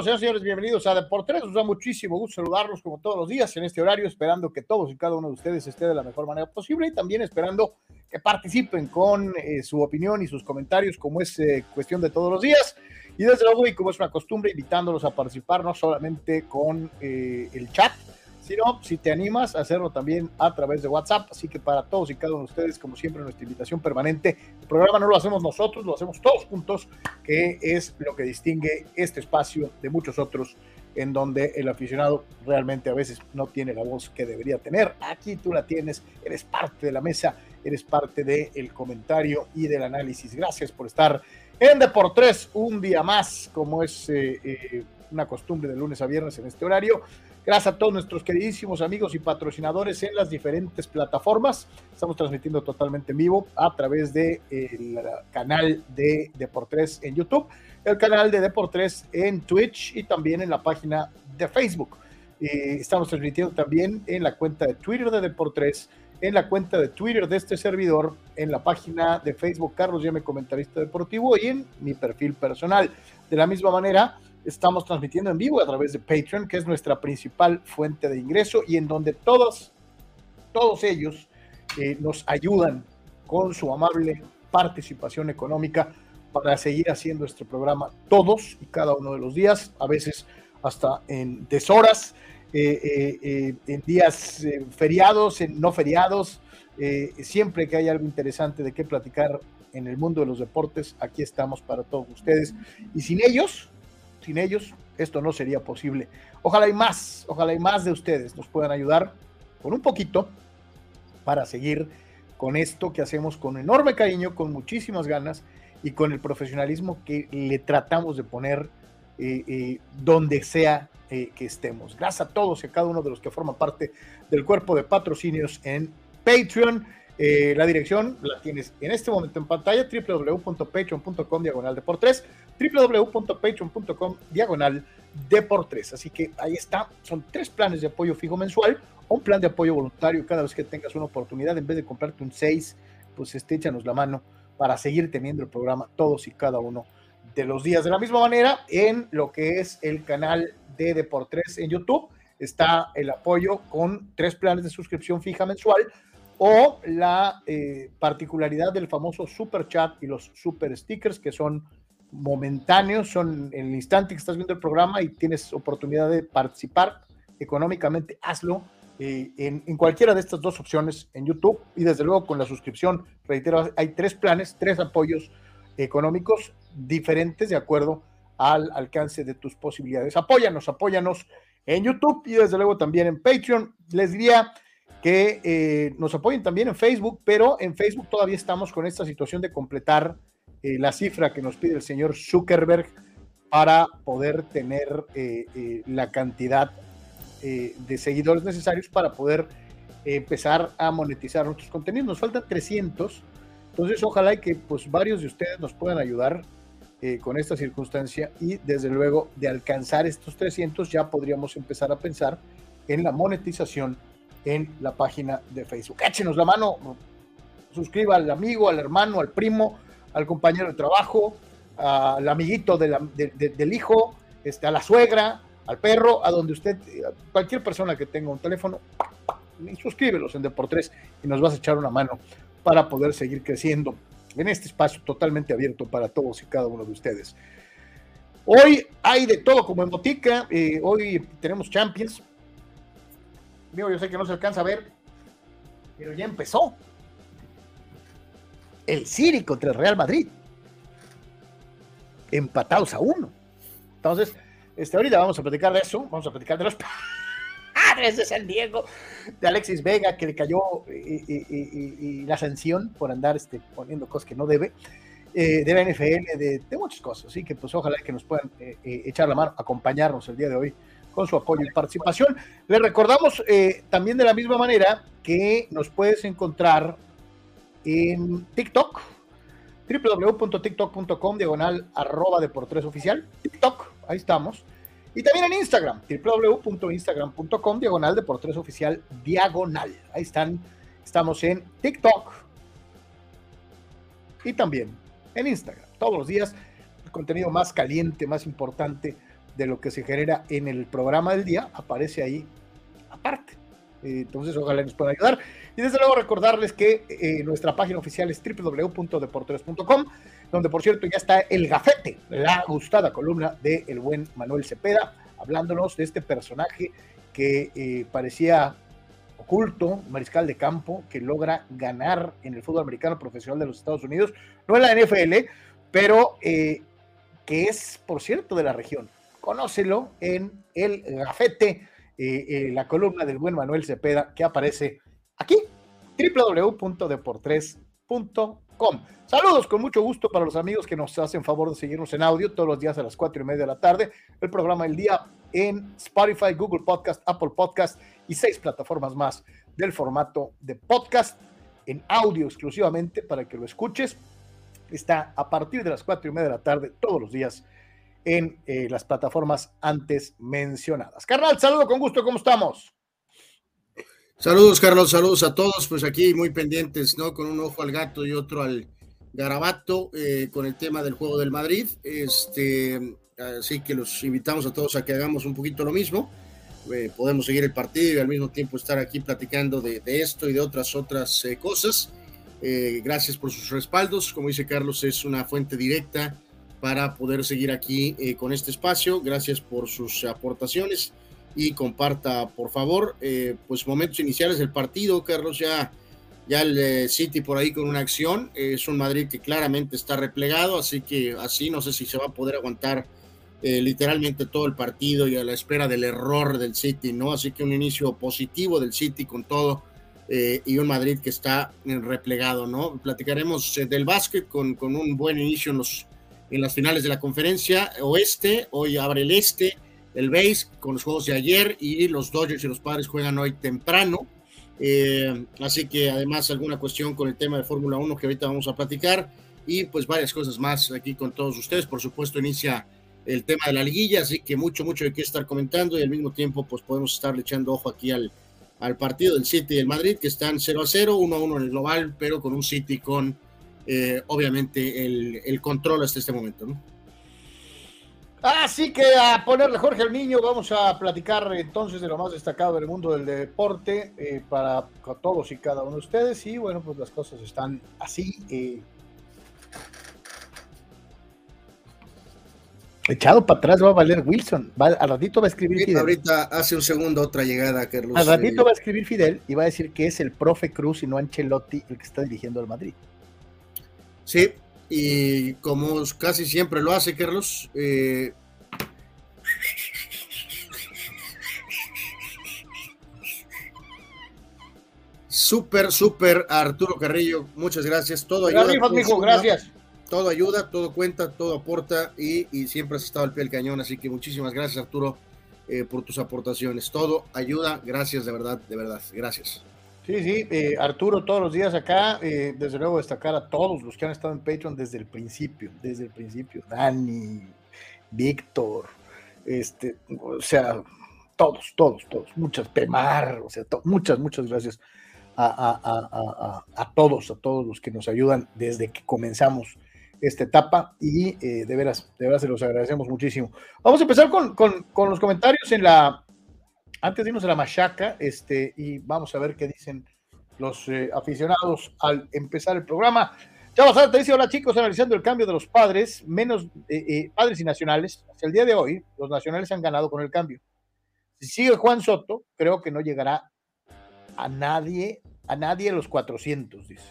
bueno señores, señores, bienvenidos a Deportes. Nos da muchísimo gusto saludarlos como todos los días en este horario, esperando que todos y cada uno de ustedes esté de la mejor manera posible y también esperando que participen con eh, su opinión y sus comentarios, como es eh, cuestión de todos los días. Y desde luego, y como es una costumbre, invitándolos a participar no solamente con eh, el chat, sino si te animas a hacerlo también a través de WhatsApp. Así que para todos y cada uno de ustedes, como siempre, nuestra invitación permanente. El programa no lo hacemos nosotros, lo hacemos todos juntos, que es lo que distingue este espacio de muchos otros en donde el aficionado realmente a veces no tiene la voz que debería tener. Aquí tú la tienes, eres parte de la mesa, eres parte del comentario y del análisis. Gracias por estar en Deportes un día más, como es eh, eh, una costumbre de lunes a viernes en este horario. Gracias a todos nuestros queridísimos amigos y patrocinadores en las diferentes plataformas. Estamos transmitiendo totalmente en vivo a través del canal de Deportes en YouTube, el canal de Deportes en Twitch y también en la página de Facebook. estamos transmitiendo también en la cuenta de Twitter de Deportes, en la cuenta de Twitter de este servidor, en la página de Facebook Carlos Llame Comentarista Deportivo y en mi perfil personal. De la misma manera, estamos transmitiendo en vivo a través de Patreon, que es nuestra principal fuente de ingreso y en donde todos, todos ellos eh, nos ayudan con su amable participación económica para seguir haciendo este programa todos y cada uno de los días, a veces hasta en deshoras, eh, eh, en días feriados, en no feriados, siempre que hay algo interesante de qué platicar en el mundo de los deportes, aquí estamos para todos ustedes. Y sin ellos, sin ellos, esto no sería posible. Ojalá y más, ojalá y más de ustedes nos puedan ayudar con un poquito para seguir con esto que hacemos con enorme cariño, con muchísimas ganas y con el profesionalismo que le tratamos de poner eh, eh, donde sea eh, que estemos. Gracias a todos y a cada uno de los que forman parte del cuerpo de patrocinios en Patreon. La dirección la tienes en este momento en pantalla, www.patreon.com diagonal de por tres www.patreon.com diagonal de por tres. Así que ahí está, son tres planes de apoyo fijo mensual un plan de apoyo voluntario cada vez que tengas una oportunidad, en vez de comprarte un 6, pues este, échanos la mano para seguir teniendo el programa todos y cada uno de los días. De la misma manera, en lo que es el canal de Deportes en YouTube, está el apoyo con tres planes de suscripción fija mensual o la eh, particularidad del famoso super chat y los super stickers que son momentáneos, son en el instante que estás viendo el programa y tienes oportunidad de participar económicamente, hazlo eh, en, en, cualquiera de estas dos opciones en YouTube y desde luego con la suscripción. Reitero, hay tres planes, tres apoyos económicos diferentes de acuerdo al alcance de tus posibilidades. Apóyanos, apóyanos en YouTube y desde luego también en Patreon. Les diría que eh, nos apoyen también en Facebook, pero en Facebook todavía estamos con esta situación de completar eh, la cifra que nos pide el señor Zuckerberg para poder tener eh, eh, la cantidad de seguidores necesarios para poder empezar a monetizar nuestros contenidos. Nos faltan 300, entonces ojalá que pues varios de ustedes nos puedan ayudar con esta circunstancia y desde luego de alcanzar estos 300 ya podríamos empezar a pensar en la monetización en la página de Facebook. Échenos la mano, suscriba al amigo, al hermano, al primo, al compañero de trabajo, al amiguito del hijo, este, a la suegra, al perro, a donde usted, cualquier persona que tenga un teléfono, suscríbelos en Deportes y nos vas a echar una mano para poder seguir creciendo en este espacio totalmente abierto para todos y cada uno de ustedes. Hoy hay de todo como en botica, eh, hoy tenemos Champions. Yo sé que no se alcanza a ver, pero ya empezó el City contra el Real Madrid. Empatados a uno. Entonces, este, ahorita vamos a platicar de eso, vamos a platicar de los padres de San Diego, de Alexis Vega, que le cayó y, la sanción por andar este, poniendo cosas que no debe, eh, de la NFL, de, muchas cosas. Así que, pues, ojalá que nos puedan eh, eh, echar la mano, acompañarnos el día de hoy su apoyo y participación. Le recordamos también de la misma manera que nos puedes encontrar en TikTok, www.tiktok.com, diagonal arroba deportes oficial, TikTok, ahí estamos. Y también en Instagram, www.instagram.com, diagonal deportes oficial, diagonal. Ahí están, estamos en TikTok y también en Instagram. Todos los días contenido más caliente, más importante de lo que se genera en el programa del día, aparece ahí aparte. Entonces, ojalá nos puedan ayudar. Y desde luego recordarles que eh, nuestra página oficial es www.deportes.com, donde por cierto ya está el gafete, la gustada columna el buen Manuel Cepeda, hablándonos de este personaje que eh, parecía oculto, mariscal de campo, que logra ganar en el fútbol americano profesional de los Estados Unidos, no en la NFL, pero eh, que es, por cierto, de la región. Conócelo en el gafete eh, eh, la columna del buen Manuel Cepeda que aparece aquí, www.deportres.com. Saludos con mucho gusto para los amigos que nos hacen favor de seguirnos en audio todos los días a las cuatro y media de la tarde. El programa El Día en Spotify, Google Podcast, Apple Podcast y seis plataformas más del formato de podcast en audio exclusivamente para que lo escuches. Está a partir de las cuatro y media de la tarde todos los días en eh, las plataformas antes mencionadas. Carnal, saludo con gusto, ¿cómo estamos? Saludos, Carlos, saludos a todos, pues aquí muy pendientes, ¿no? Con un ojo al gato y otro al garabato, eh, con el tema del juego del Madrid. Este, así que los invitamos a todos a que hagamos un poquito lo mismo. Eh, podemos seguir el partido y al mismo tiempo estar aquí platicando de, de esto y de otras otras cosas. gracias por sus respaldos. Como dice Carlos, es una fuente directa para poder seguir aquí eh, con este espacio. Gracias por sus aportaciones y comparta, por favor, eh, pues momentos iniciales del partido. Carlos, ya, ya el eh, City por ahí con una acción. es un Madrid que claramente está replegado, así que así no sé si se va a poder aguantar literalmente todo el partido y a la espera del error del City, ¿no? Así que un inicio positivo del City con todo. y un Madrid que está replegado, ¿no? Platicaremos del básquet con, con un buen inicio en los en las finales de la conferencia oeste. Hoy abre el este, el base con los juegos de ayer y los Dodgers y los Padres juegan hoy temprano. Eh, así que además alguna cuestión con el tema de Fórmula 1 que ahorita vamos a platicar y pues varias cosas más aquí con todos ustedes. Por supuesto inicia el tema de la liguilla, así que mucho, mucho de qué estar comentando y al mismo tiempo pues podemos estar echando ojo aquí al, al partido del City y el Madrid que están 0 a 0, 1 a 1 en el global, pero con un City con eh, obviamente el, control hasta este momento, ¿no? Así que a ponerle Jorge al niño, vamos a platicar entonces de lo más destacado del mundo del deporte eh, para todos y cada uno de ustedes. Y bueno, pues las cosas están así. Eh, echado para atrás va a valer Wilson. Va, al ratito va a escribir Fidel. Ahorita hace un segundo otra llegada, Carlos. Al ratito va a escribir Fidel y va a decir que es el profe Cruz y no Ancelotti el que está dirigiendo al Madrid. Sí, y como casi siempre lo hace Carlos, eh, súper, súper Arturo Carrillo, muchas gracias. Todo ayuda. gracias. Todo ayuda, todo cuenta, todo aporta y, siempre has estado al pie del cañón. Así que muchísimas gracias, Arturo, eh, por tus aportaciones. Todo ayuda, gracias de verdad, de verdad. Gracias. Sí, sí, eh, Arturo todos los días acá, eh, desde luego destacar a todos los que han estado en Patreon desde el principio, desde el principio, Dani, Víctor, este, o sea, todos, todos, todos, muchas, Pemar, o sea, muchas, muchas gracias a, todos, a todos los que nos ayudan desde que comenzamos esta etapa y eh, de veras, de veras se los agradecemos muchísimo. Vamos a empezar con, con los comentarios en la, antes de irnos a la machaca, este, y vamos a ver qué dicen los eh, aficionados al empezar el programa. Chavo te dice, hola chicos, analizando el cambio de los padres, menos eh, eh, padres y nacionales. Hasta el día de hoy, los nacionales han ganado con el cambio. Si sigue Juan Soto, creo que no llegará a nadie, a nadie los 400, dice.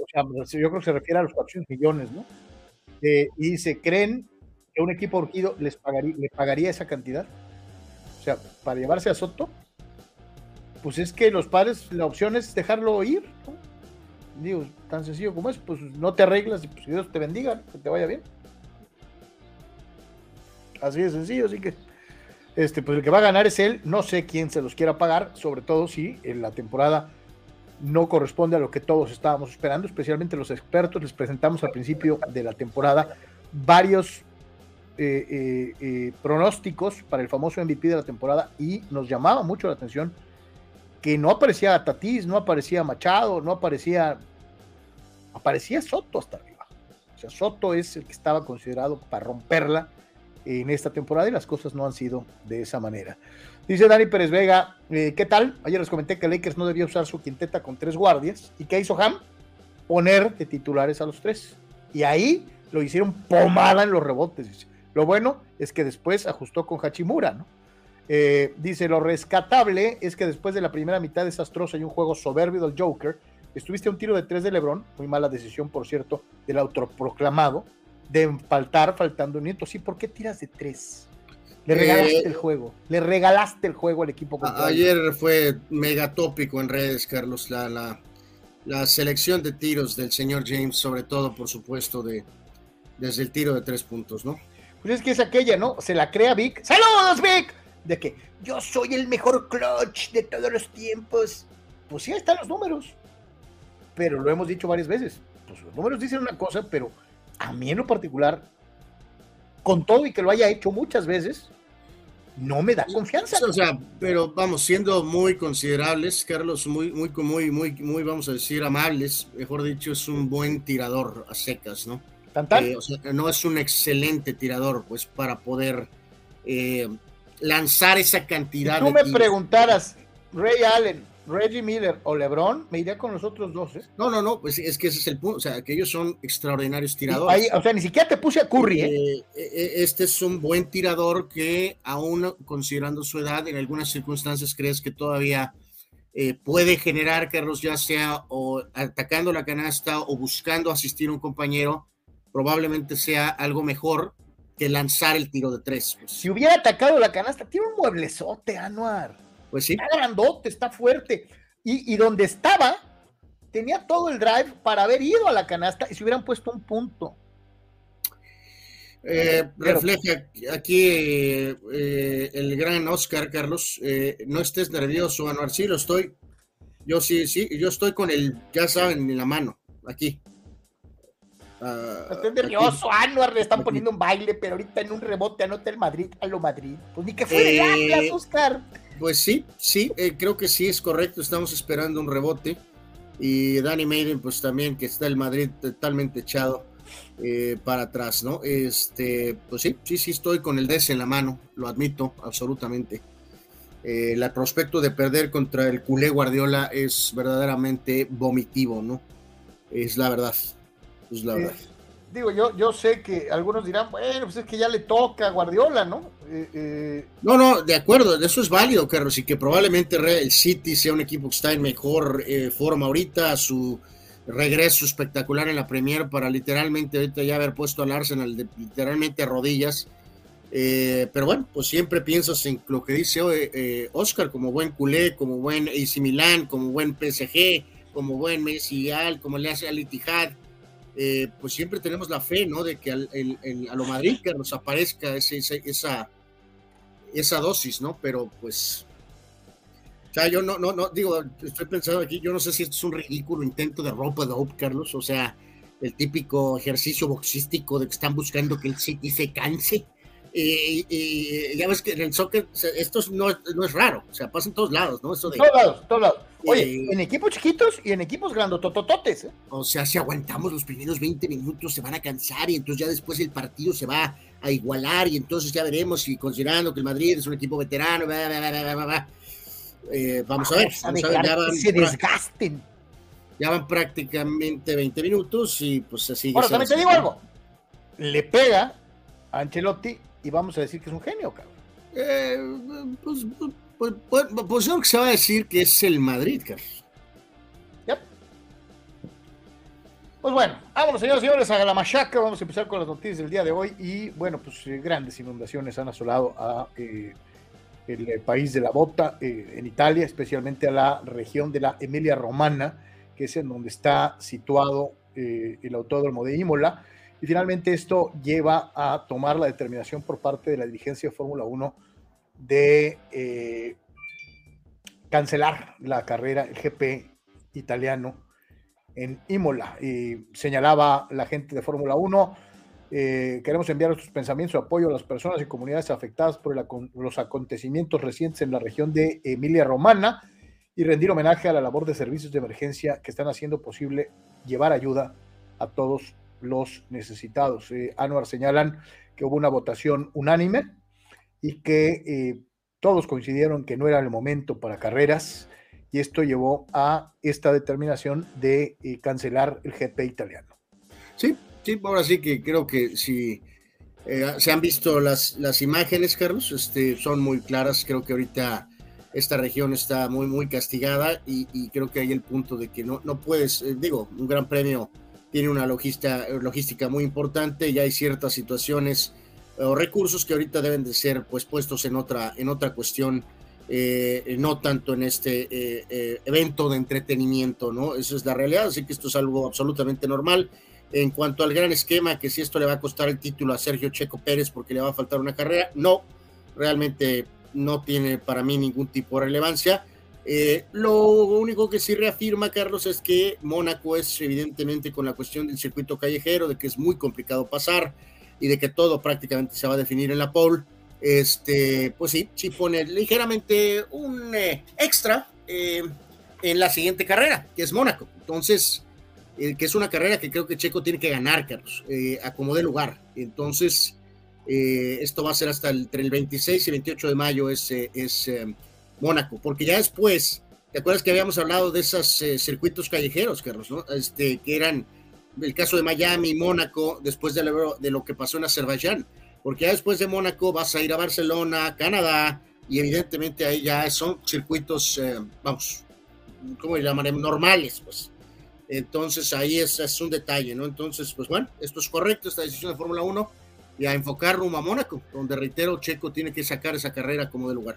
o sea, yo creo que se refiere a los 400 millones, ¿no? y dice, ¿creen que un equipo urgido les pagaría, le pagaría esa cantidad? Sea, para llevarse a Soto, pues es que los padres, la opción es dejarlo ir. Digo, tan sencillo como es, pues no te arreglas y pues Dios te bendiga, que te vaya bien. Así de sencillo, así que este, pues el que va a ganar es él. No sé quién se los quiera pagar, sobre todo si en la temporada no corresponde a lo que todos estábamos esperando, especialmente los expertos. Les presentamos al principio de la temporada varios eh, eh, eh, pronósticos para el famoso MVP de la temporada y nos llamaba mucho la atención que no aparecía Tatís, no aparecía Machado, no aparecía, aparecía Soto hasta arriba. O sea, Soto es el que estaba considerado para romperla en esta temporada y las cosas no han sido de esa manera. Dice Dani Pérez Vega, ¿qué tal? Ayer les comenté que Lakers no debía usar su quinteta con tres guardias. ¿Y qué hizo Ham? Poner de titulares a los tres. Y ahí lo hicieron pomada en los rebotes. Lo bueno es que después ajustó con Hachimura, ¿no? Eh, dice, lo rescatable es que después de la primera mitad desastrosa y un juego soberbio del Joker, estuviste a un tiro de tres de Lebron, muy mala decisión, por cierto, del autoproclamado, de faltar, faltando un minuto. Sí, ¿por qué tiras de tres? Le regalaste el juego, le regalaste el juego al equipo. Ayer fue megatópico en redes, Carlos, la, la, la, selección de tiros del señor James, sobre todo, por supuesto, de, desde el tiro de tres puntos, ¿no? Pues es que es aquella, ¿no? Se la crea Vic. ¡Saludos, Vic! De que yo soy el mejor clutch de todos los tiempos. Pues sí, ahí están los números. Pero lo hemos dicho varias veces. Pues los números dicen una cosa, pero a mí en lo particular, con todo y que lo haya hecho muchas veces, no me da confianza. O sea, pero vamos, siendo muy considerables, Carlos, muy, muy, muy, muy, muy, vamos a decir, amables, mejor dicho, es un buen tirador a secas, ¿no? Eh, o sea, no es un excelente tirador, pues, para poder eh, lanzar esa cantidad. Si tú me preguntaras, Ray Allen, Reggie Miller o LeBron, me iría con los otros dos. ¿eh? No, no, no, pues es que ese es el punto, o sea, que ellos son extraordinarios tiradores. o sea, ni siquiera te puse a Curry. ¿eh? Eh, este es un buen tirador que, aún considerando su edad, en algunas circunstancias crees que todavía puede generar, Carlos, ya sea o atacando la canasta o buscando asistir a un compañero, probablemente sea algo mejor que lanzar el tiro de tres. Pues. Si hubiera atacado la canasta, tiene un mueblezote, Anuar. Pues sí. Está grandote, está fuerte. Y, donde estaba, tenía todo el drive para haber ido a la canasta y se hubieran puesto un punto. Eh, refleja aquí eh, el gran Oscar, Carlos. Eh, no estés nervioso, Anuar. Sí, lo estoy. Yo sí, sí, yo estoy con el, ya saben, en la mano, aquí. Uh, nervioso, Anuar le están poniendo un baile, pero ahorita en un rebote anota el Madrid a lo Madrid. Pues ni que fuera el Atlas, Oscar. Pues sí, sí, eh, creo que sí es correcto. Estamos esperando un rebote. Y Danny Maiden, pues también, que está el Madrid totalmente echado eh, para atrás, ¿no? Este, pues sí, sí, sí, estoy con el DS en la mano, lo admito, absolutamente. Eh, el prospecto de perder contra el culé Guardiola es verdaderamente vomitivo, ¿no? Es la verdad, es la verdad digo, yo, yo sé que algunos dirán, bueno, pues es que ya le toca a Guardiola, ¿no? Eh, eh, no, no, de acuerdo, eso es válido, Carlos, y que probablemente el City sea un equipo que está en mejor eh, forma ahorita, su regreso espectacular en la Premier para literalmente ahorita ya haber puesto al Arsenal de, literalmente a rodillas. pero bueno, pues siempre piensas en lo que dice Oscar como buen culé, como buen AC Milan, como buen PSG, como buen Messi Al, como le hace al Itihad eh, pues siempre tenemos la fe, ¿no? De que a lo Madrid que nos aparezca esa, esa dosis, ¿no? Pero pues, o sea, yo no, no, no, digo, estoy pensando aquí, yo no sé si esto es un ridículo intento de ropa de Hope, Carlos, o sea, el típico ejercicio boxístico de que están buscando que el City se canse. Y, ya ves que en el soccer esto no, no, es raro, o sea, pasa en todos lados, ¿no? Eso de, todos lados, todos lados. Oye, eh, en equipos chiquitos y en equipos grandotototes. ¿eh? O sea, si aguantamos los primeros 20 minutos se van a cansar y entonces ya después el partido se va a igualar y entonces ya veremos y considerando que el Madrid es un equipo veterano, eh, vamos a ver. Vamos a ver ya van, se desgasten. Ya van prácticamente 20 minutos y pues así. Bueno, también te digo algo. Le pega a Ancelotti y vamos a decir que es un genio, cabrón. Eh, pues, pues, pues, pues, que se va a decir que es el Madrid, Carlos. Pues bueno, vámonos, señores y señores, a la machaca. Vamos a empezar con las noticias del día de hoy. Y bueno, pues eh, grandes inundaciones han asolado a eh, el eh, país de la bota, en Italia, especialmente a la región de la Emilia Romana, que es en donde está situado el autódromo de Imola. Y finalmente esto lleva a tomar la determinación por parte de la dirigencia de Fórmula 1 de eh, cancelar la carrera, el GP italiano en Imola. Y señalaba la gente de Fórmula 1, eh, queremos enviar nuestros pensamientos y apoyo a las personas y comunidades afectadas por los acontecimientos recientes en la región de Emilia Romana y rendir homenaje a la labor de servicios de emergencia que están haciendo posible llevar ayuda a todos los necesitados. Eh, Anuar señalan que hubo una votación unánime y que eh, todos coincidieron que no era el momento para carreras y esto llevó a esta determinación de eh, cancelar el GP italiano. Sí, sí, ahora sí que creo que si eh, se han visto las, las imágenes, Carlos, este, son muy claras, creo que ahorita esta región está muy, muy castigada y, creo que hay el punto de que no, no puedes, eh, digo, un gran premio tiene una logística, logística muy importante y hay ciertas situaciones o recursos que ahorita deben de ser pues puestos en otra, en otra cuestión eh, no tanto en este eh, eh, evento de entretenimiento, ¿no? Esa es la realidad, así que esto es algo absolutamente normal. En cuanto al gran esquema, que si esto le va a costar el título a Sergio Checo Pérez porque le va a faltar una carrera, no, realmente no tiene para mí ningún tipo de relevancia. lo único que sí reafirma, Carlos, es que Mónaco es evidentemente con la cuestión del circuito callejero, de que es muy complicado pasar y de que todo prácticamente se va a definir en la pole este, pues sí, sí pone ligeramente un eh, extra eh, en la siguiente carrera, que es Mónaco. Entonces, eh, que es una carrera que creo que Checo tiene que ganar, Carlos, a como de lugar. Entonces, esto va a ser hasta el, entre el 26 y 28 de mayo, es, es Mónaco, porque ya después, ¿te acuerdas que habíamos hablado de esos circuitos callejeros, Carlos, ¿no? este, que eran el caso de Miami, Mónaco, después de lo, de lo que pasó en Azerbaiyán? porque ya después de Mónaco vas a ir a Barcelona, Canadá, y evidentemente ahí ya son circuitos, eh, vamos, ¿cómo llamaremos? Normales, pues. Entonces ahí es, es, un detalle, ¿no? Entonces, pues bueno, esto es correcto, esta decisión de Fórmula 1, y a enfocar rumbo a Mónaco, donde reitero, Checo tiene que sacar esa carrera como de lugar.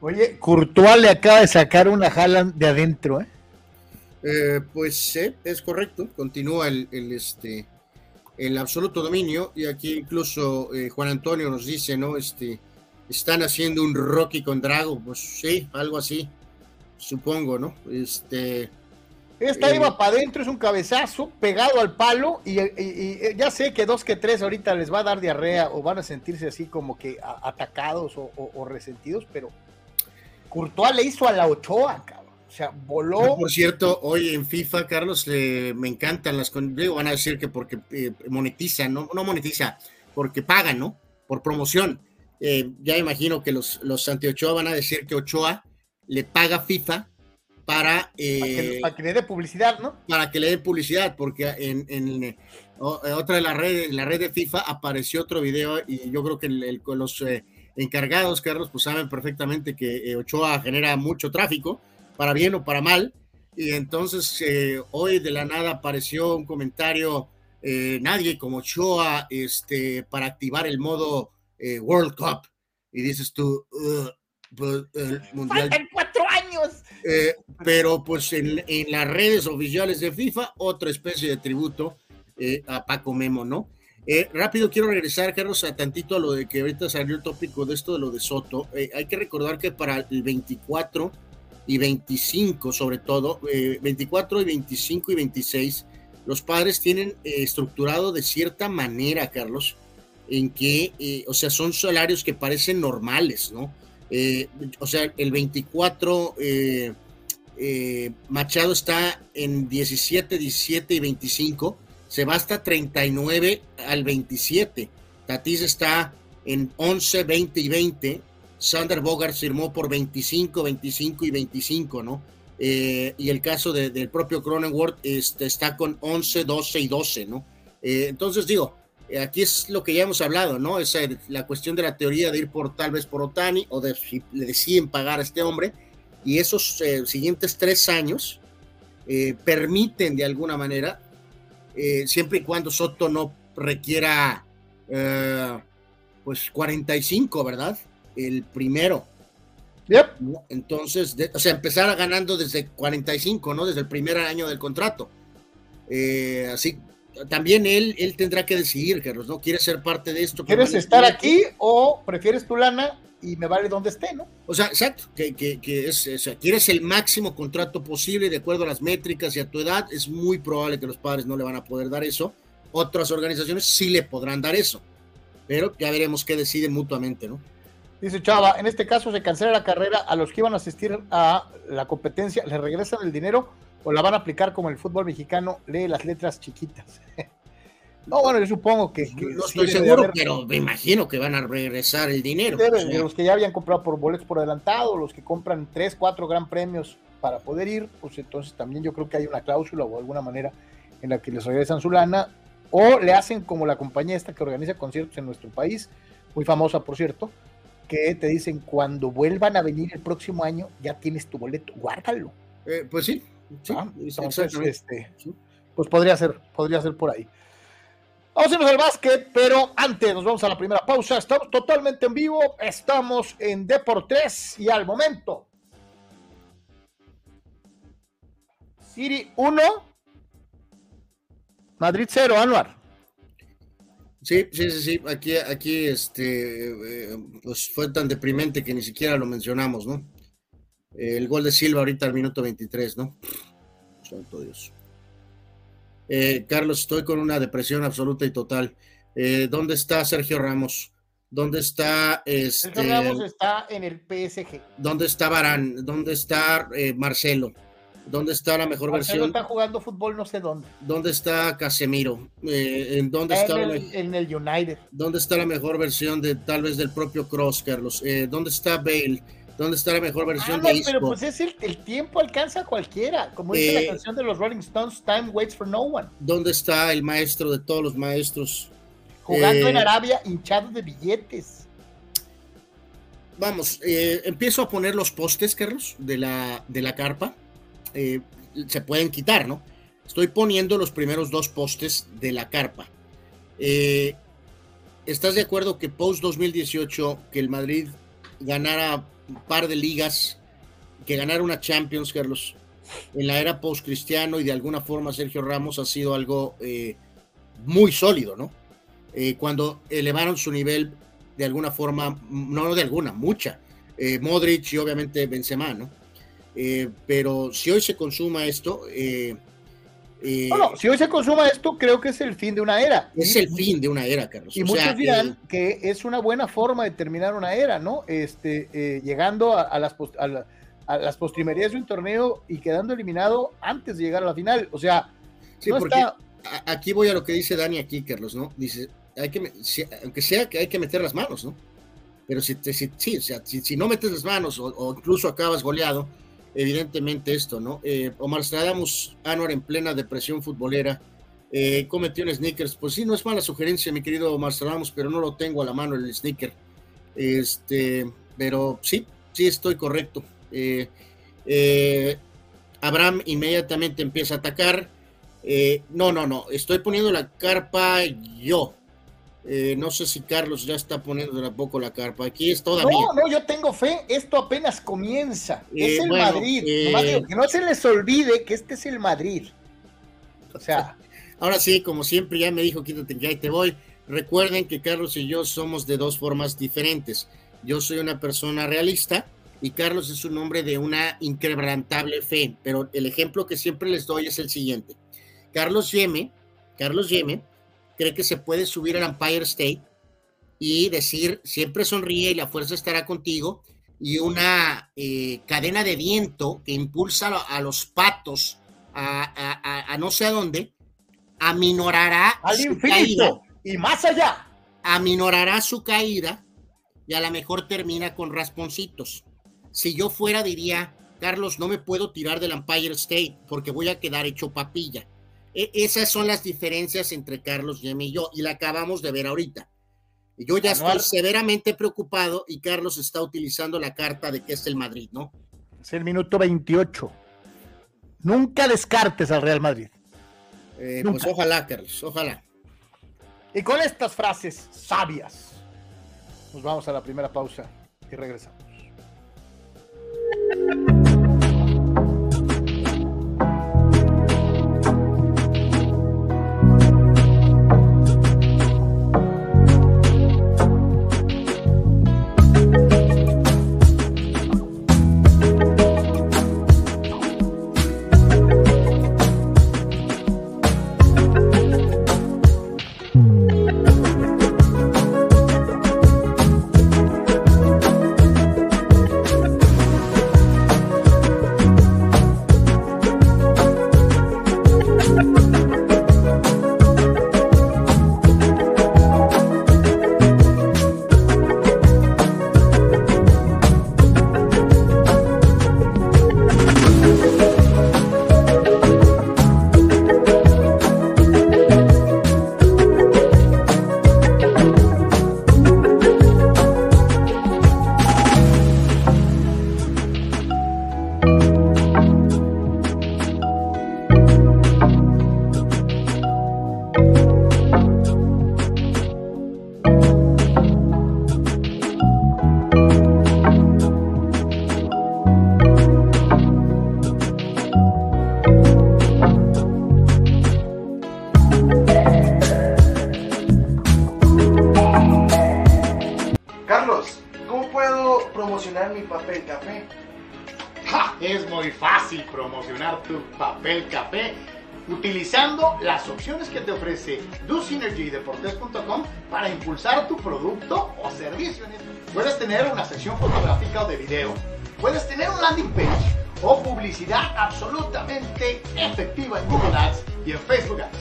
Oye, Courtois le acaba de sacar una jala de adentro, ¿eh? Eh pues sí, es correcto, continúa el, el este, el absoluto dominio, y aquí incluso eh, Juan Antonio nos dice, ¿no? Este, están haciendo un Rocky con Drago, pues sí, algo así, supongo, ¿no? Este. Esta eh, iba para adentro, es un cabezazo pegado al palo y, ya sé que dos que tres ahorita les va a dar diarrea o van a sentirse así como que atacados o, resentidos, pero Courtois le hizo a la Ochoa, cabrón. O sea, voló. Por cierto, hoy en FIFA, Carlos, me encantan las. Digo, van a decir que porque eh, monetizan, ¿no? no monetiza, porque pagan, ¿no? Por promoción. Eh, ya imagino que los, los anti-Ochoa van a decir que Ochoa le paga FIFA para, eh, para, que, le dé publicidad, ¿no? Para que le dé publicidad, porque en, en, otra de la red, la red de FIFA apareció otro video y yo creo que el, los encargados, Carlos, pues saben perfectamente que Ochoa genera mucho tráfico para bien o para mal. Y entonces eh, hoy de la nada apareció un comentario, eh, nadie como Choa, este, para activar el modo eh, World Cup. Y dices tú, pues, el Mundial... Faltan cuatro años. pero pues en, en, las redes oficiales de FIFA, otra especie de tributo a Paco Memo, ¿no? rápido quiero regresar, Carlos, a tantito a lo de que ahorita salió el tópico de esto de lo de Soto. hay que recordar que para el 24 y 25 sobre todo, 24 eh, y 25 y 26, los padres tienen eh, estructurado de cierta manera, Carlos, en que, eh, o sea, son salarios que parecen normales, ¿no? o sea, el 24, Machado está en 17, 17 y 25, se va hasta 39 al 27, Tatis está en 11, 20 y 20, Sander Bogart firmó por 25, 25 y 25, ¿no? Eh, y el caso del propio Cronenworth este, está con 11, 12 y 12, ¿no? Eh, entonces digo, eh, aquí es lo que ya hemos hablado, ¿no? Es la cuestión de la teoría de ir por tal vez por Otani o de si le deciden pagar a este hombre y esos siguientes tres años permiten de alguna manera, siempre y cuando Soto no requiera pues 45, ¿verdad? El primero. Entonces, o sea, empezar ganando desde 45, ¿no? Desde el primer año del contrato. Eh, así, también él, él tendrá que decidir, Carlos, ¿no? ¿Quieres ser parte de esto? ¿Quieres estar aquí o prefieres tu lana y me vale donde esté, ¿no? O sea, exacto, que, que, es, o sea, quieres el máximo contrato posible de acuerdo a las métricas y a tu edad, es muy probable que los padres no le van a poder dar eso. Otras organizaciones sí le podrán dar eso, pero ya veremos qué deciden mutuamente, ¿no? Dice Chava, en este caso se cancela la carrera a los que iban a asistir a la competencia, le regresan el dinero o la van a aplicar como el fútbol mexicano, lee las letras chiquitas. no, bueno, yo supongo que... no estoy seguro, pero me imagino que van a regresar el dinero. Los que ya habían comprado por boletos por adelantado, los que compran tres, cuatro gran premios para poder ir, pues entonces también yo creo que hay una cláusula o alguna manera en la que les regresan su lana, o le hacen como la compañía esta que organiza conciertos en nuestro país, muy famosa por cierto, que te dicen cuando vuelvan a venir el próximo año, ya tienes tu boleto, guárdalo. Eh, pues sí, ah, este, pues podría ser, podría ser por ahí. Vamos a irnos al básquet, pero antes nos vamos a la primera pausa. Estamos totalmente en vivo, estamos en Deportes y al momento. Siri 1, Madrid 0, Anuar. Sí, sí, sí, sí. Aquí, aquí, este, eh, pues fue tan deprimente que ni siquiera lo mencionamos, ¿no? el gol de Silva ahorita al minuto 23, ¿no? Santo Dios. Eh, Carlos, estoy con una depresión absoluta y total. Eh, ¿Dónde está Sergio Ramos? ¿Dónde está este? Sergio Ramos está en el PSG. ¿Dónde está Barán? ¿Dónde está Marcelo? ¿Dónde está la mejor Marcelo versión? está jugando fútbol no sé dónde. ¿Dónde está Casemiro? Eh, ¿En dónde está, el, en, el, United? ¿Dónde está la mejor versión de tal vez del propio Cross, Carlos? Eh, ¿Dónde está Bale? ¿Dónde está la mejor versión ah, de Isco? Pero pues es el, el, tiempo alcanza a cualquiera, como dice la eh, canción de los Rolling Stones, Time waits for no one. ¿Dónde está el maestro de todos los maestros? Jugando en Arabia, hinchado de billetes. Vamos, empiezo a poner los postes, Carlos, de la, de la carpa eh, se pueden quitar, ¿no? Estoy poniendo los primeros dos postes de la carpa. Eh, ¿Estás de acuerdo que post 2018 que el Madrid ganara un par de ligas, que ganara una Champions, Carlos, en la era post cristiano y de alguna forma Sergio Ramos ha sido algo eh, muy sólido, ¿no? cuando elevaron su nivel de alguna forma, no de alguna, mucha, Modric y obviamente Benzema, ¿no? Eh, pero si hoy se consuma esto... Eh, eh, si hoy se consuma esto, creo que es el fin de una era. Es el fin de una era, Carlos. Y muchos dirán que es una buena forma de terminar una era, ¿no? Este, llegando a, las a, las postrimerías de un torneo y quedando eliminado antes de llegar a la final. O sea, sí, porque aquí voy a lo que dice Dani aquí, Carlos, ¿no? Dice, hay que, aunque sea que hay que meter las manos, ¿no? Pero si, si, o sea, si, no metes las manos o incluso acabas goleado, evidentemente esto, ¿no? Eh, Omar Stradamus, Anuar en plena depresión futbolera, eh, cometió un sneakers. Pues sí, no es mala sugerencia, mi querido Omar Stradamus, pero no lo tengo a la mano el sneaker. Este, pero sí, sí estoy correcto. Eh, Abraham inmediatamente empieza a atacar. no, no, no, estoy poniendo la carpa yo. Eh, no sé si Carlos ya está poniendo de a poco la carpa. Aquí es todavía. No, no, yo tengo fe. Esto apenas comienza. es eh, el Madrid. Eh, que no se les olvide que este es el Madrid. O sea. Ahora sí, como siempre, ya me dijo, quítate que ahí te voy. Recuerden que Carlos y yo somos de dos formas diferentes. Yo soy una persona realista y Carlos es un hombre de una increbrantable fe. Pero el ejemplo que siempre les doy es el siguiente. Carlos Yeme, Carlos Yeme, cree que se puede subir al Empire State y decir, siempre sonríe y la fuerza estará contigo, y una eh, cadena de viento que impulsa a los patos a, no sé a dónde, aminorará al su infinito y más allá. Aminorará su caída y a lo mejor termina con rasponcitos. Si yo fuera, diría, Carlos, no me puedo tirar del Empire State porque voy a quedar hecho papilla. E, esas son las diferencias entre Carlos, Yemi y yo, y la acabamos de ver ahorita. Yo ya estoy severamente preocupado y Carlos está utilizando la carta de que es el Madrid, ¿no? Es el minuto 28. Nunca descartes al Real Madrid. Eh, pues ojalá, Carlos, ojalá. Y con estas frases sabias, nos vamos a la primera pausa y regresamos. Es muy fácil promocionar tu papel café utilizando las opciones que te ofrece DoSynergyDeportes.com para impulsar tu producto o servicio. Puedes tener una sección fotográfica o de video. Puedes tener un landing page o publicidad absolutamente efectiva en Google Ads y en Facebook Ads.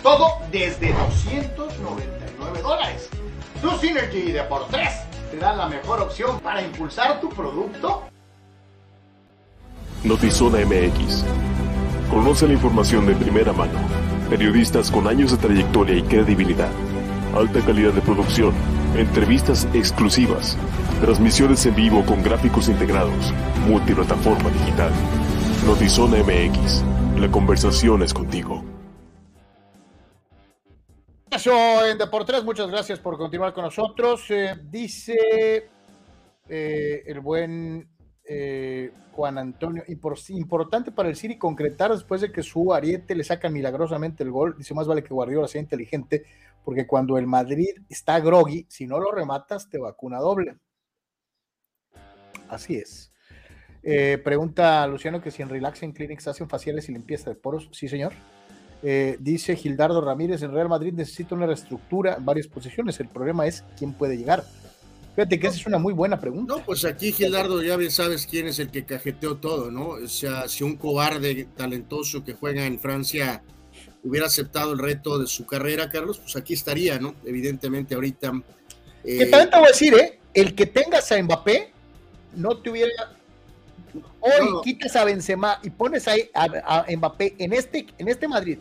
Todo desde 299 dólares. DoSynergy te da la mejor opción para impulsar tu producto. Notizona MX Conoce la información de primera mano. Periodistas con años de trayectoria y credibilidad. Alta calidad de producción. Entrevistas exclusivas. Transmisiones en vivo con gráficos integrados. Multiplataforma digital. Notizona MX. La conversación es contigo. En Deportes, muchas gracias por continuar con nosotros. Eh, dice eh, el buen eh, Juan Antonio, importante para el City concretar después de que su ariete le saca milagrosamente el gol. Dice, más vale que Guardiola sea inteligente, porque cuando el Madrid está groggy, si no lo rematas, te vacuna doble. Así es. Eh, pregunta Luciano que si en Relaxing Clinics hacen faciales y limpieza de poros. Sí, señor. Eh, dice Gildardo Ramírez, en Real Madrid necesita una reestructura en varias posiciones. El problema es quién puede llegar. Fíjate que esa es una muy buena pregunta. No, pues aquí, Gildardo, ya bien sabes quién es el que cajeteó todo, ¿no? O sea, si un cobarde talentoso que juega en Francia hubiera aceptado el reto de su carrera, Carlos, pues aquí estaría, ¿no? Evidentemente, ahorita. Eh... Que también te voy a decir, ¿eh? El que tengas a Mbappé no te hubiera. Hoy quitas a Benzema y pones ahí a, a Mbappé en este, en este Madrid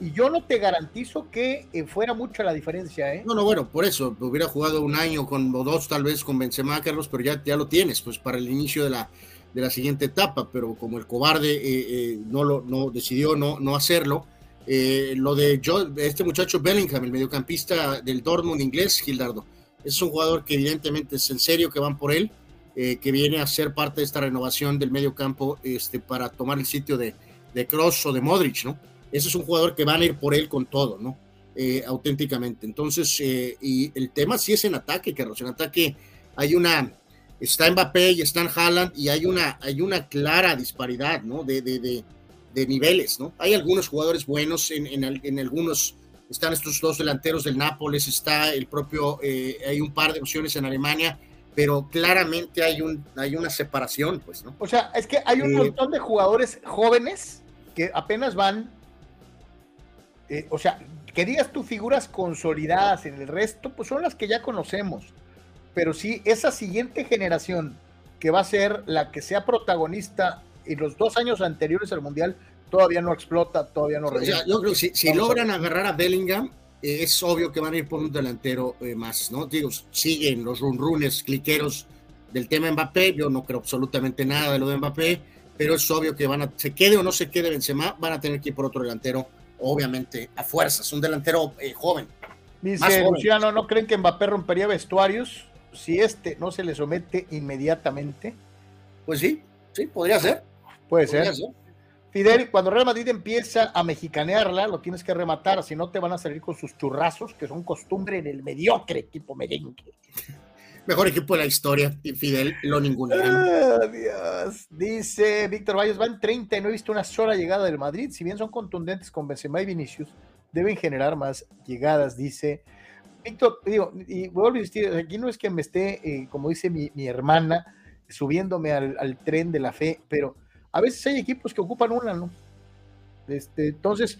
y yo no te garantizo que eh, fuera mucha la diferencia, ¿eh? No, no, bueno, por eso, hubiera jugado un año con, o dos tal vez con Benzema, Carlos, pero ya, ya lo tienes, pues para el inicio de la, de la siguiente etapa, pero como el cobarde eh, eh, no, lo, no decidió no, no hacerlo, lo de este muchacho Bellingham, el mediocampista del Dortmund inglés, Gildardo, es un jugador que evidentemente es en serio que van por él, que viene a ser parte de esta renovación del mediocampo este, para tomar el sitio de, de Kroos o de Modric, ¿no? Ese es un jugador que van a ir por él con todo, ¿no? Eh, auténticamente. Entonces, eh, y el tema sí es en ataque, Carlos. En ataque hay una, está Mbappé y está en Haaland y hay una, hay una clara disparidad, ¿no? De, de, de, de niveles, ¿no? Hay algunos jugadores buenos en, en, en, algunos, están estos dos delanteros del Nápoles, está el propio, eh, hay un par de opciones en Alemania, pero claramente hay, un, hay una separación, pues, ¿no? O sea, es que hay un montón de jugadores jóvenes que apenas van eh, o sea, que digas tú figuras consolidadas en el resto, pues son las que ya conocemos. Pero sí, esa siguiente generación que va a ser la que sea protagonista en los dos años anteriores al Mundial, todavía no explota, todavía no o sea, yo creo que si, logran agarrar a Bellingham, eh, es obvio que van a ir por un delantero eh, más, ¿no? Digo, siguen los runrunes cliqueros del tema Mbappé, yo no creo absolutamente nada de lo de Mbappé, pero es obvio que van a, se quede o no se quede Benzema, van a tener que ir por otro delantero obviamente, a fuerzas, un delantero eh, joven. Dice Luciano, ¿no creen que Mbappé rompería vestuarios si este no se le somete inmediatamente? Pues sí, sí, podría ser. Puede ser. Fidel, cuando Real Madrid empieza a mexicanearla, lo tienes que rematar, si no te van a salir con sus churrazos, que son costumbre en el mediocre equipo merengue. Mejor equipo de la historia, Fidel, lo ninguno. Dios. Dice Víctor Valles, van 30 y no he visto una sola llegada del Madrid. Si bien son contundentes con Benzema y Vinicius, deben generar más llegadas, dice. Víctor, digo, y vuelvo a insistir, aquí no es que me esté, eh, como dice mi, hermana, subiéndome al, tren de la fe, pero a veces hay equipos que ocupan una, ¿no? Este, entonces,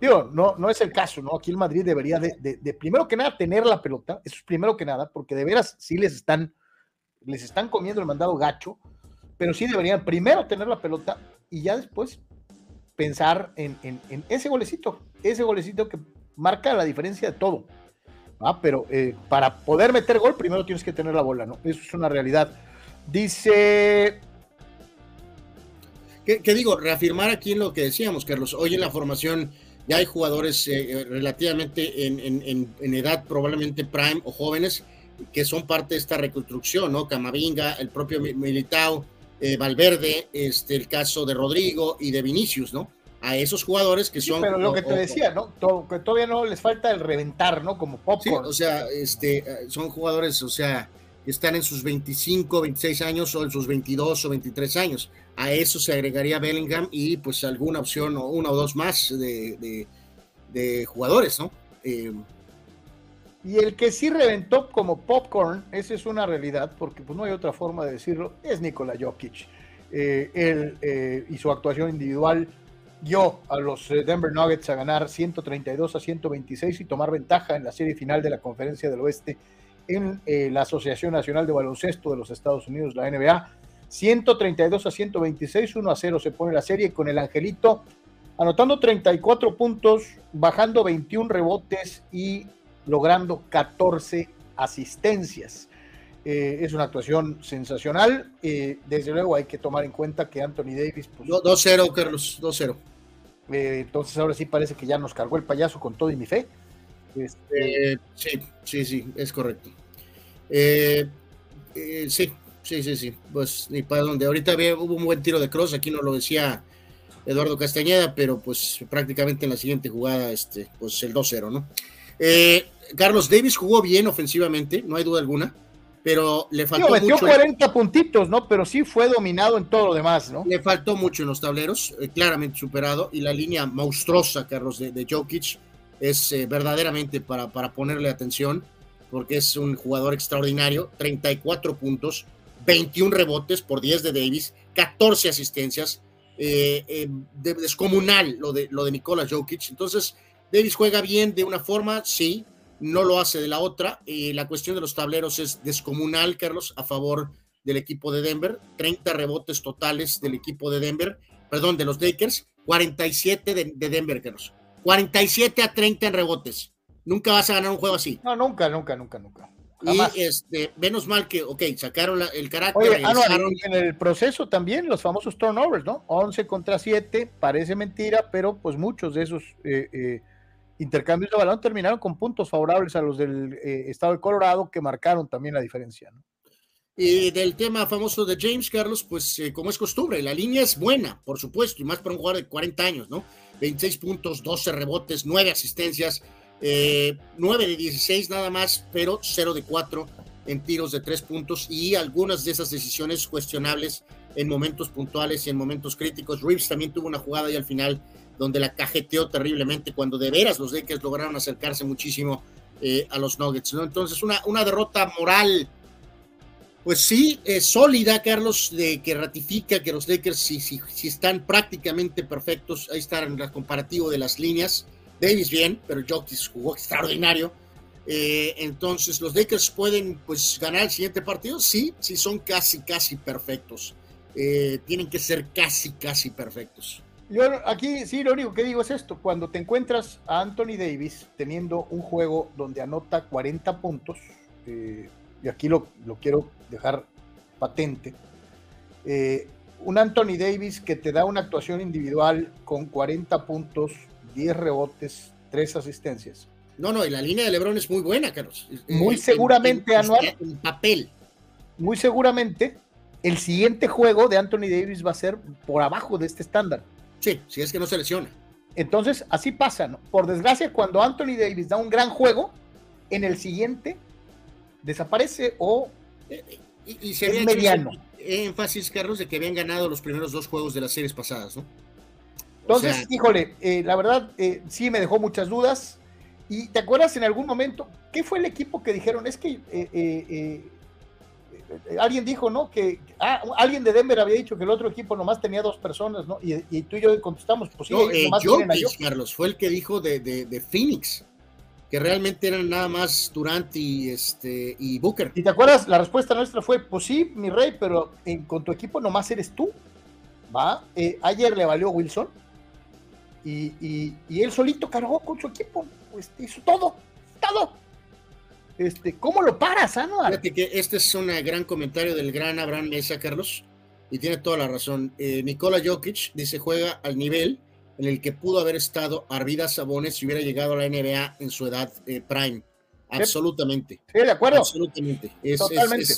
Digo, no, no es el caso, ¿no? Aquí el Madrid debería de, primero que nada tener la pelota, eso es primero que nada, porque de veras sí les están, les están comiendo el mandado gacho, pero sí deberían primero tener la pelota y ya después pensar en, ese golecito, ese golecito que marca la diferencia de todo. ¿ah? Pero eh, para poder meter gol, primero tienes que tener la bola, ¿no? Eso es una realidad. Dice ¿Qué, digo? Reafirmar aquí lo que decíamos, Carlos. Hoy en la formación ya hay jugadores eh, eh, relativamente en, edad probablemente prime o jóvenes que son parte de esta reconstrucción, ¿no? Camavinga, el propio Militao, eh, Valverde, este, el caso de Rodrigo y de Vinicius, ¿no? A esos jugadores que son... pero lo que te decía, ¿no? que todavía no les falta el reventar, ¿no? Como popcorn. o sea, este, son jugadores, o sea, están en sus 25, 26 años o en sus 22 o 23 años. A eso se agregaría Bellingham y pues alguna opción o una o dos más de, jugadores, ¿no? Eh, y el que sí reventó como popcorn, esa es una realidad, porque pues no hay otra forma de decirlo, es Nikola Jokic. Eh, él eh, y su actuación individual dio a los Denver Nuggets a ganar 132 a 126 y tomar ventaja en la serie final de la Conferencia del Oeste en eh, la Asociación Nacional de Baloncesto de los Estados Unidos, la NBA. 132 a 126, 1 a 0 se pone la serie con el Angelito anotando 34 puntos, bajando 21 rebotes y logrando 14 asistencias. Eh, es una actuación sensacional. Eh, desde luego hay que tomar en cuenta que Anthony Davis... 2-0, pues, Carlos, 2-0. entonces ahora sí parece que ya nos cargó el payaso con todo y mi fe. Este, sí, sí, sí, es correcto. Eh, eh, sí, sí, sí, sí. Pues ni para dónde. Ahorita había, hubo un buen tiro de cross, aquí no lo decía Eduardo Castañeda, pero pues prácticamente en la siguiente jugada, este, pues el 2-0, ¿no? Eh, Carlos Davis jugó bien ofensivamente, no hay duda alguna, pero le faltó metió 40 puntitos, ¿no? Pero sí fue dominado en todo lo demás, ¿no? Le faltó mucho en los tableros, claramente superado, y la línea monstruosa, Carlos, de, de Jokic es verdaderamente para, para ponerle atención porque es un jugador extraordinario, 34 puntos, 21 rebotes por 10 de Davis, 14 asistencias, eh, eh, descomunal lo de, lo de Jokic. Entonces, Davis juega bien de una forma, sí, no lo hace de la otra. y la cuestión de los tableros es descomunal, Carlos, a favor del equipo de Denver. 30 rebotes totales del equipo de Denver, perdón, de los Lakers, 47 de, de Denver, Carlos. 47 a 30 en rebotes. Nunca vas a ganar un juego así. No, nunca, nunca, nunca, nunca. Y este, menos mal que, ok, sacaron el carácter. Ah, en el proceso también, los famosos turnovers, ¿no? 11 contra 7, parece mentira, pero pues muchos de esos eh, eh, intercambios de balón terminaron con puntos favorables a los del eh, estado de Colorado que marcaron también la diferencia, ¿no? Y del tema famoso de James Carlos, pues como es costumbre, la línea es buena, por supuesto, y más para un jugador de 40 años, ¿no? 26 puntos, 12 rebotes, 9 asistencias, 9 eh, de 16 nada más, pero 0 de 4 en tiros de 3 puntos y algunas de esas decisiones cuestionables en momentos puntuales y en momentos críticos. Reeves también tuvo una jugada ahí al final donde la cajeteó terriblemente cuando de veras los Lakers lograron acercarse muchísimo eh, a los Nuggets. ¿no? Entonces, una, una derrota moral, pues sí, es sólida, Carlos, de que ratifica que los Lakers si, si, si están prácticamente perfectos. Ahí está en el comparativo de las líneas. Davis bien, pero Jokic jugó extraordinario. Eh, entonces, ¿los Lakers pueden pues, ganar el siguiente partido? Sí, sí, son casi, casi perfectos. Eh, tienen que ser casi, casi perfectos. Yo aquí sí, lo único que digo es esto, cuando te encuentras a Anthony Davis teniendo un juego donde anota 40 puntos, eh, y aquí lo, lo, quiero dejar patente, un Anthony Davis que te da una actuación individual con 40 puntos, 10 rebotes, 3 asistencias. No, no, y la línea de Lebron es muy buena, Carlos. Muy seguramente, Anual. En papel. Muy seguramente, el siguiente juego de Anthony Davis va a ser por abajo de este estándar. Sí, si es que no se lesiona. Entonces, así pasa, ¿no? Por desgracia, cuando Anthony Davis da un gran juego, en el siguiente desaparece o eh, y, es mediano. Énfasis, Carlos, de que habían ganado los primeros dos juegos de las series pasadas, ¿no? Entonces, híjole, eh, la verdad eh, sí me dejó muchas dudas. ¿Y te acuerdas en algún momento qué fue el equipo que dijeron? Es que eh, alguien dijo, ¿no? Que ah, alguien de Denver había dicho que el otro equipo nomás tenía dos personas, ¿no? Y, tú y yo contestamos, pues sí, nomás Carlos, fue el que dijo de, Phoenix, que realmente eran nada más Durant y, este, y Booker. ¿Y te acuerdas? La respuesta nuestra fue, pues sí, mi rey, pero con tu equipo nomás eres tú, ¿va? ayer le valió Wilson y, él solito cargó con su equipo, pues hizo todo, todo. Este, ¿Cómo lo paras, Anuar? Fíjate que este es un gran comentario del gran Abraham Mesa, Carlos, y tiene toda la razón. Eh, Nikola Jokic dice juega al nivel en el que pudo haber estado Arvidas Sabones si hubiera llegado a la NBA en su edad eh, prime. Absolutamente. Sí, de acuerdo. Absolutamente. Totalmente.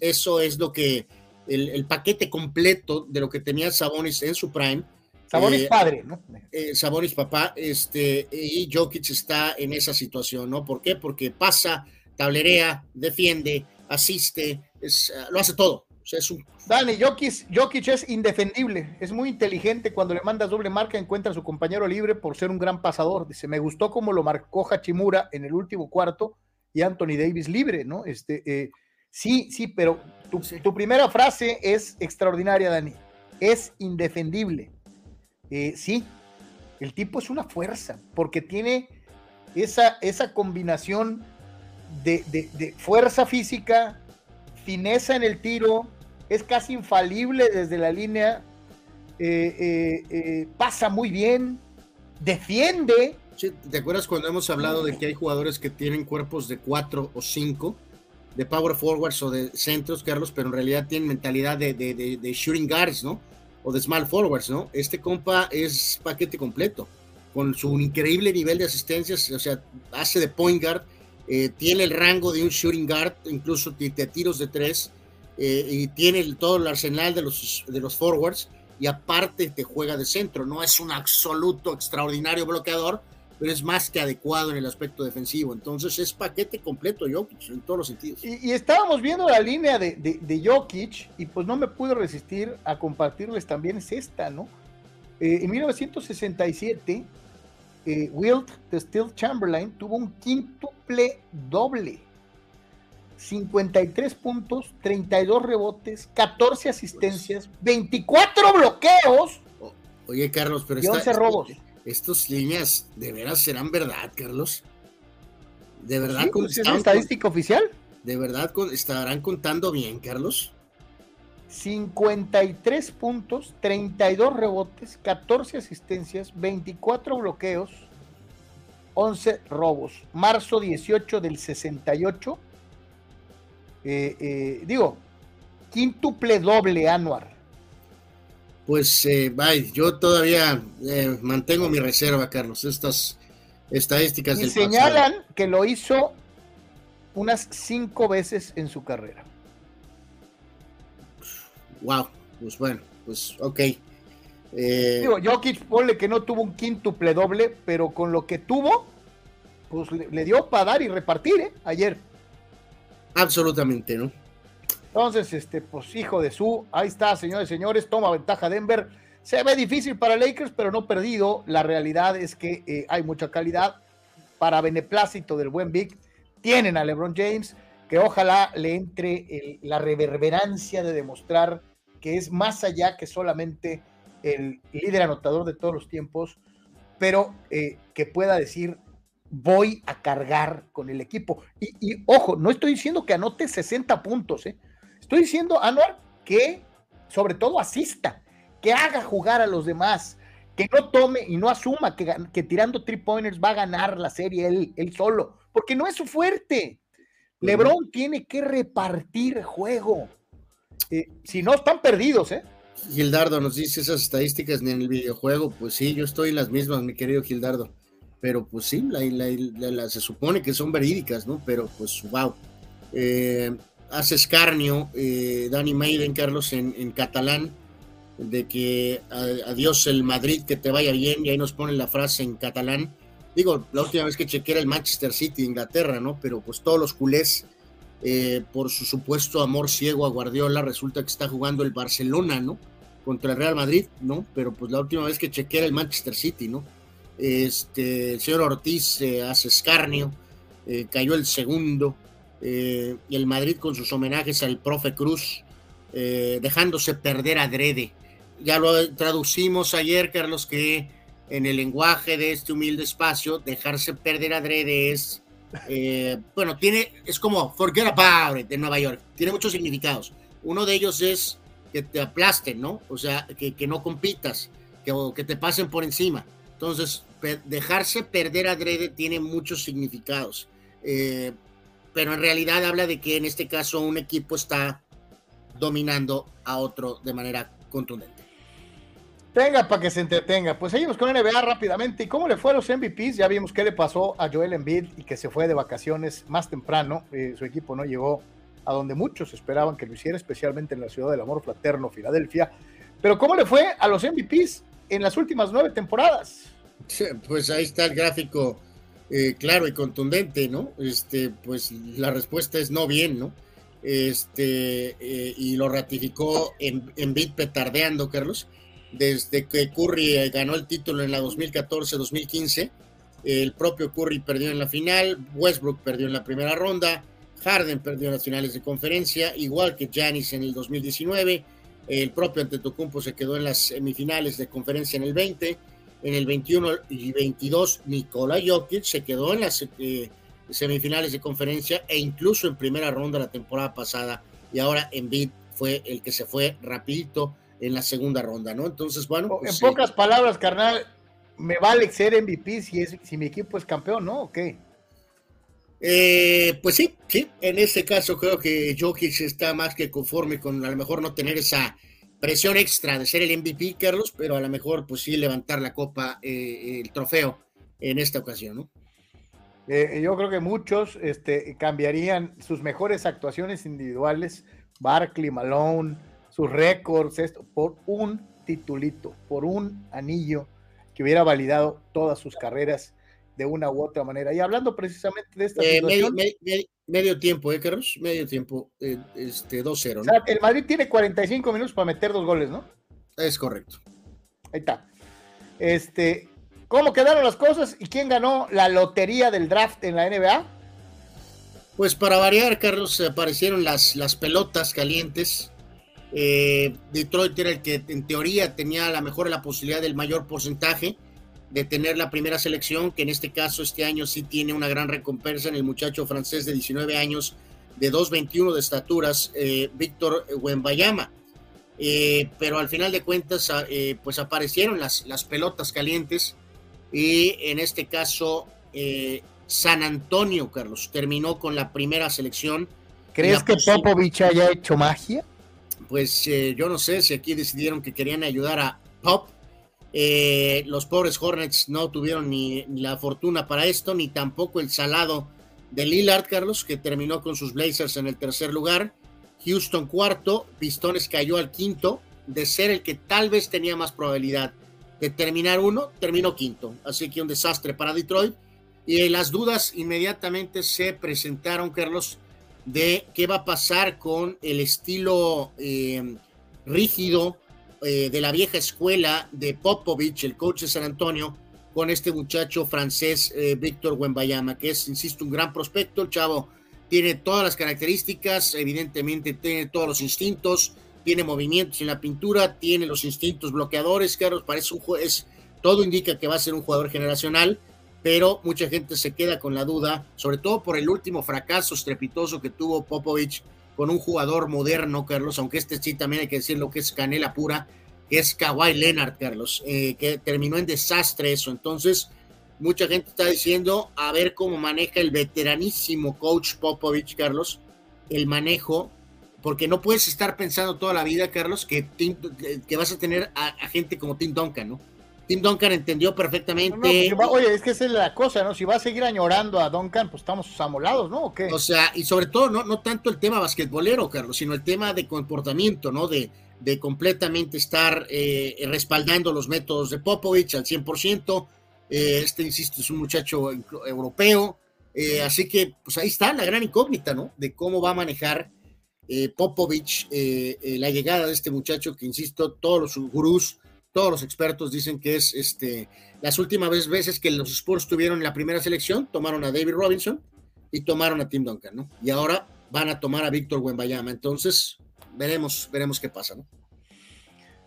eso es lo que el, el, paquete completo de lo que tenía Sabonis en su prime Sabonis eh, padre, ¿no? Eh, Sabonis papá, este, y Jokic está en esa situación, ¿no? ¿Por qué? Porque pasa tablerea, defiende, asiste, es, lo hace todo. O sea, es un... Dani, Jokic, Jokic es indefendible, es muy inteligente cuando le mandas doble marca, encuentra a su compañero libre por ser un gran pasador. Dice, me gustó como lo marcó Hachimura en el último cuarto y Anthony Davis libre, ¿no? Este, eh, sí, sí, pero tu, tu, primera frase es extraordinaria, Dani. Es indefendible. Eh, sí, el tipo es una fuerza, porque tiene esa, esa combinación de, fuerza física, fineza en el tiro, es casi infalible desde la línea, eh, eh, eh, pasa muy bien, defiende. ¿Te acuerdas cuando hemos hablado de que hay jugadores que tienen cuerpos de cuatro o cinco, de power forwards o de centros, Carlos, pero en realidad tienen mentalidad de, de shooting guards, ¿no? O de small forwards, ¿no? Este compa es paquete completo, con su increíble nivel de asistencias, o sea, hace de point guard, tiene el rango de un shooting guard, incluso de, tiros de tres, eh, y tiene todo el arsenal de los, de los forwards, y aparte te juega de centro. No es un absoluto extraordinario bloqueador, pero es más que adecuado en el aspecto defensivo. Entonces es paquete completo Jokic en todos los sentidos. Y, estábamos viendo la línea de, de, Jokic y pues no me pude resistir a compartirles también es esta, ¿no? Eh, en 1967 eh, Wilt de Steel Chamberlain tuvo un quíntuple doble. 53 puntos, 32 rebotes, 14 asistencias, 24 bloqueos. Oye, Carlos, pero y 11 robos. Estas líneas de veras serán verdad, Carlos. ¿De verdad? Sí, pues, ¿Es estadística oficial? ¿De verdad estarán contando bien, Carlos? 53 puntos, 32 rebotes, 14 asistencias, 24 bloqueos, 11 robos. Marzo 18 del 68. Eh, eh, digo, quíntuple doble Anuar. Pues, eh, yo todavía eh, mantengo mi reserva, Carlos. Estas estadísticas. Y señalan que lo hizo unas cinco veces en su carrera. Wow, pues bueno, pues ok. Eh, Digo, Jokic, ponle que no tuvo un quíntuple doble, pero con lo que tuvo, pues le, dio para dar y repartir, ¿eh? Ayer. Absolutamente, ¿no? Entonces, este, pues hijo de su, ahí está, señores y señores, toma ventaja Denver. Se ve difícil para Lakers, pero no perdido. La realidad es que eh, hay mucha calidad. Para beneplácito del buen Big, tienen a LeBron James, que ojalá le entre la reverberancia de demostrar que es más allá que solamente el líder anotador de todos los tiempos, pero eh, que pueda decir, voy a cargar con el equipo. Y, ojo, no estoy diciendo que anote 60 puntos, ¿eh? estoy diciendo, Anuar, que sobre todo asista, que haga jugar a los demás, que no tome y no asuma que, que tirando three pointers va a ganar la serie él, él solo, porque no es su fuerte. Lebron tiene que repartir juego. Eh, si no, están perdidos, ¿eh? Gildardo nos dice esas estadísticas en el videojuego. Pues sí, yo estoy en las mismas, mi querido Gildardo. Pero pues sí, se supone que son verídicas, ¿no? Pero pues wow. Eh, hace escarnio eh, Danny Maiden, Carlos, en, catalán, de que adiós el Madrid, que te vaya bien, y ahí nos pone la frase en catalán. Digo, la última vez que chequé era el Manchester City, Inglaterra, ¿no? Pero pues todos los culés, eh, por su supuesto amor ciego a Guardiola, resulta que está jugando el Barcelona, ¿no? Contra el Real Madrid, ¿no? Pero pues la última vez que chequé era el Manchester City, ¿no? Este, el señor Ortiz hace escarnio, eh, cayó el segundo, eh, y el Madrid con sus homenajes al profe Cruz, dejándose perder a Drede. Ya lo traducimos ayer, Carlos, que en el lenguaje de este humilde espacio, dejarse perder adrede es, eh, bueno, tiene, es como forget about it de Nueva York, tiene muchos significados. Uno de ellos es que te aplasten, ¿no? O sea, que, no compitas, que te pasen por encima. Entonces, dejarse perder adrede tiene muchos significados. Eh, pero en realidad habla de que en este caso un equipo está dominando a otro de manera contundente. Tenga para que se entretenga. Pues seguimos con NBA rápidamente. ¿Y cómo le fue a los MVPs? Ya vimos qué le pasó a Joel Embiid y que se fue de vacaciones más temprano. Eh, su equipo no llegó a donde muchos esperaban que lo hiciera, especialmente en la ciudad del amor fraterno, Filadelfia. Pero ¿cómo le fue a los MVPs en las últimas nueve temporadas? Pues ahí está el gráfico eh, claro y contundente, ¿no? Este, pues la respuesta es no bien, ¿no? Este, eh, y lo ratificó en, en bit petardeando, Carlos, desde que Curry ganó el título en la 2014-2015. El propio Curry perdió en la final, Westbrook perdió en la primera ronda, Harden perdió en las finales de conferencia, igual que Janis en el 2019. El propio Antetokounmpo se quedó en las semifinales de conferencia en el 20 en el 21 y 22 Nikola Jokic se quedó en las eh, semifinales de conferencia e incluso en primera ronda la temporada pasada y ahora Embiid fue el que se fue rapidito en la segunda ronda, ¿no? Entonces, bueno. Pues, en pocas palabras, carnal, me vale ser MVP si, es, si mi equipo es campeón, ¿no? ¿O qué? Eh, pues sí, sí, en este caso creo que Jokic está más que conforme con a lo mejor no tener esa presión extra de ser el MVP, Carlos, pero a lo mejor pues sí levantar la copa, eh, el trofeo en esta ocasión, ¿no? Eh, yo creo que muchos este, cambiarían sus mejores actuaciones individuales, Barkley, Malone, sus récords, esto, por un titulito, por un anillo que hubiera validado todas sus carreras de una u otra manera. Y hablando precisamente de esta eh, situación, Medio tiempo, ¿eh, Carlos? Medio tiempo, eh, este 2-0. ¿no? O sea, el Madrid tiene 45 minutos para meter dos goles, ¿no? Es correcto. Ahí está. Este, ¿Cómo quedaron las cosas y quién ganó la lotería del draft en la NBA? Pues para variar, Carlos, aparecieron las, las pelotas calientes. Eh, Detroit era el que en teoría tenía a lo mejor la posibilidad del mayor porcentaje de tener la primera selección, que en este caso este año sí tiene una gran recompensa en el muchacho francés de 19 años, de 2.21 de estaturas, eh, Víctor Wembayama. Eh, pero al final de cuentas, ah, eh, pues aparecieron las, las pelotas calientes y en este caso San Antonio, Carlos, terminó con la primera selección. ¿Crees que Popovich haya hecho magia? Pues yo no sé si aquí decidieron que querían ayudar a Pop eh, los pobres Hornets no tuvieron ni, la fortuna para esto, ni tampoco el salado de Lillard, Carlos, que terminó con sus Blazers en el tercer lugar. Houston cuarto, Pistones cayó al quinto, de ser el que tal vez tenía más probabilidad de terminar uno, terminó quinto. Así que un desastre para Detroit. Y las dudas inmediatamente se presentaron, Carlos, de qué va a pasar con el estilo eh, rígido eh, de la vieja escuela de Popovich, el coach de San Antonio, con este muchacho francés eh, Víctor Wembayama, que es, insisto, un gran prospecto. El chavo tiene todas las características, evidentemente tiene todos los instintos, tiene movimientos en la pintura, tiene los instintos bloqueadores, Carlos, parece un juez, todo indica que va a ser un jugador generacional, pero mucha gente se queda con la duda, sobre todo por el último fracaso estrepitoso que tuvo Popovich con un jugador moderno, Carlos, aunque este sí también hay que decir lo que es canela pura, que es Kawhi Leonard, Carlos, eh, que terminó en desastre eso. Entonces, mucha gente está diciendo a ver cómo maneja el veteranísimo coach Popovich, Carlos, el manejo, porque no puedes estar pensando toda la vida, Carlos, que, vas a tener a, a gente como Tim Duncan, ¿no? Tim Duncan entendió perfectamente. Pues, oye, es que esa es la cosa, ¿no? Si va a seguir añorando a Duncan, pues estamos amolados, ¿no? ¿O, qué? o sea, y sobre todo, no, no tanto el tema basquetbolero, Carlos, sino el tema de comportamiento, ¿no? De, de completamente estar eh, respaldando los métodos de Popovich al 100%. Eh, este, insisto, es un muchacho europeo. Eh, así que, pues ahí está la gran incógnita, ¿no? De cómo va a manejar Popovich la llegada de este muchacho que, insisto, todos los gurús todos los expertos dicen que es este, las últimas veces que los Spurs tuvieron la primera selección, tomaron a David Robinson y tomaron a Tim Duncan, ¿no? Y ahora van a tomar a Víctor Wembayama. Entonces, veremos, veremos qué pasa, ¿no?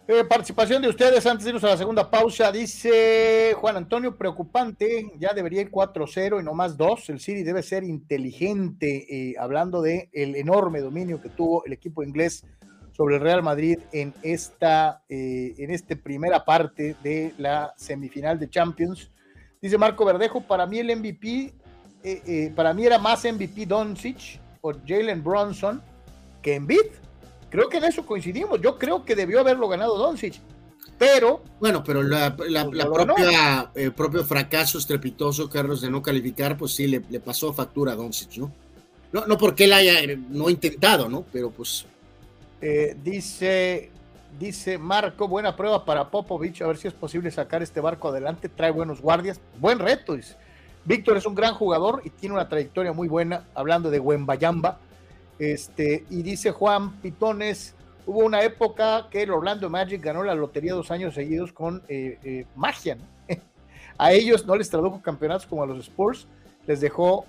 Eh, participación de ustedes antes de irnos a la segunda pausa. Dice Juan Antonio, preocupante, ya debería ir 4-0 y no más 2. El City debe ser inteligente, eh, hablando de enorme dominio que tuvo el equipo inglés sobre el Real Madrid en esta, eh, en este primera parte de la semifinal de Champions. Dice Marco Verdejo, para mí el MVP, eh, eh, para mí era más MVP Doncic o Jalen Bronson que Embiid. Creo que en eso coincidimos. Yo creo que debió haberlo ganado Doncic. Pero. Bueno, pero la, propia, el propio fracaso estrepitoso, Carlos, de no calificar, pues sí le, pasó factura a Doncic, ¿no? ¿no? No porque él haya no intentado, ¿no? Pero pues eh, dice, dice Marco, buena prueba para Popovich, a ver si es posible sacar este barco adelante, trae buenos guardias, buen reto, dice. Víctor es un gran jugador y tiene una trayectoria muy buena, hablando de Wembayamba. Este, y dice Juan Pitones, hubo una época que el Orlando Magic ganó la lotería dos años seguidos con eh, eh, magia. a ellos no les tradujo campeonatos como a los Spurs, les dejó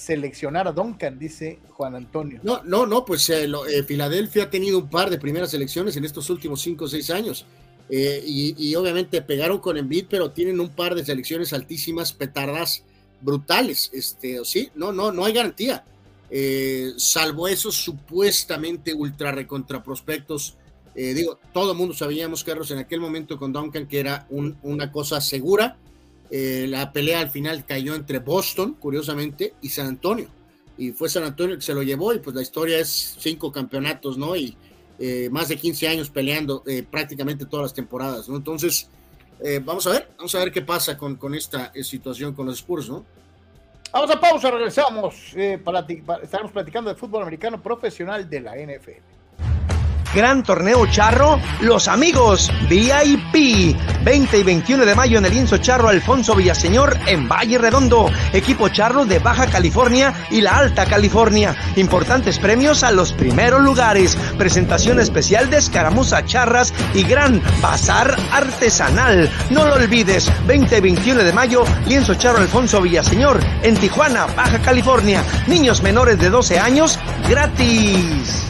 seleccionar a Duncan, dice Juan Antonio. No, no, no, pues eh, Filadelfia ha tenido un par de primeras selecciones en estos últimos cinco o seis años. y, obviamente pegaron con Embiid, pero tienen un par de selecciones altísimas, petardas brutales. Este, sí, no, no, no hay garantía. Eh, salvo esos supuestamente ultra recontra prospectos. Eh, digo, todo el mundo sabíamos, Carlos, en aquel momento con Duncan que era una cosa segura. Eh, la pelea al final cayó entre Boston, curiosamente, y San Antonio. Y fue San Antonio que se lo llevó, y pues la historia es cinco campeonatos, ¿no? Y más de 15 años peleando prácticamente todas las temporadas, ¿no? Entonces, vamos a ver, vamos a ver qué pasa con, esta situación con los Spurs, ¿no? Vamos a pausa, regresamos. Eh, para, estaremos platicando de fútbol americano profesional de la NFL. Gran torneo charro, los amigos VIP. 20 y 21 de mayo en el Inso Charro Alfonso Villaseñor en Valle Redondo. Equipo charro de Baja California y la Alta California. Importantes premios a los primeros lugares. Presentación especial de escaramuza charras y gran bazar artesanal. No lo olvides, 20 y 21 de mayo, Lienzo Charro Alfonso Villaseñor en Tijuana, Baja California. Niños menores de 12 años, gratis.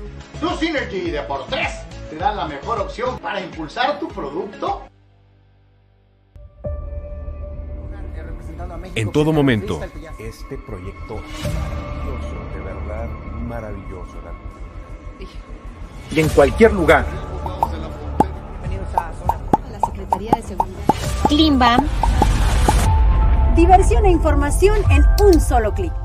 Tu Synergy de por 3 te da la mejor opción para impulsar tu producto. En todo momento, este proyecto maravilloso, de verdad maravilloso. Y en cualquier lugar. La Secretaría de Seguridad. Klimbam. Diversión e información en un solo clic.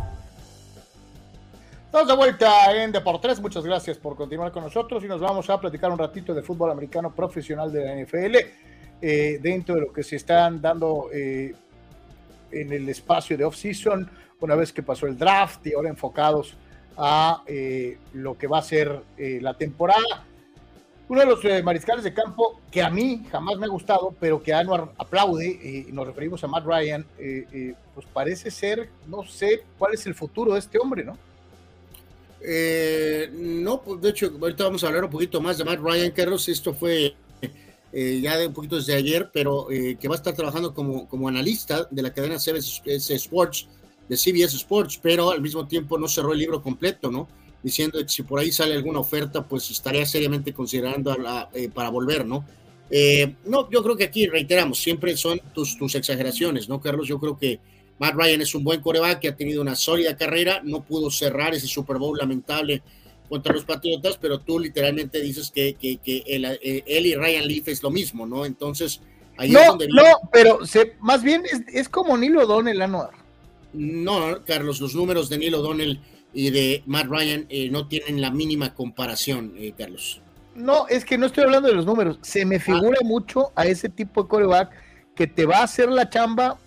Estamos de vuelta en Deportes. Muchas gracias por continuar con nosotros y nos vamos a platicar un ratito de fútbol americano profesional de la NFL eh, dentro de lo que se están dando eh, en el espacio de off-season una vez que pasó el draft y ahora enfocados a eh, lo que va a ser la temporada. Uno de los mariscales de campo que a mí jamás me ha gustado, pero que Anuar aplaude, y nos referimos a Matt Ryan, pues parece ser, no sé cuál es el futuro de este hombre, ¿no? Eh, no, pues de hecho, ahorita vamos a hablar un poquito más de Matt Ryan Carlos. Esto fue eh, ya de un poquito desde ayer, pero eh, que va a estar trabajando como, como analista de la cadena CBS Sports, de CBS Sports, pero al mismo tiempo no cerró el libro completo, ¿no? Diciendo que si por ahí sale alguna oferta, pues estaría seriamente considerando para volver, ¿no? no, yo creo que aquí reiteramos, siempre son tus, tus exageraciones, ¿no, Carlos? Yo creo que Matt Ryan es un buen coreback que ha tenido una sólida carrera, no pudo cerrar ese Super Bowl lamentable contra los Patriotas, pero tú literalmente dices que, que, que eh, él, y Ryan Leaf es lo mismo, ¿no? Entonces, ahí no, es donde... No, pero se, más bien es, es como Neil O'Donnell, Anuar. No, Carlos, los números de Neil O'Donnell y de Matt Ryan eh, no tienen la mínima comparación, eh, Carlos. No, es que no estoy hablando de los números. Se me figura ah. mucho a ese tipo de coreback que te va a hacer la chamba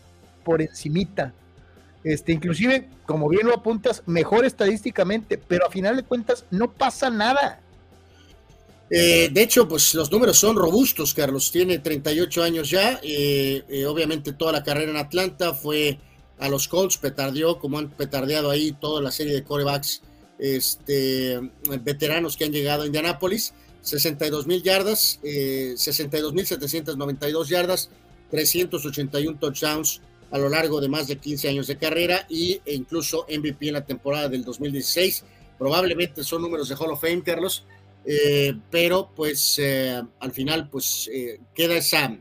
por encimita. Este, inclusive, como bien lo apuntas, mejor estadísticamente, pero a final de cuentas no pasa nada. Eh, de hecho, pues los números son robustos, Carlos. Tiene 38 años ya. Eh, eh, obviamente toda la carrera en Atlanta fue a los Colts, petardeó como han petardeado ahí toda la serie de corebacks este, veteranos que han llegado a Indianápolis. 62 mil yardas, 62 mil 792 yardas, 381 touchdowns, a lo largo de más de 15 años de carrera y, e incluso MVP en la temporada del 2016. Probablemente son números de Hall of Fame, Carlos, eh, pero pues eh, al final pues eh, queda esa,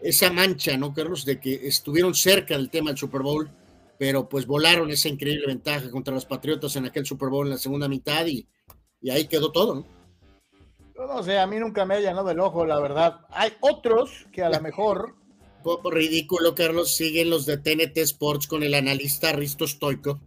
esa mancha, ¿no, Carlos? De que estuvieron cerca del tema del Super Bowl, pero pues volaron esa increíble ventaja contra los Patriotas en aquel Super Bowl en la segunda mitad y, y ahí quedó todo, ¿no? No sé, a mí nunca me ha llenado el ojo, la verdad. Hay otros que a lo mejor Poco ridículo, Carlos. Siguen los de TNT Sports con el analista Risto Stoico.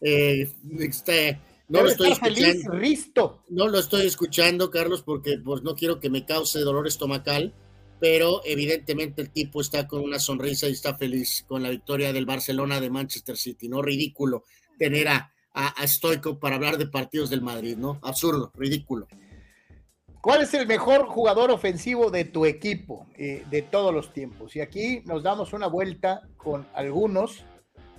Eh, este, no lo estoy escuchando. Risto. No lo estoy escuchando, Carlos, porque pues no quiero que me cause dolor estomacal, pero evidentemente el tipo está con una sonrisa y está feliz con la victoria del Barcelona de Manchester City, ¿no? Ridículo tener a, a, Stoico para hablar de partidos del Madrid, ¿no? Absurdo, ridículo. ¿Cuál es el mejor jugador ofensivo de tu equipo eh, de todos los tiempos? Y aquí nos damos una vuelta con algunos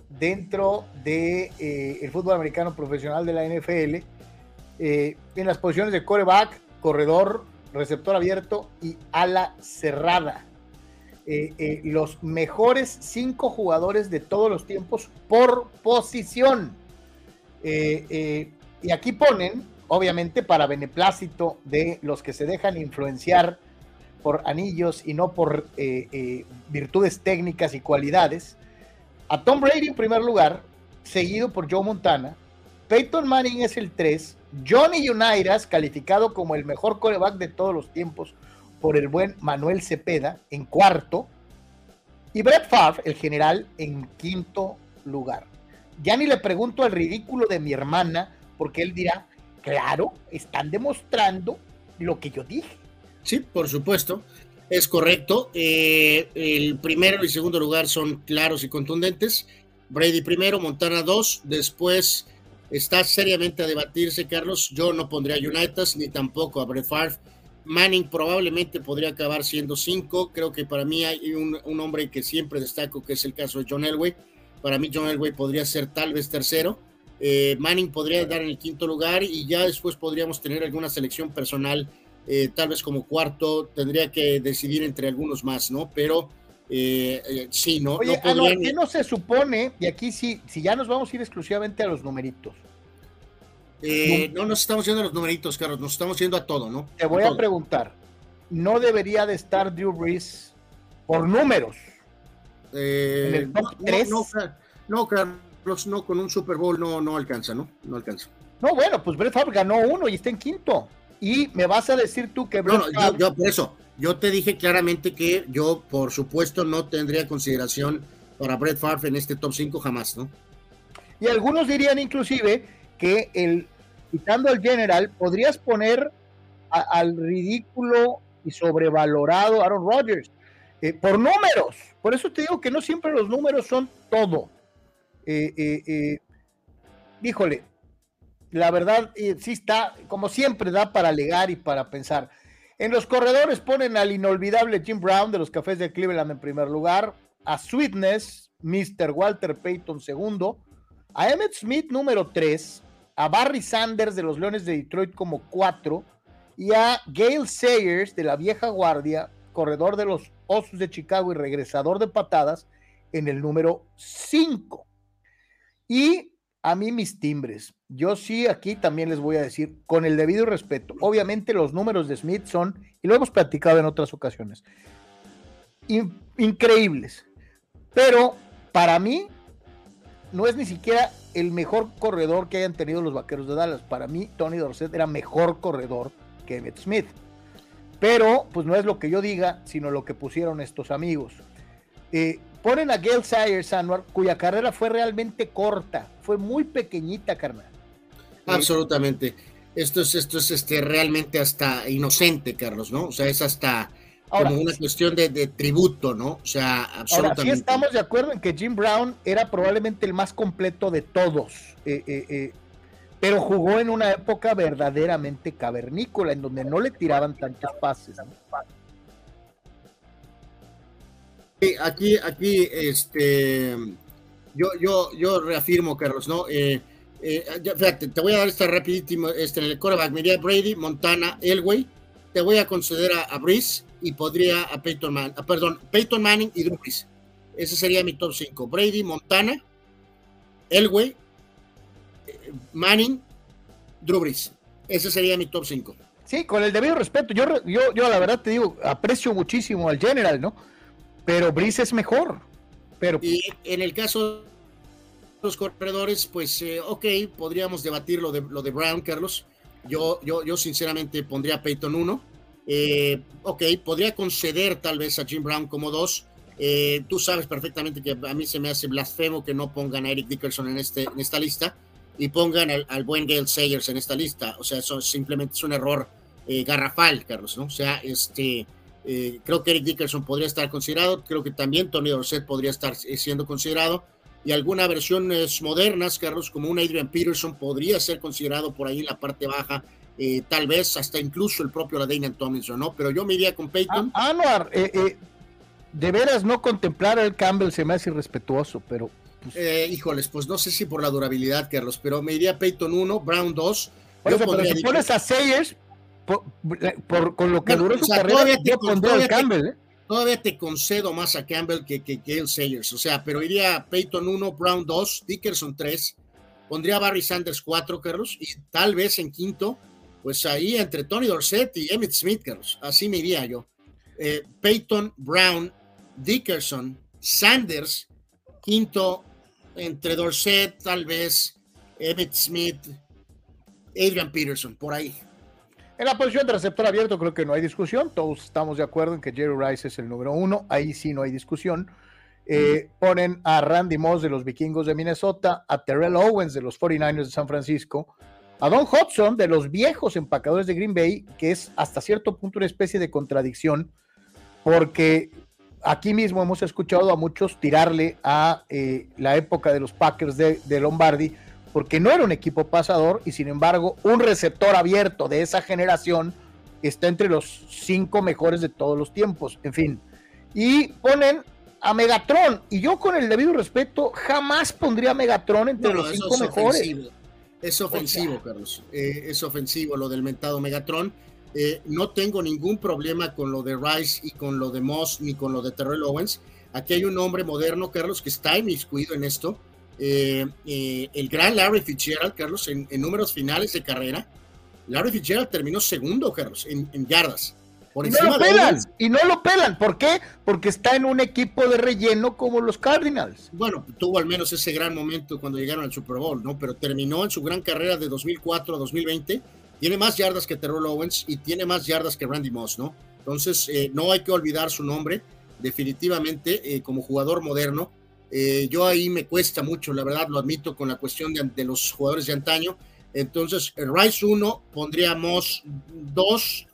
dentro del de, eh, fútbol americano profesional de la NFL eh, en las posiciones de coreback, corredor, receptor abierto y ala cerrada. los mejores cinco jugadores de todos los tiempos por posición. y aquí ponen obviamente para beneplácito de los que se dejan influenciar por anillos y no por eh, eh, virtudes técnicas y cualidades. A Tom Brady en primer lugar, seguido por Joe Montana. Peyton Manning es el 3. Johnny Unitas, calificado como el mejor coreback de todos los tiempos por el buen Manuel Cepeda, en cuarto. Y Brett Favre, el general, en quinto lugar. Ya ni le pregunto al ridículo de mi hermana, porque él dirá, Claro, están demostrando lo que yo dije. Sí, por supuesto, es correcto. Eh, el primero y segundo lugar son claros y contundentes. Brady primero, Montana dos, después está seriamente a debatirse, Carlos. Yo no pondría a United ni tampoco a Brett Favre. Manning probablemente podría acabar siendo cinco. Creo que para mí hay un, un, hombre que siempre destaco, que es el caso de John Elway. Para mí John Elway podría ser tal vez tercero. Eh, Manning podría dar en el quinto lugar y ya después podríamos tener alguna selección personal, eh, tal vez como cuarto, tendría que decidir entre algunos más, ¿no? Pero eh, sí, no. Oye, no ¿qué no se supone? Y aquí sí, si ya nos vamos a ir exclusivamente a los numeritos. no nos estamos yendo a los numeritos, Carlos, nos estamos yendo a todo, ¿no? Te voy a, preguntar, ¿no debería de estar Drew Brees por números? ¿En el top 3? No, no, Carlos no, con un Super Bowl no, no alcanza, ¿no? No alcanza. No, bueno, pues Brett Favre ganó uno y está en quinto. Y me vas a decir tú que Brett no, yo, por eso, yo te dije claramente que yo, por supuesto, no tendría consideración para Brett Favre en este top 5 jamás, ¿no? Y algunos dirían inclusive que el quitando al general, podrías poner al ridículo y sobrevalorado Aaron Rodgers eh, por números. Por eso te digo que no siempre los números son todo. Eh, eh, eh, híjole, la verdad sí está, como siempre, da para alegar y para pensar. En los corredores ponen al inolvidable Jim Brown de los Cafés de Cleveland en primer lugar, a Sweetness, Mr. Walter Payton segundo, a Emmett Smith número 3, a Barry Sanders de los Leones de Detroit como 4 y a Gail Sayers de la vieja guardia, corredor de los Osos de Chicago y regresador de patadas en el número 5. Y a mí mis timbres. Yo sí aquí también les voy a decir, con el debido respeto, obviamente los números de Smith son, y lo hemos platicado en otras ocasiones, increíbles. Pero para mí no es ni siquiera el mejor corredor que hayan tenido los Vaqueros de Dallas. Para mí Tony Dorset era mejor corredor que Emmett Smith. Pero pues no es lo que yo diga, sino lo que pusieron estos amigos. Eh, Ponen a Gail Sayers, Anwar, cuya carrera fue realmente corta, fue muy pequeñita, carnal. Absolutamente. Esto es, esto es este, realmente hasta inocente, Carlos, ¿no? O sea, es hasta como una cuestión de, tributo, ¿no? O sea, absolutamente. Ahora, sí estamos de acuerdo en que Jim Brown era probablemente el más completo de todos, eh, eh, eh, pero jugó en una época verdaderamente cavernícola, en donde no le tiraban tantos pases. ¿no? Aquí, aquí, este, yo, yo, yo reafirmo, Carlos, ¿no? Eh, eh, fíjate, te voy a dar esta rapidísimo, este, en el coreback, me Brady, Montana, Elway, te voy a conceder a, a y podría a Peyton Manning, perdón, Peyton Manning y Drew Ese sería mi top 5. Brady, Montana, Elway, eh, Manning, Drew Ese sería mi top 5. Sí, con el debido respeto. Yo, yo, yo la verdad te digo, aprecio muchísimo al General, ¿no? Pero Brice es mejor. Pero... Y en el caso de los corredores, pues eh, ok, podríamos debatir lo de, lo de Brown, Carlos. Yo, yo, yo sinceramente pondría a Peyton 1. Eh, ok, podría conceder tal vez a Jim Brown como 2, Eh, tú sabes perfectamente que a mí se me hace blasfemo que no pongan a Eric Dickerson en, este, en esta lista y pongan al, buen Gail Sayers en esta lista. O sea, eso simplemente es un error eh, garrafal, Carlos, ¿no? O sea, este, eh, creo que Eric Dickerson podría estar considerado, creo que también Tony Dorsett podría estar siendo considerado y alguna versiones modernas, Carlos, como un Adrian Peterson podría ser considerado por ahí en la parte baja tal vez hasta incluso el propio Ladanian Tomlinson, ¿no? Pero yo me iría con Peyton. Ah, Anuar, eh, de veras no contemplar al Campbell se me hace irrespetuoso, pero... Pues... Eh, híjoles, pues no sé si por la durabilidad, Carlos, pero me iría Peyton 1, Brown 2. pero si pones a Sayers, por, con lo que duró su carrera, yo pondría Campbell, ¿eh? Todavía te concedo más a Campbell que, que, que el Sayers, o sea, pero iría Peyton 1, Brown 2, Dickerson 3, pondría Barry Sanders 4, Carlos, y tal vez en quinto, pues ahí entre Tony Dorsett y Emmett Smith, Carlos, así me iría yo. Eh, Peyton, Brown, Dickerson, Sanders, quinto entre Dorset, tal vez, Emmett Smith, Adrian Peterson, por ahí. En la posición de receptor abierto creo que no hay discusión, todos estamos de acuerdo en que Jerry Rice es el número uno, ahí sí no hay discusión. Eh, ponen a Randy Moss de los Vikingos de Minnesota, a Terrell Owens de los 49ers de San Francisco, a Don Hudson de los viejos empacadores de Green Bay, que es hasta cierto punto una especie de contradicción, porque aquí mismo hemos escuchado a muchos tirarle a eh, la época de los Packers de, Lombardi, porque no era un equipo pasador y sin embargo un receptor abierto de esa generación está entre los cinco mejores de todos los tiempos, en fin. Y ponen a Megatron, y yo con el debido respeto jamás pondría a Megatron entre los cinco mejores. Es ofensivo, Carlos, eh, es ofensivo lo del mentado Megatron eh, no tengo ningún problema con lo de Rice y con lo de Moss ni con lo de Terrell Owens. Aquí hay un hombre moderno, Carlos, que está inmiscuido en esto. Eh, eh, el gran Larry Fitzgerald, Carlos, en, números finales de carrera. Larry Fitzgerald terminó segundo, Carlos, en, yardas. Por y no lo pelan, y no lo pelan. ¿Por qué? Porque está en un equipo de relleno como los Cardinals. Bueno, tuvo al menos ese gran momento cuando llegaron al Super Bowl, ¿no? Pero terminó en su gran carrera de 2004 a 2020 tiene más yardas que Terrell Owens y tiene más yardas que Randy Moss, ¿no? Entonces, eh, no hay que olvidar su nombre, definitivamente, eh, como jugador moderno. Eh, yo ahí me cuesta mucho, la verdad, lo admito, con la cuestión de, los jugadores de antaño. Entonces, el Rice 1, pondría Moss 2,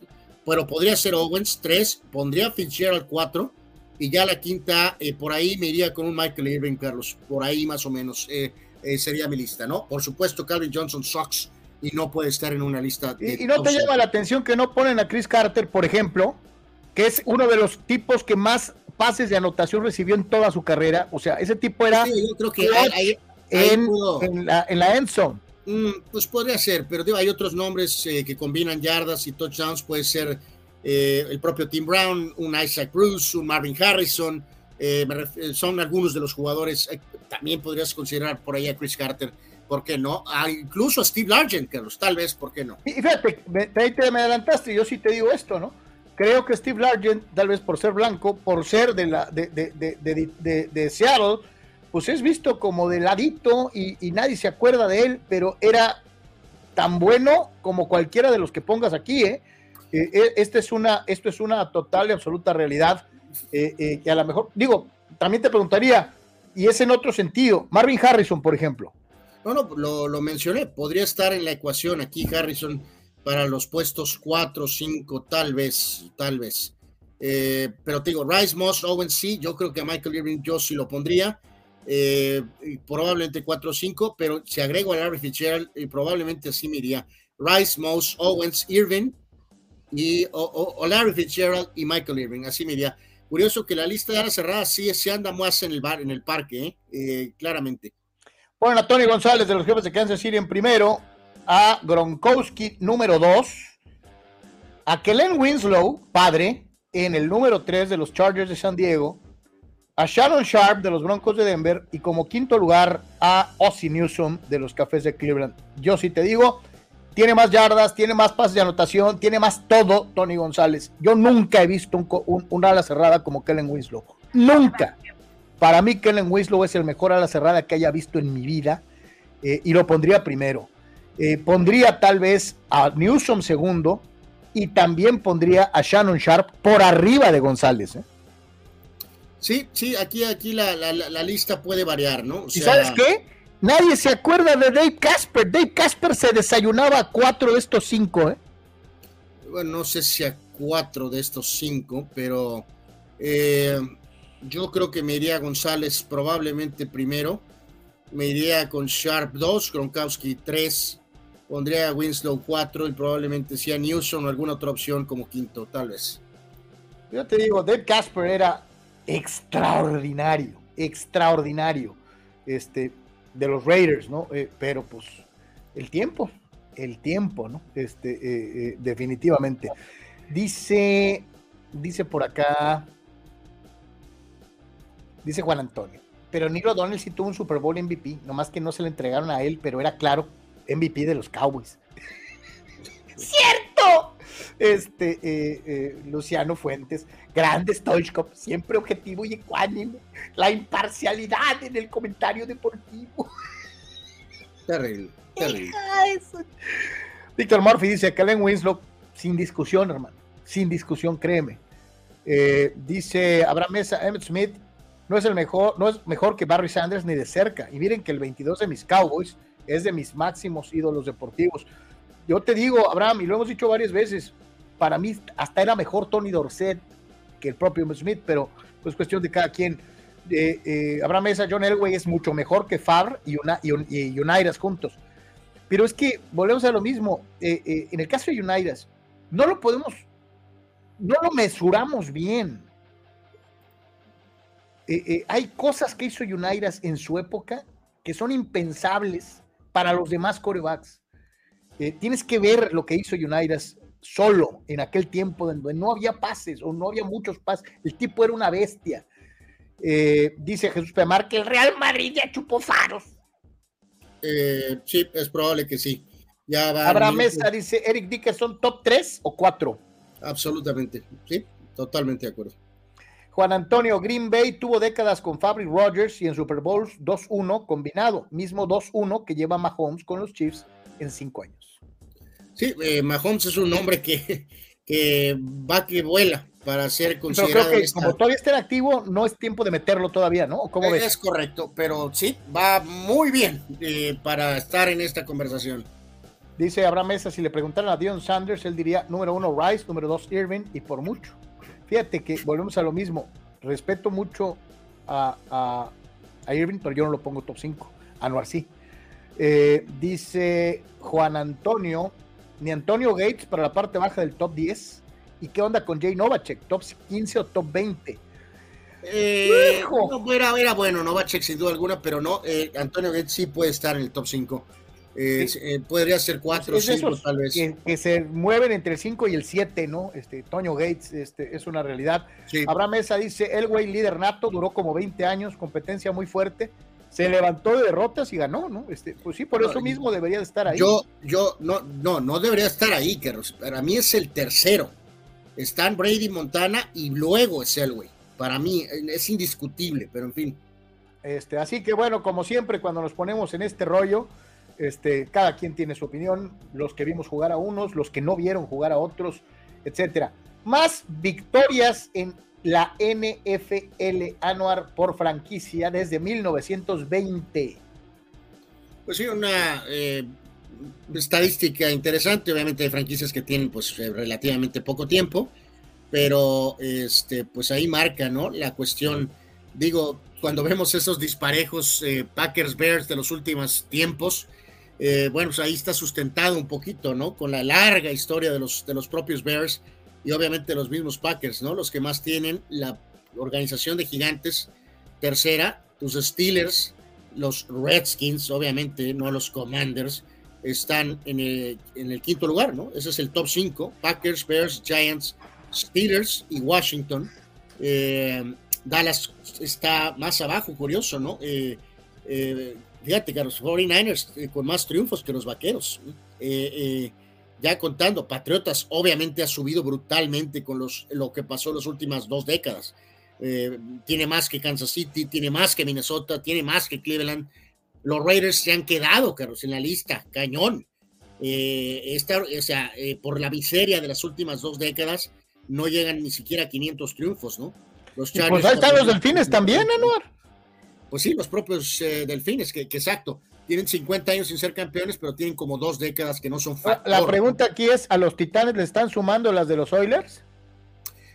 pero podría ser Owens 3, pondría Fitzgerald 4, y ya la quinta, por ahí me iría con un Michael Irving, Carlos, por ahí más o menos sería mi lista, ¿no? Por supuesto, Calvin Johnson Sox y no puede estar en una lista. y, no te llama la atención que no ponen a Chris Carter, por ejemplo, que es uno de los tipos que más pases de anotación recibió en toda su carrera. O sea, ese tipo era yo creo que en, la, en la end zone. Mm, pues podría ser, pero digo, hay otros nombres eh, que combinan yardas y touchdowns. Puede ser eh, el propio Tim Brown, un Isaac Bruce, un Marvin Harrison. Eh, son algunos de los jugadores. también podrías considerar por ahí a Chris Carter ¿por qué no? Ah, incluso a Steve Largent, Carlos, tal vez, ¿por qué no? Y fíjate, me, te, me adelantaste, yo sí te digo esto, ¿no? Creo que Steve Largent, tal vez por ser blanco, por ser de, la, de, de, de Seattle, pues es visto como de ladito y, nadie se acuerda de él, pero era tan bueno como cualquiera de los que pongas aquí, ¿eh? eh, eh este es una, esto es una total y absoluta realidad eh, que a lo mejor, digo, también te preguntaría, y es en otro sentido, Marvin Harrison, por ejemplo, no, no, lo, mencioné. Podría estar en la ecuación aquí Harrison para los puestos 4, 5, tal vez, tal vez. Eh, pero te digo, Rice, Moss, Owen, sí, yo creo que Michael Irving yo sí lo pondría. Eh, probablemente 4 o 5, pero si agrego a Larry Fitzgerald, y probablemente así me iría. Rice, Moss, Owens, Irving y o, Larry Fitzgerald y Michael Irving, así me iría. Curioso que la lista de la cerrada sí se anda más en el bar, en el parque, ¿eh? claramente. Ponen a Tony González de los jefes de Kansas City en primero, a Gronkowski número dos, a Kellen Winslow, padre, en el número tres de los Chargers de San Diego, a Shannon Sharp de los Broncos de Denver y como quinto lugar a Ozzy Newsom de los Cafés de Cleveland. Yo sí te digo, tiene más yardas, tiene más pases de anotación, tiene más todo Tony González. Yo nunca he visto un, ala cerrada como Kellen Winslow. Nunca. Para mí, Kellen Winslow es el mejor a la cerrada que haya visto en mi vida eh, y lo pondría primero. Eh, pondría tal vez a Newsom segundo y también pondría a Shannon Sharp por arriba de González. ¿eh? Sí, sí, aquí, aquí la, la, lista puede variar, ¿no? ¿Y sabes qué? Nadie se acuerda de Dave Casper. Dave Casper se desayunaba a cuatro de estos cinco, ¿eh? Bueno, no sé si a cuatro de estos cinco, pero eh, yo creo que me iría a González probablemente primero. Me iría con Sharp 2, Gronkowski 3, pondría a Winslow 4 y probablemente sea Newsom o alguna otra opción como quinto, tal vez. Yo te digo, Dave Casper era extraordinario, extraordinario, este, de los Raiders, ¿no? Eh, pero pues el tiempo, el tiempo, ¿no? Este, eh, eh, definitivamente. Dice, dice por acá, dice Juan Antonio, pero Nilo O'Donnell sí tuvo un Super Bowl MVP, nomás que no se le entregaron a él, pero era claro MVP de los Cowboys. ¡Cierto! Este, eh, eh, Luciano Fuentes, grandes Stoichkov, siempre objetivo y ecuánime. La imparcialidad en el comentario deportivo. Terrible, terrible. Víctor Murphy dice: Kellen Winslow, sin discusión, hermano. Sin discusión, créeme. Eh, dice Abraham Mesa, Emmett Smith no es el mejor, no es mejor que Barry Sanders ni de cerca. Y miren que el 22 de mis Cowboys es de mis máximos ídolos deportivos. Yo te digo, Abraham, y lo hemos dicho varias veces, para mí hasta era mejor Tony Dorset que el propio Smith, pero pues cuestión de cada quien. Eh, eh, Abraham Mesa, John Elway es mucho mejor que Favre y, una, y, juntos. Pero es que volvemos a lo mismo. Eh, en el caso de United, no lo podemos, no lo mesuramos bien. hay cosas que hizo United en su época que son impensables para los demás corebacks. Eh, tienes que ver lo que hizo United solo en aquel tiempo donde no había pases o no había muchos pases. El tipo era una bestia. Eh, dice Jesús Pemar que el Real Madrid ya chupó faros. Eh, sí, es probable que sí. Ya va Abraham Mesa dice Eric Dickerson, top 3 o 4. Absolutamente, sí, totalmente de acuerdo. Juan Antonio Green Bay tuvo décadas con Fabric Rogers y en Super Bowls 2-1 combinado, mismo 2-1 que lleva Mahomes con los Chiefs en 5 años. Sí, eh, Mahomes es un hombre que, que va que vuela para ser considerado. creo que como todavía está en activo, no es tiempo de meterlo todavía, ¿no? ¿Cómo ves? Es correcto, pero sí, va muy bien eh, para estar en esta conversación. Dice Abraham Mesa, si le preguntaran a Dion Sanders, él diría número uno Rice, número dos Irving y por mucho. Fíjate que volvemos a lo mismo. Respeto mucho a, a, Irving, pero yo no lo pongo top 5. Anuar sí. Eh, dice Juan Antonio, ni Antonio Gates para la parte baja del top 10. ¿Y qué onda con Jay Novacek? ¿Top 15 o top 20? Eh, no, era, era, bueno, Novacek sin duda alguna, pero no, eh, Antonio Gates sí puede estar en el top 5. Eh, podría ser cuatro o cinco, tal vez. Que, se mueven entre el 5 y el 7, ¿no? Este, Toño Gates este, es una realidad. Abraham Mesa dice, el güey líder nato, duró como 20 años, competencia muy fuerte, se levantó de derrotas y ganó, ¿no? Este, pues sí, por eso mismo debería de estar ahí. Yo, yo, no, no, no debería estar ahí, Carlos. Para mí es el tercero. Están Brady Montana y luego es Elway. Para mí es indiscutible, pero en fin. Este, así que bueno, como siempre, cuando nos ponemos en este rollo, este, cada quien tiene su opinión, los que vimos jugar a unos, los que no vieron jugar a otros, etcétera. Más victorias en la NFL Anuar por franquicia desde 1920. Pues sí, una eh, estadística interesante, obviamente hay franquicias que tienen pues relativamente poco tiempo, pero este, pues ahí marca, ¿no? La cuestión, digo, cuando vemos esos disparejos eh, Packers Bears de los últimos tiempos, eh, bueno, pues ahí está sustentado un poquito, ¿no? Con la larga historia de los, de los propios Bears y obviamente los mismos Packers, ¿no? Los que más tienen la organización de gigantes, tercera, tus Steelers, los Redskins, obviamente, no los Commanders, están en el, quinto lugar, ¿no? Ese es el top 5, Packers, Bears, Giants, Steelers y Washington. Eh, Dallas está más abajo, curioso, ¿no? Eh, fíjate que los 49ers eh, con más triunfos que los vaqueros. Eh, eh, ya contando, Patriotas obviamente ha subido brutalmente con los, lo que pasó en las últimas dos décadas. tiene más que Kansas City, tiene más que Minnesota, tiene más que Cleveland. Los Raiders se han quedado, Carlos, en la lista, cañón. Esta, o sea, por la miseria de las últimas dos décadas, no llegan ni siquiera a 500 triunfos, ¿no? Los pues ahí están los delfines también, Anuar. Pues sí, los propios eh, delfines, que, exacto. Tienen 50 años sin ser campeones, pero tienen como dos décadas que no son factor. La pregunta aquí es, ¿a los Titanes le están sumando las de los Oilers?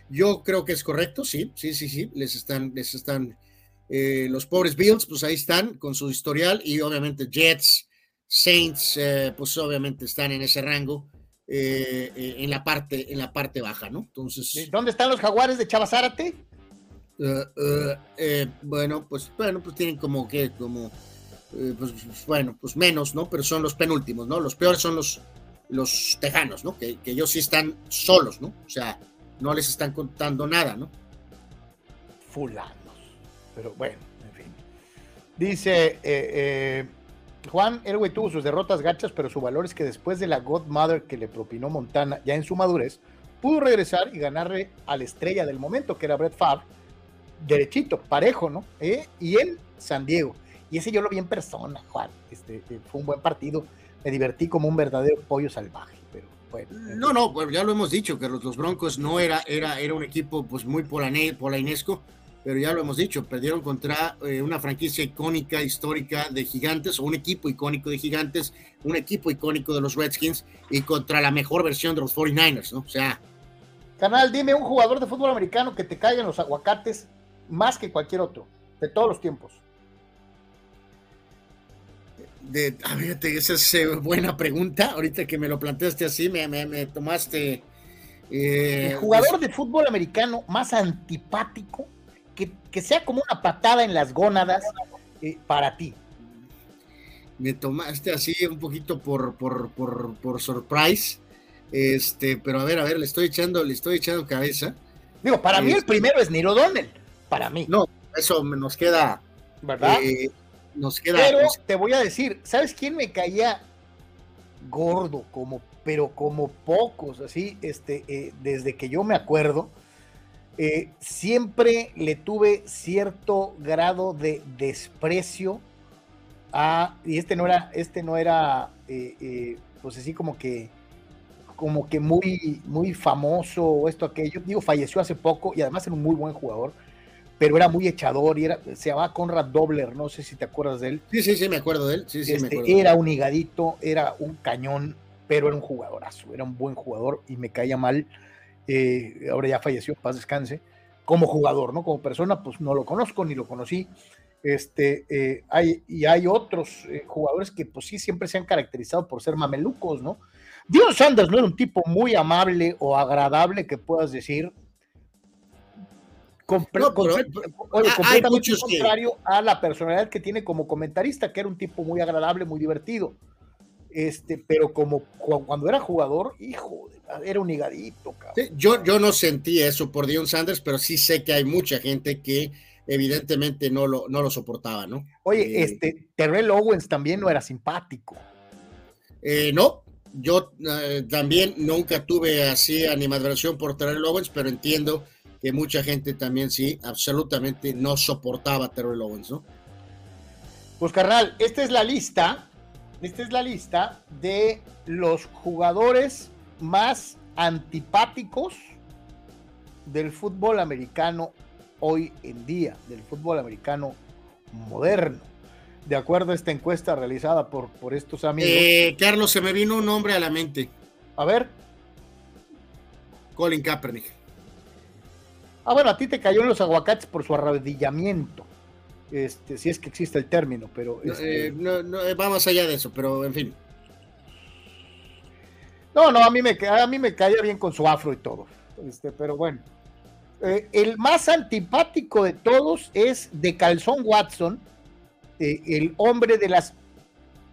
Yo creo que es correcto, sí, sí, sí, sí, les están, les están, eh, los pobres Bills, pues ahí están con su historial y obviamente Jets, Saints, eh, pues obviamente están en ese rango en la parte, en la parte baja, ¿no? Entonces. ¿Dónde están los Jaguares de Chavazárate? Eh, eh, eh, bueno, pues bueno, pues tienen como que, como, pues, bueno, pues menos, ¿no? Pero son los penúltimos, ¿no? Los peores son los, los tejanos, ¿no? Que, ellos sí están solos, ¿no? O sea, no les están contando nada, ¿no? Fulanos. Pero bueno, en fin. Dice Juan Elway tuvo sus derrotas gachas, pero su valor es que después de la Godmother que le propinó Montana ya en su madurez, pudo regresar y ganarle a la estrella del momento, que era Brett Favre derechito, parejo, ¿no? ¿Eh? Y en San Diego. Y ese yo lo vi en persona, Juan. Este, eh, fue un buen partido. Me divertí como un verdadero pollo salvaje. Pero bueno. No, no, pues ya lo hemos dicho, que los, Broncos no era, era, era un equipo pues muy polainesco, pero ya lo hemos dicho, perdieron contra eh, una franquicia icónica, histórica de gigantes, o un equipo icónico de gigantes, un equipo icónico de los Redskins, y contra la mejor versión de los 49ers, ¿no? O sea. Canal, dime un jugador de fútbol americano que te caiga en los aguacates más que cualquier otro, de todos los tiempos? De, a ver, esa es eh, buena pregunta. Ahorita que me lo planteaste así, me, me, tomaste. Eh, el jugador de fútbol americano más antipático, que, sea como una patada en las gónadas eh, para ti. Me tomaste así un poquito por, por, por, por surprise. Este, pero a ver, a ver, le estoy echando, le estoy echando cabeza. Digo, para mí el este primero es Niro Donnell para mí. No, eso nos queda. ¿Verdad? Eh, nos queda. Pero te voy a decir, ¿sabes quién me caía gordo? Como, pero como pocos, así, este, eh, desde que yo me acuerdo. Eh, siempre le tuve cierto grado de desprecio a, y este no era, este no era, pues así como que, como que muy, muy famoso o esto, aquello. Digo, falleció hace poco y además era un muy buen jugador pero era muy echador y era, se llamaba Conrad Dobler, no sé si te acuerdas de él. Sí, sí, sí, me acuerdo de él. Sí, sí, me este, acuerdo. Era un higadito, era un cañón, pero era un jugadorazo, era un buen jugador y me caía mal. Eh, ahora ya falleció, paz descanse. Como jugador, ¿no? Como persona, pues no lo conozco ni lo conocí. Este, eh, hay, y hay otros eh, jugadores que, pues sí, siempre se han caracterizado por ser mamelucos, ¿no? Dios Sanders no era un tipo muy amable o agradable que puedas decir, completamente contrario a la personalidad que tiene como comentarista, que era un tipo muy agradable, muy divertido. Este, pero como cuando era jugador, hijo, era un higadito. yo, yo no sentí eso por Dion Sanders, pero sí sé que hay mucha gente que evidentemente no lo, no lo soportaba, ¿no? Oye, eh, este, Terrell Owens también no era simpático. Eh, no, yo eh, también nunca tuve así animadversión por Terrell Owens, pero entiendo que mucha gente también sí, absolutamente no soportaba a Terrell Owens, ¿no? Pues carnal, esta es la lista, esta es la lista de los jugadores más antipáticos del fútbol americano hoy en día, del fútbol americano moderno. De acuerdo a esta encuesta realizada por, por estos amigos. Eh, Carlos, se me vino un nombre a la mente. A ver. Colin Kaepernick. Ah, bueno, a ti te cayó en los aguacates por su arrodillamiento. Este, si es que existe el término, pero. Este... Eh, no, no, va más allá de eso, pero en fin. No, no, a mí me, a mí me caía bien con su afro y todo. Este, pero bueno. Eh, el más antipático de todos es de Calzón Watson, eh, el hombre de las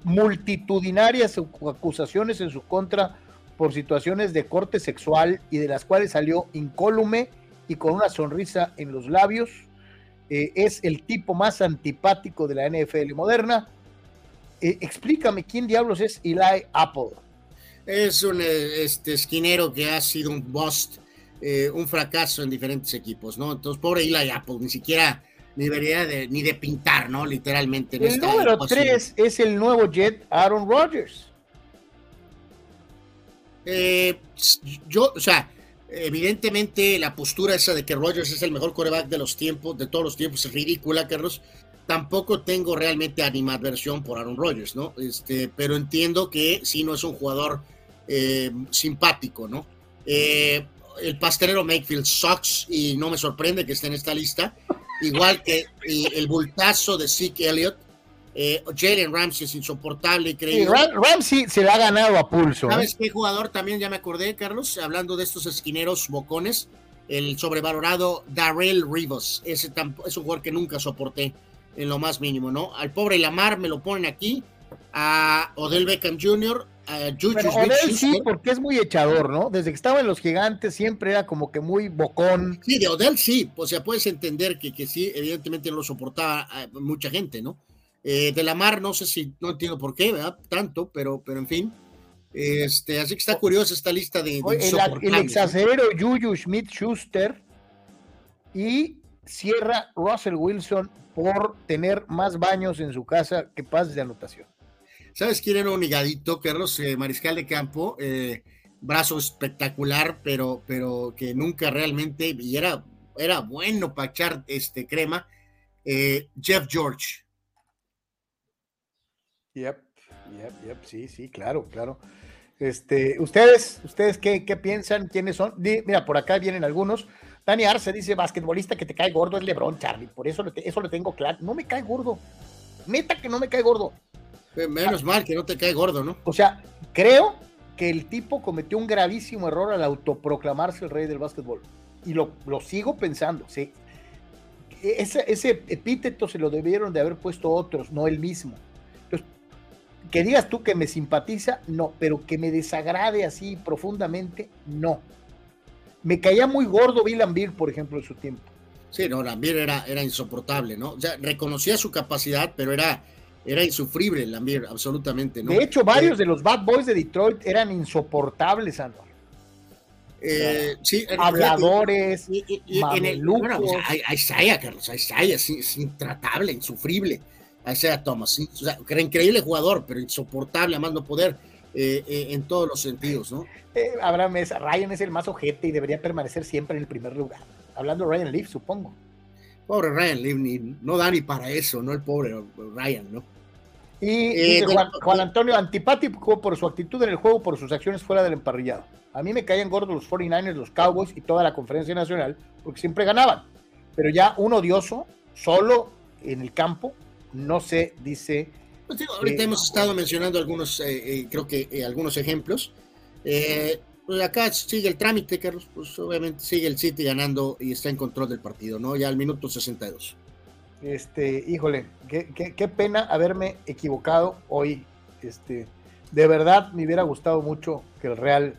multitudinarias acusaciones en su contra por situaciones de corte sexual y de las cuales salió incólume y con una sonrisa en los labios. Eh, es el tipo más antipático de la NFL moderna. Eh, explícame quién diablos es Eli Apple. Es un eh, este, esquinero que ha sido un bust, un fracaso en diferentes equipos, ¿no? Entonces, pobre Eli Apple, ni siquiera ni de, ni de pintar, ¿no? Literalmente. el número tres es el nuevo Jet Aaron Rodgers. yo, o sea, evidentemente la postura esa de que Rogers es el mejor coreback de los tiempos, de todos los tiempos, es ridícula, Carlos. Tampoco tengo realmente animadversión por Aaron Rodgers, ¿no? Este, pero entiendo que sí no es un jugador eh, simpático, ¿no? Eh, el pastelero Makefield sucks y no me sorprende que esté en esta lista, igual que el bultazo de Zeke Elliott. Eh, Jalen Ramsey es insoportable, creo. Ramsey se le ha ganado a pulso. ¿Sabes qué jugador también? Ya me acordé, Carlos, hablando de estos esquineros bocones, el sobrevalorado Darrell Rivas. Ese es un jugador que nunca soporté en lo más mínimo, ¿no? Al pobre Lamar me lo ponen aquí, a Odell Beckham Jr., a Juju Odell sí, porque es muy echador, ¿no? Desde que estaba en los gigantes siempre era como que muy bocón. Sí, de Odell sí, o sea, puedes entender que, que sí, evidentemente no lo soportaba eh, mucha gente, ¿no? Eh, de Lamar, no sé si, no entiendo por qué, ¿verdad? Tanto, pero, pero en fin. Este, así que está curiosa esta lista de, de el, exacero Juju Smith Schuster y cierra Russell Wilson por tener más baños en su casa que pases de anotación. ¿Sabes quién era un higadito, Carlos? Eh, mariscal de campo, eh, brazo espectacular, pero, pero que nunca realmente, y era, era bueno para echar este, crema, eh, Jeff George. Yep, yep, yep, sí, sí, claro, claro. Este, ustedes, ustedes qué, qué piensan, quiénes son. Mira, por acá vienen algunos. Dani Arce dice, basquetbolista que te cae gordo es Lebron, Charlie. Por eso, eso lo tengo claro. No me cae gordo. Neta que no me cae gordo. Menos mal que no te cae gordo, ¿no? O sea, creo que el tipo cometió un gravísimo error al autoproclamarse el rey del básquetbol. Y lo, lo sigo pensando. ¿sí? Ese, ese epíteto se lo debieron de haber puesto otros, no el mismo. Que digas tú que me simpatiza, no, pero que me desagrade así profundamente, no me caía muy gordo Bill Bill, por ejemplo, en su tiempo. Sí, no, Lambier era, era insoportable, ¿no? O sea, reconocía su capacidad, pero era, era insufrible Lambier, absolutamente, ¿no? De hecho, varios eh, de los Bad Boys de Detroit eran insoportables, Andor. Eh, sí, habladores, y, y, bueno, Isaiah, Carlos, Isaiah es, intratable, insufrible. Isaiah Thomas, o sea, increíble jugador, pero insoportable a más no poder. Eh, eh, en todos los sentidos, ¿no? Eh, Abraham Ryan es el más ojete y debería permanecer siempre en el primer lugar. Hablando de Ryan Leaf, supongo. Pobre Ryan Leaf, no da ni para eso, ¿no? El pobre Ryan, ¿no? Y Juan, Antonio, antipático por su actitud en el juego, por sus acciones fuera del emparrillado. A mí me caían gordos los 49ers, los Cowboys y toda la conferencia nacional, porque siempre ganaban. Pero ya un odioso, solo en el campo, no se dice pues ahorita hemos estado mencionando algunos, eh, eh, creo que eh, algunos ejemplos. Pues acá sigue el trámite, Carlos, pues obviamente sigue el City ganando y está en control del partido, ¿no? Ya al minuto 62. Este, híjole, qué, pena haberme equivocado hoy. Este, de verdad me hubiera gustado mucho que el Real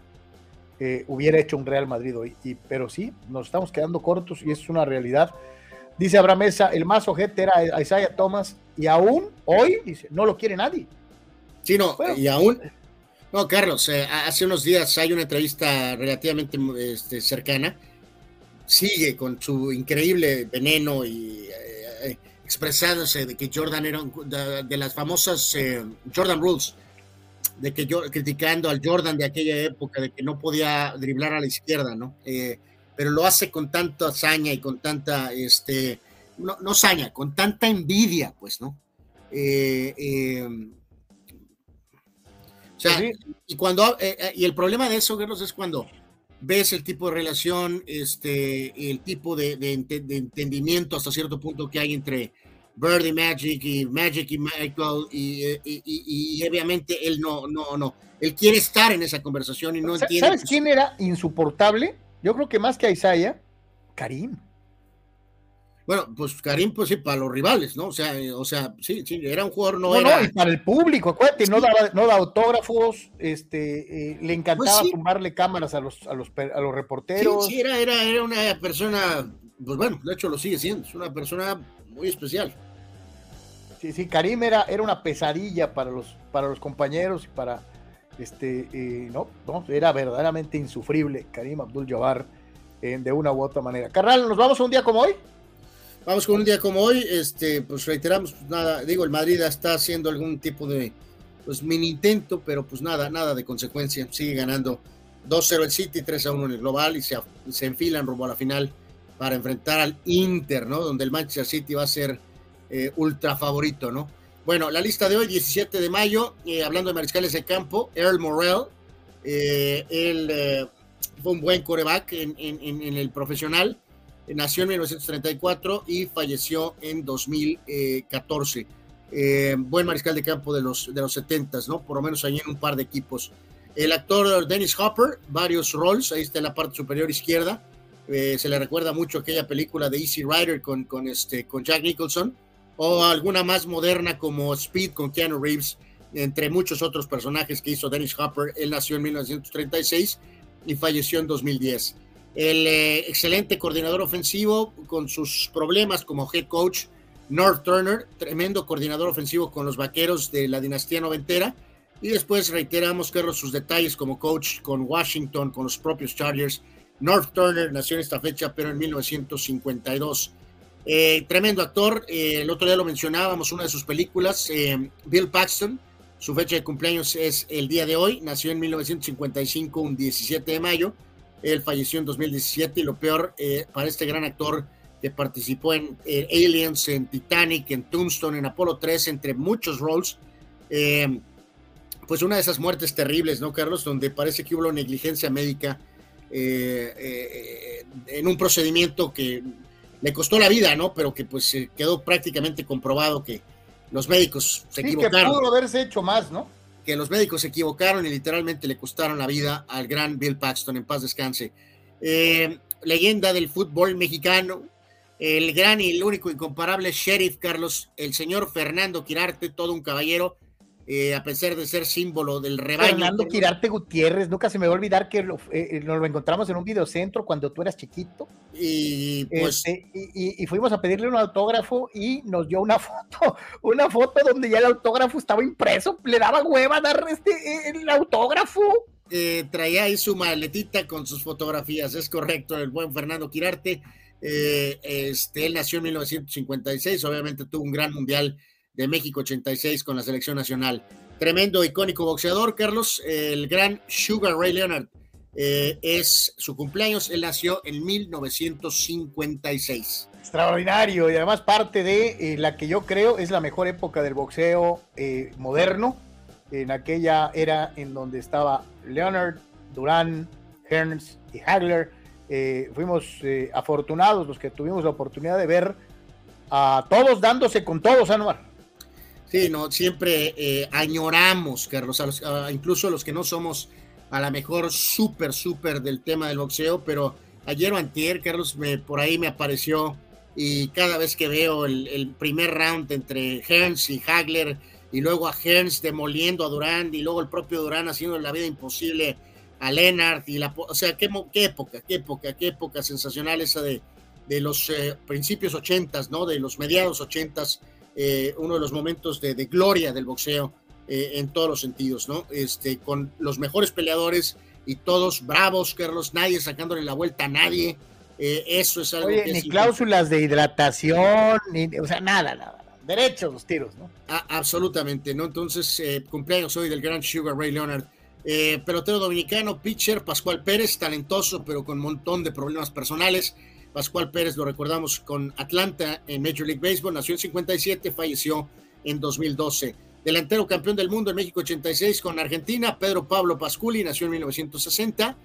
hubiera hecho un Real Madrid hoy, y, pero sí, nos estamos quedando cortos y es una realidad. Dice Abraham Mesa, el más ojete era Isaiah Thomas y aún hoy dice, no lo quiere nadie. Sí, no, y aún, no, Carlos, eh, hace unos días hay una entrevista relativamente este, cercana, sigue con su increíble veneno y eh, eh, expresándose de que Jordan era de, las famosas Jordan Rules, de que yo criticando al Jordan de aquella época, de que no podía driblar a la izquierda, ¿no? Pero lo hace con tanta hazaña y con tanta, este, no, no con tanta envidia, pues, ¿no? Eh, em, o sea, pues y cuando, eh, eh, y el problema de eso, Carlos, es cuando ves el tipo de relación, este, el tipo de, entendimiento hasta cierto punto que hay entre Bird y Magic y Magic y Michael y, y, obviamente él no, no, no, él quiere estar en esa conversación y no entiende. ¿Sabes quién era insoportable? Yo creo que más que a Isaiah, Karim. Bueno, pues Karim, pues sí, para los rivales, ¿no? O sea, eh, o sea, sí, sí, era un jugador, no, era... No, y para el público, acuérdate, no da, no da autógrafos, este, eh, le encantaba pues tumbarle cámaras a los, a los, a los reporteros. Sí, sí era, era, era una persona, pues bueno, de hecho lo sigue siendo, es una persona muy especial. Sí, sí, Karim era, era una pesadilla para los, para los compañeros y para este, eh, no, no, era verdaderamente insufrible Karim Abdul-Jabbar eh, de una u otra manera. Carnal, ¿nos vamos a un día como hoy? Vamos con un día como hoy, este, pues reiteramos, pues nada, digo, el Madrid está haciendo algún tipo de, pues mini intento, pero pues nada, nada de consecuencia, sigue ganando 2-0 el City, 3-1 en el global y se, se enfilan rumbo a la final para enfrentar al Inter, ¿no? Donde el Manchester City va a ser eh, ultra favorito, ¿no? Bueno, la lista de hoy, 17 de mayo, eh, hablando de mariscales de campo, Earl Morrell, eh, él fue un buen coreback en, el profesional, nació en 1934 y falleció en 2014. buen mariscal de campo de los, de los 70, ¿no? Por lo menos ahí en un par de equipos. El actor Dennis Hopper, varios roles, ahí está en la parte superior izquierda. se le recuerda mucho aquella película de Easy Rider con, con, este, con Jack Nicholson o alguna más moderna como Speed con Keanu Reeves, entre muchos otros personajes que hizo Dennis Hopper. Él nació en 1936 y falleció en 2010. El eh, excelente coordinador ofensivo con sus problemas como head coach, North Turner, tremendo coordinador ofensivo con los vaqueros de la dinastía noventera. Y después reiteramos, Carlos, sus detalles como coach con Washington, con los propios Chargers. North Turner nació en esta fecha, pero en 1952. Eh, tremendo actor, eh, el otro día lo mencionábamos, una de sus películas, eh, Bill Paxton, su fecha de cumpleaños es el día de hoy, nació en 1955, un 17 de mayo, él falleció en 2017 y lo peor para este gran actor que participó en Aliens, en Titanic, en Tombstone, en Apolo 3, entre muchos roles, pues una de esas muertes terribles, ¿no, Carlos? Donde parece que hubo negligencia médica en un procedimiento que le costó la vida, ¿no? Pero que pues quedó prácticamente comprobado que los médicos se equivocaron. Que pudo haberse hecho más, ¿no? Que los médicos se equivocaron y literalmente le costaron la vida al gran Bill Paxton, en paz descanse. Eh, leyenda del fútbol mexicano, el gran y el único incomparable sheriff Carlos, el señor Fernando Quirarte, todo un caballero, eh, a pesar de ser símbolo del rebaño. Fernando Quirarte Gutiérrez, nunca se me va a olvidar que lo, eh, eh, nos lo encontramos en un videocentro cuando tú eras chiquito. Y, pues, este, y, fuimos a pedirle un autógrafo y nos dio una foto, una foto donde ya el autógrafo estaba impreso, le daba hueva dar este, el autógrafo. traía ahí su maletita con sus fotografías, es correcto, el buen Fernando Quirarte. este, él nació en 1956, obviamente tuvo un gran mundial de México 86 con la selección nacional. Tremendo, icónico boxeador, Carlos, el gran Sugar Ray Leonard. Eh, es su cumpleaños, él nació en 1956. Extraordinario y además parte de eh, la que yo creo es la mejor época del boxeo eh, moderno, en aquella era en donde estaba Leonard, Durán, Hearns y Hagler. fuimos afortunados los que tuvimos la oportunidad de ver a todos dándose con todos, Anuar. Sí, no, siempre eh, añoramos, Carlos, incluso los que no somos a lo mejor súper, súper del tema del boxeo, pero ayer o antier, Carlos, me, por ahí me apareció y cada vez que veo el, primer round entre Hearns y Hagler y luego a Hearns demoliendo a Durán y luego el propio Durán haciendo la vida imposible a Lennart y la, o sea, qué, qué época, qué época, qué época sensacional esa de, de los eh, principios ochentas, ¿no? De los mediados ochentas eh, uno de los momentos de, gloria del boxeo eh, en todos los sentidos, ¿no? Este, con los mejores peleadores y todos bravos, Carlos, nadie sacándole la vuelta a nadie. Eh, eso es algo Oye, ni cláusulas de hidratación, ni, o sea, nada, nada. Derechos los tiros, ¿no? absolutamente, ¿no? Entonces, cumpleaños hoy del gran Sugar Ray Leonard. pelotero dominicano, pitcher, Pascual Pérez, talentoso, pero con un montón de problemas personales. Pascual Pérez, lo recordamos con Atlanta en Major League Baseball, nació en 57, falleció en 2012. Delantero campeón del mundo en México 86 con Argentina, Pedro Pablo Pasculi, nació en 1960.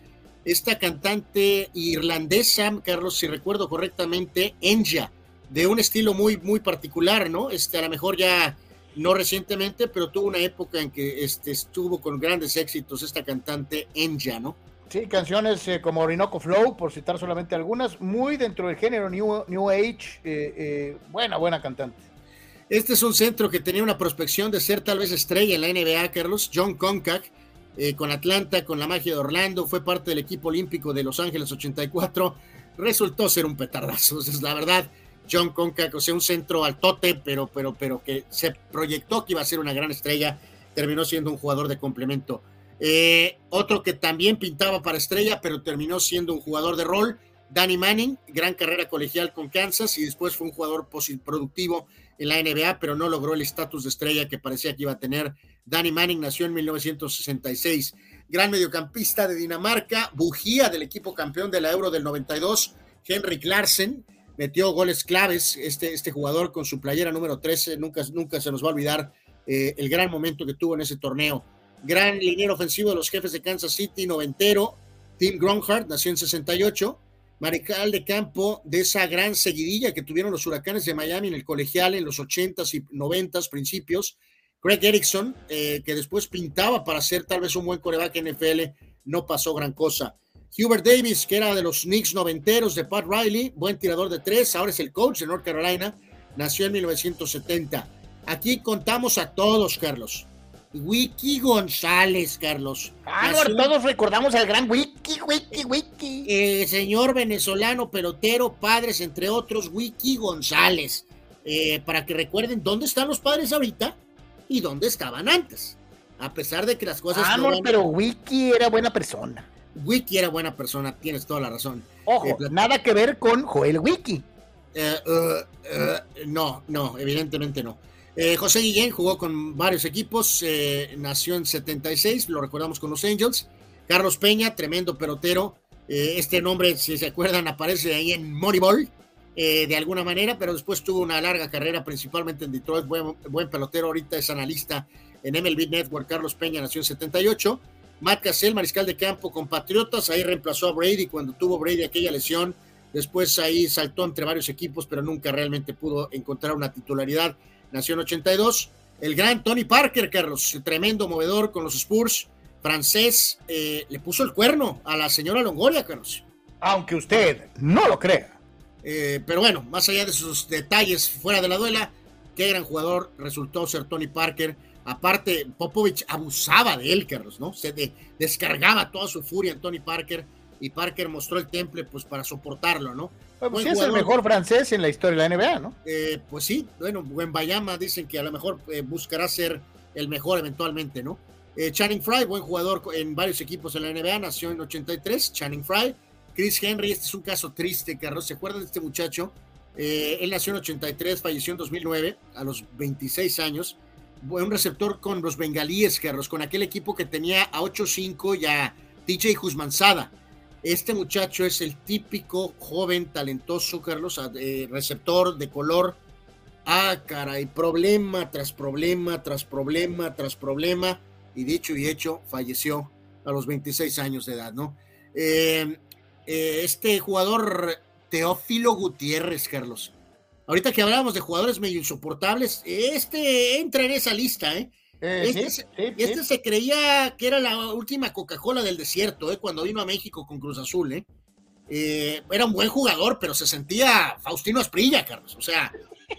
Esta cantante irlandesa, Carlos, si recuerdo correctamente, Enja, de un estilo muy, muy particular, ¿no? Este, a lo mejor ya no recientemente, pero tuvo una época en que este, estuvo con grandes éxitos esta cantante Enja, ¿no? Sí, canciones eh, como Orinoco Flow, por citar solamente algunas, muy dentro del género New, new Age, eh, eh, buena, buena cantante. Este es un centro que tenía una prospección de ser tal vez estrella en la NBA, Carlos, John Concac, con Atlanta, con la magia de Orlando, fue parte del equipo olímpico de Los Ángeles 84, resultó ser un petardazo, es la verdad. John Concac, o sea, un centro altote, pero, pero, pero que se proyectó que iba a ser una gran estrella, terminó siendo un jugador de complemento. Eh, otro que también pintaba para estrella, pero terminó siendo un jugador de rol, Danny Manning, gran carrera colegial con Kansas y después fue un jugador productivo en la NBA, pero no logró el estatus de estrella que parecía que iba a tener. Danny Manning nació en 1966. gran mediocampista de Dinamarca, bujía del equipo campeón de la Euro del 92, Henrik Larsen, metió goles claves, este, este jugador con su playera número 13, nunca, nunca se nos va a olvidar eh, el gran momento que tuvo en ese torneo. Gran liniero ofensivo de los jefes de Kansas City, noventero, Tim Gronhardt, nació en 68, mariscal de campo de esa gran seguidilla que tuvieron los huracanes de Miami en el colegial en los 80s y 90s principios. Craig Erickson, eh, que después pintaba para ser tal vez un buen coreback NFL, no pasó gran cosa. Hubert Davis, que era de los Knicks noventeros de Pat Riley, buen tirador de tres, ahora es el coach de North Carolina, nació en 1970. Aquí contamos a todos, Carlos. Wiki González, Carlos. Ah, todos recordamos al gran Wiki, Wiki, Wiki. Eh, señor venezolano, pelotero, padres, entre otros, Wiki González. Eh, para que recuerden dónde están los padres ahorita y dónde estaban antes. A pesar de que las cosas. Ah, no, pero Wiki era buena persona. Wiki era buena persona, tienes toda la razón. Ojo, eh, nada que ver con Joel Wiki. no, no, evidentemente no. Eh, José Guillén jugó con varios equipos, eh, nació en 76, lo recordamos con los Angels. Carlos Peña, tremendo pelotero. Eh, este nombre, si se acuerdan, aparece ahí en Moneyball, de alguna manera, pero después tuvo una larga carrera, principalmente en Detroit. Buen, buen pelotero, ahorita es analista en MLB Network. Carlos Peña nació en 78. Matt Cassell, mariscal de campo con Patriotas, ahí reemplazó a Brady cuando tuvo Brady aquella lesión. Después ahí saltó entre varios equipos, pero nunca realmente pudo encontrar una titularidad nació en 82. El gran Tony Parker, Carlos, tremendo movedor con los Spurs, francés, eh, le puso el cuerno a la señora Longoria, Carlos. Aunque usted no lo crea. Eh, pero bueno, más allá de sus detalles fuera de la duela, qué gran jugador resultó ser Tony Parker. Aparte, Popovich abusaba de él, Carlos, ¿no? Se descargaba toda su furia en Tony Parker y Parker mostró el temple pues para soportarlo, ¿no? Pues, es el mejor francés en la historia de la NBA, ¿no? Eh, pues sí, bueno, Buen Bayama dicen que a lo mejor eh, buscará ser el mejor eventualmente, ¿no? Eh, Channing Fry, buen jugador en varios equipos en la NBA, nació en 83, Channing Fry. Chris Henry, este es un caso triste, Carlos, ¿se acuerdan de este muchacho? él nació en 83, falleció en 2009, a los 26 años. Un receptor con los bengalíes, Carlos, con aquel equipo que tenía a 8-5 y a DJ Guzmanzada este muchacho es el típico joven talentoso, Carlos, eh, receptor de color. Ah, caray, problema tras problema, tras problema, tras problema. Y dicho y hecho, falleció a los 26 años de edad, ¿no? Eh, eh, este jugador, Teófilo Gutiérrez, Carlos. Ahorita que hablábamos de jugadores medio insoportables, este entra en esa lista, ¿eh? Eh, este, este se creía que era la última Coca-Cola del desierto, ¿eh? cuando vino a México con Cruz Azul. ¿eh? ¿eh? era un buen jugador, pero se sentía Faustino Asprilla, Carlos. O sea,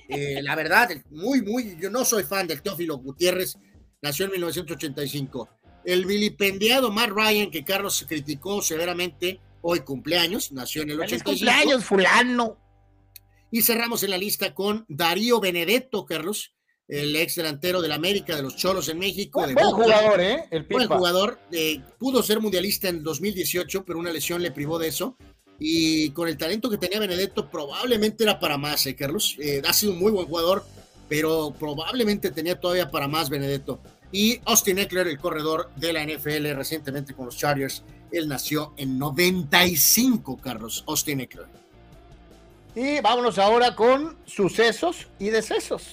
eh, la verdad, muy, muy, yo no soy fan del Teófilo Gutiérrez, nació en 1985. El vilipendiado Matt Ryan, que Carlos criticó severamente, hoy cumpleaños, nació en el 85. cumpleaños, fulano! Y cerramos en la lista con Darío Benedetto, Carlos, el ex delantero del América, de los Cholos en México. Buen, jugador, ¿eh? El buen jugador. Eh, pudo ser mundialista en 2018, pero una lesión le privó de eso. Y con el talento que tenía Benedetto, probablemente era para más, ¿eh, Carlos? Eh, ha sido un muy buen jugador, pero probablemente tenía todavía para más Benedetto. Y Austin Eckler, el corredor de la NFL recientemente con los Chargers, él nació en 95, Carlos, Austin Eckler. Y vámonos ahora con sucesos y decesos.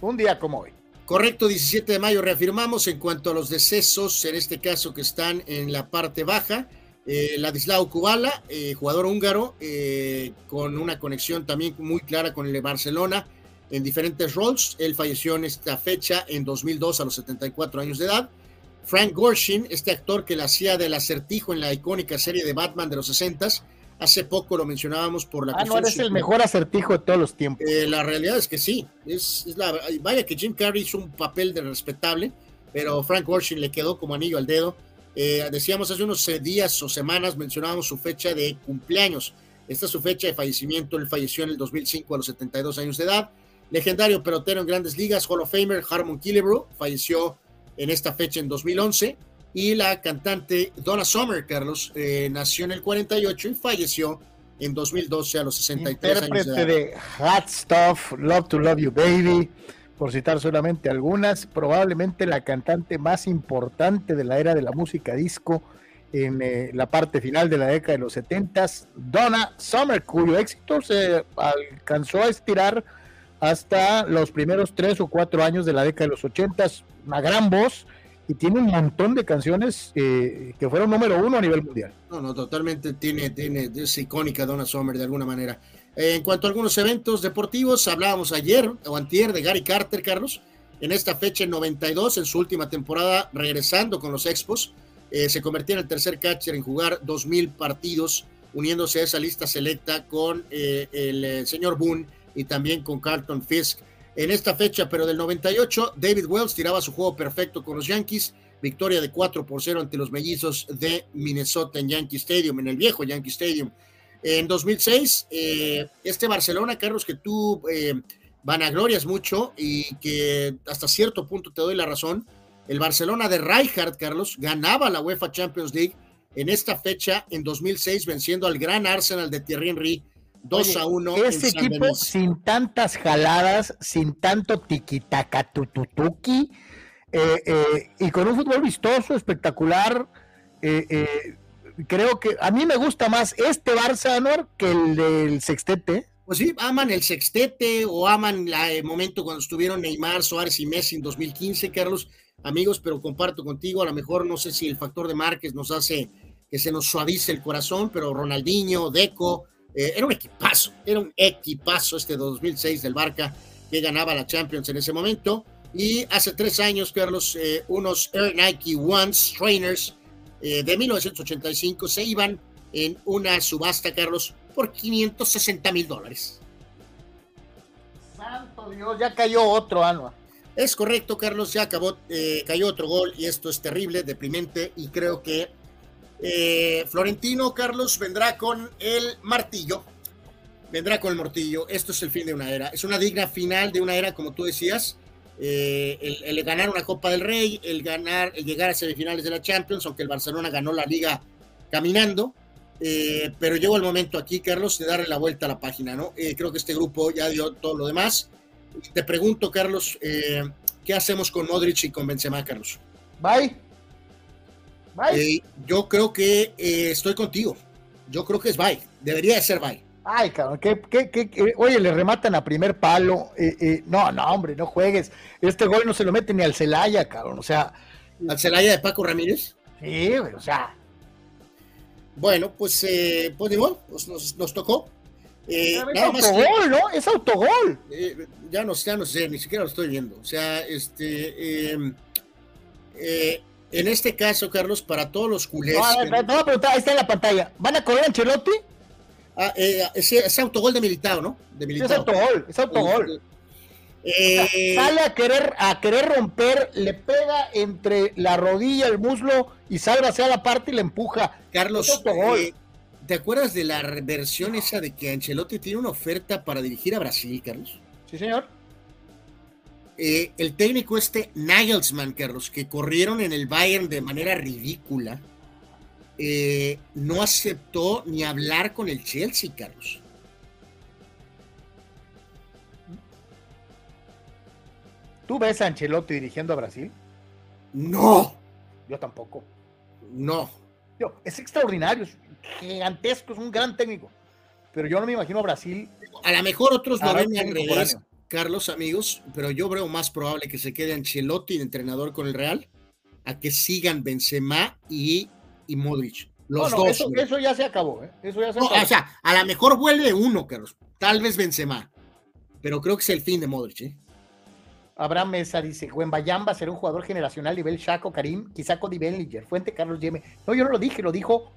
Un día como hoy. Correcto, 17 de mayo reafirmamos en cuanto a los decesos, en este caso que están en la parte baja. Eh, Ladislao Kubala, eh, jugador húngaro, eh, con una conexión también muy clara con el de Barcelona en diferentes roles. Él falleció en esta fecha en 2002 a los 74 años de edad. Frank Gorshin, este actor que le hacía del acertijo en la icónica serie de Batman de los 60s, Hace poco lo mencionábamos por la ah, no eres el mejor acertijo de todos los tiempos. Eh, la realidad es que sí. Es, la, vaya que Jim Carrey hizo un papel de respetable, pero Frank Gorshin le quedó como anillo al dedo. Eh, decíamos hace unos eh, días o semanas, mencionábamos su fecha de cumpleaños. Esta es su fecha de fallecimiento. Él falleció en el 2005 a los 72 años de edad. Legendario pelotero en grandes ligas, Hall of Famer Harmon Killebrew, falleció en esta fecha en 2011 y la cantante Donna Summer, Carlos, eh, nació en el 48 y falleció en 2012 a los 63 años de, de Hot Stuff, Love to Love You Baby, por citar solamente algunas, probablemente la cantante más importante de la era de la música disco en eh, la parte final de la década de los 70, Donna Summer, cuyo éxito se alcanzó a estirar hasta los primeros tres o cuatro años de la década de los 80, una gran voz y tiene un montón de canciones eh, que fueron número uno a nivel mundial. No, no, totalmente tiene, tiene, es icónica Donna Summer de alguna manera. Eh, en cuanto a algunos eventos deportivos, hablábamos ayer o antier de Gary Carter, Carlos, en esta fecha en 92, en su última temporada, regresando con los Expos, eh, se convertía en el tercer catcher en jugar 2.000 partidos, uniéndose a esa lista selecta con el señor Boone y también con Carlton Fisk. En esta fecha, pero del 98, David Wells tiraba su juego perfecto con los Yankees, victoria de 4 por 0 ante los mellizos de Minnesota en Yankee Stadium, en el viejo Yankee Stadium. En 2006, eh, este Barcelona, Carlos, que tú eh, vanaglorias mucho y que hasta cierto punto te doy la razón, el Barcelona de Rijkaard, Carlos, ganaba la UEFA Champions League en esta fecha en 2006, venciendo al gran Arsenal de Thierry Henry 2 a 1. Ese equipo sin tantas jaladas, sin tanto tiquitaca tututuki, eh, eh, y con un fútbol vistoso, espectacular. Eh, creo que a mí me gusta más este Barça, Anuar, que el del sextete. Pues sí, aman el sextete o aman el momento cuando estuvieron Neymar, Suárez y Messi en 2015, Carlos, amigos, pero comparto contigo, a lo mejor no sé si el factor de Márquez nos hace que se nos suavice el corazón, pero Ronaldinho, Deco, eh, era un equipazo, era un equipazo este 2006 del Barca que ganaba la Champions en ese momento. Y hace tres años, Carlos, eh, unos Air Nike Ones Trainers eh, de 1985 se iban en una subasta, Carlos, por 560 mil dólares. Santo Dios, ya cayó otro, Alba. Es correcto, Carlos, ya acabó, cayó otro gol y esto es terrible, deprimente y creo que eh, Florentino, Carlos, vendrá con el martillo. Vendrá con el martillo. Esto es el fin de una era. Es una digna final de una era, como tú decías. Eh, el, ganar una Copa del Rey, el ganar, llegar a semifinales de la Champions, aunque el Barcelona ganó la liga caminando, eh, pero llegó el momento aquí, Carlos, de darle la vuelta a la página, ¿no? Creo que este grupo ya dio todo lo demás. Te pregunto, Carlos, ¿qué hacemos con Modric y con Benzema, Carlos? Bye. Bye. yo creo que estoy contigo. Yo creo que es bye. Debería de ser bye. Ay, cabrón, ¿qué, qué, qué, oye, le rematan a primer palo. Eh, eh, no, no, hombre, no juegues. Este gol no se lo mete ni al Celaya, cabrón. O sea. ¿Al Celaya de Paco Ramírez? Sí, o sea. Bueno, pues, eh, pues, pues nos, nos, tocó. Eh, es autogol, ¿no? Es autogol. ya, no, ya no sé, ni siquiera lo estoy viendo. O sea, este. Em, en este caso, Carlos, para todos los culés. No, no, ahí está en la pantalla. ¿Van a correr a Ancelotti? Ah, eh, ese, autogol de Militao, ¿no? De Militao. Es autogol, es autogol. Eh, sale a querer, a querer romper, le pega entre la rodilla, el muslo y salva hacia la parte y le empuja. Carlos, eh, ¿te acuerdas de la versión esa de que Ancelotti tiene una oferta para dirigir a Brasil, Carlos? Sí, señor. El técnico este Nagelsmann, Carlos, que corrieron en el Bayern de manera ridícula eh, no aceptó ni hablar con el Chelsea, Carlos. ¿Tú ves a Ancelotti dirigiendo a Brasil? No. Yo tampoco. No. es extraordinario, es gigantesco, es un gran técnico. Pero yo no me imagino a Brasil. A lo mejor otros lo ven al revés, Carlos, amigos, pero yo veo más probable que se quede Ancelotti de entrenador con el Real a que sigan Benzema y y Modric. Los dos. Eso, ya se acabó, ¿eh? Eso ya se acabó. o sea, a lo mejor vuelve uno, Carlos. Tal vez Benzema. Pero creo que es el fin de Modric, ¿eh? Abraham Mesa dice, Bayamba será un jugador generacional nivel Chaco Karim, quizá Cody Bellinger, Fuente Carlos Yeme. No, yo no lo dije, lo dijo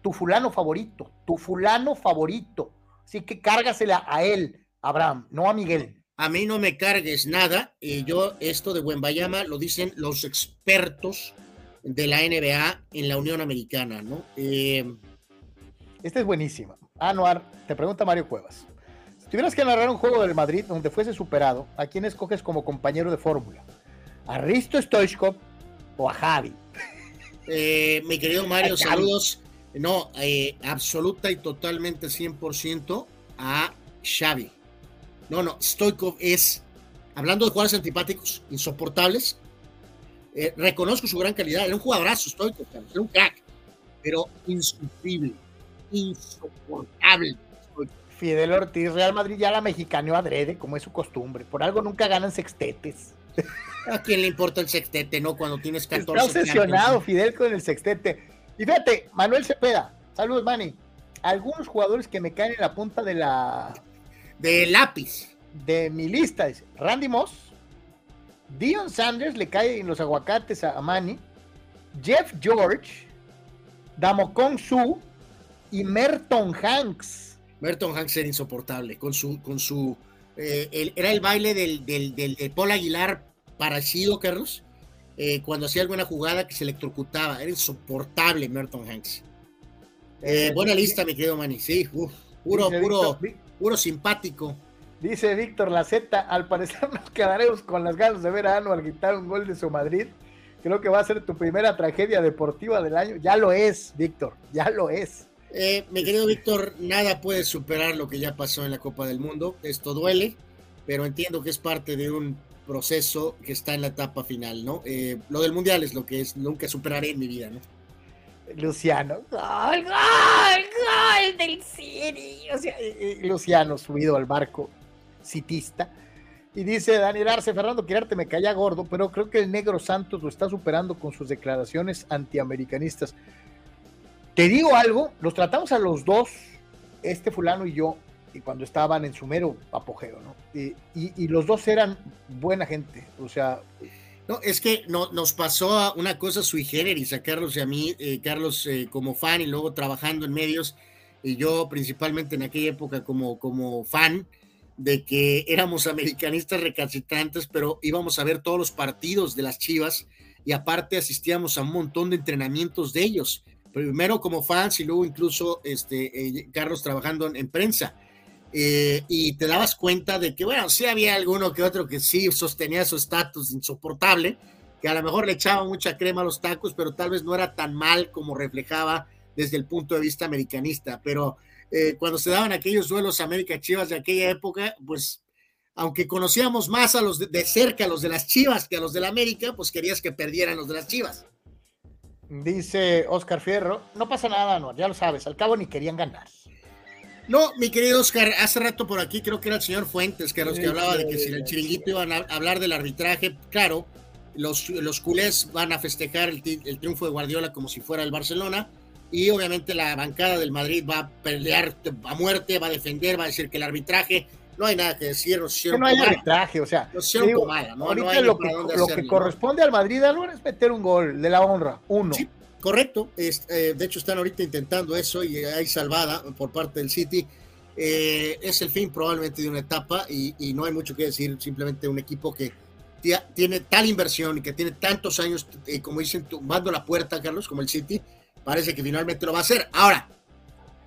tu fulano favorito, tu fulano favorito. Así que cárgasela a él, Abraham, no a Miguel. A mí no me cargues nada. y yo, esto de Bayamba lo dicen los expertos de la NBA en la Unión Americana, ¿no? Eh, Esta es buenísima. Anuar, te pregunta Mario Cuevas. Si tuvieras que narrar un juego del Madrid donde fuese superado, ¿a quién escoges como compañero de fórmula? ¿A Risto Stoichkov o a Javi? Eh, mi querido Mario, saludos. No, eh, absoluta y totalmente 100% a Xavi. No, no, Stoichkov es hablando de jugadores antipáticos, insoportables, eh, reconozco su gran calidad, era un jugadorazo, estoy era un crack, pero insufrible, insoportable. Fidel Ortiz, Real Madrid ya la mexicaneó adrede, como es su costumbre. Por algo nunca ganan sextetes. ¿A quién le importa el sextete, no? Cuando tienes 14 Está obsesionado Fidel con el sextete. Y fíjate, Manuel Cepeda, saludos, Manny. Algunos jugadores que me caen en la punta de la. De lápiz. De mi lista. Es Randy Moss. Dion Sanders le cae en los aguacates a Manny. Jeff George. Damocon Su. Y Merton Hanks. Merton Hanks era insoportable con su, con su, eh, era el baile del, del, de Paul Aguilar parecido, Carlos, eh, cuando hacía alguna jugada que se electrocutaba, era insoportable Merton Hanks. Eh, buena lista, mi querido Manny, sí, puro, puro, puro simpático. Dice Víctor Laceta, al parecer nos quedaremos con las ganas de ver a Anual gritar un gol de su Madrid. Creo que va a ser tu primera tragedia deportiva del año. Ya lo es, Víctor, ya lo es. Eh, mi querido Víctor, nada puede superar lo que ya pasó en la Copa del Mundo. Esto duele, pero entiendo que es parte de un proceso que está en la etapa final, ¿no? Eh, lo del Mundial es lo que es, nunca superaré en mi vida, ¿no? Luciano, gol, gol, gol del City. Luciano subido al barco citista. Y dice Daniel Arce, Fernando Quirarte me calla gordo, pero creo que el negro Santos lo está superando con sus declaraciones antiamericanistas. Te digo algo, los tratamos a los dos, este fulano y yo, y cuando estaban en su mero apogeo, ¿no? Y, los dos eran buena gente, o sea... No, es que no, nos pasó una cosa sui generis a Carlos y a mí, eh, Carlos eh, como fan y luego trabajando en medios, y yo principalmente en aquella época como, como fan, de que éramos americanistas recalcitrantes, pero íbamos a ver todos los partidos de las Chivas y aparte asistíamos a un montón de entrenamientos de ellos primero como fans y luego incluso este, eh, Carlos trabajando en, prensa. Eh, y te dabas cuenta de que, bueno, sí había alguno que otro que sí sostenía su estatus insoportable, que a lo mejor le echaba mucha crema a los tacos, pero tal vez no era tan mal como reflejaba desde el punto de vista americanista. Pero eh, cuando se daban aquellos duelos América Chivas de aquella época, pues aunque conocíamos más a los de, cerca a los de las Chivas que a los de la América, pues querías que perdieran los de las Chivas. Dice Oscar Fierro, no pasa nada, no, ya lo sabes, al cabo ni querían ganar. No, mi querido Oscar, hace rato por aquí creo que era el señor Fuentes, que los que hablaba de que si el chiringuito iban a hablar del arbitraje, claro, los, los culés van a festejar el, triunfo de Guardiola como si fuera el Barcelona, y obviamente la bancada del Madrid va a pelear a muerte, va a defender, va a decir que el arbitraje no hay nada que decir. no hay arbitraje, o sea, ahorita lo, que, corresponde al Madrid es meter un gol de la honra, uno. Sí, correcto. Eh, de hecho, están ahorita intentando eso y hay salvada por parte del City. Eh, es el fin probablemente de una etapa y, no hay mucho que decir, simplemente un equipo que tiene tal inversión y que tiene tantos años, eh, como dicen, tumbando la puerta, Carlos, como el City, parece que finalmente lo va a hacer. Ahora,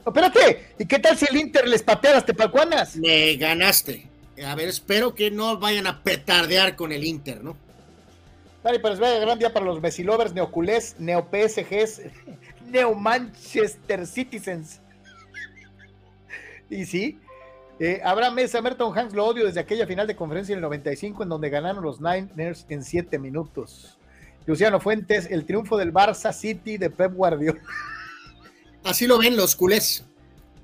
espérate, ¿y qué tal si el Inter les patea las tepalcuanas? Me ganaste. A ver, espero que no vayan a petardear con el Inter, ¿no? Vale, pero es gran día para los Messi lovers, neoculés, neo PSGs, neo Manchester Citizens. y sí, eh, Abraham Mesa, Merton Hanks lo odio desde aquella final de conferencia en el 95 en donde ganaron los Niners en 7 minutos. Luciano Fuentes, el triunfo del Barça City de Pep Guardiola. Así lo ven los culés.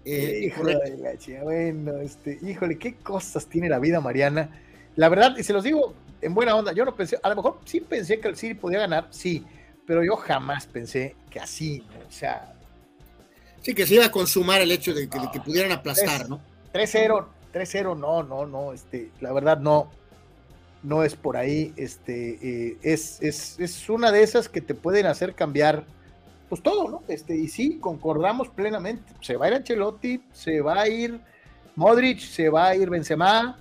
Eh, híjole, bueno, este, híjole, qué cosas tiene la vida, Mariana. La verdad, y se los digo en buena onda, yo no pensé, a lo mejor sí pensé que el City podía ganar, sí, pero yo jamás pensé que así, o sea. Sí, que se iba a consumar el hecho de que, pudieran aplastar, ¿no? 3-0, 3-0, no, no, no, este, la verdad no, no es por ahí, este, eh, es, es, es una de esas que te pueden hacer cambiar pues todo, ¿no? Este, y sí, concordamos plenamente. Se va a ir Ancelotti, se va a ir Modric, se va a ir Benzema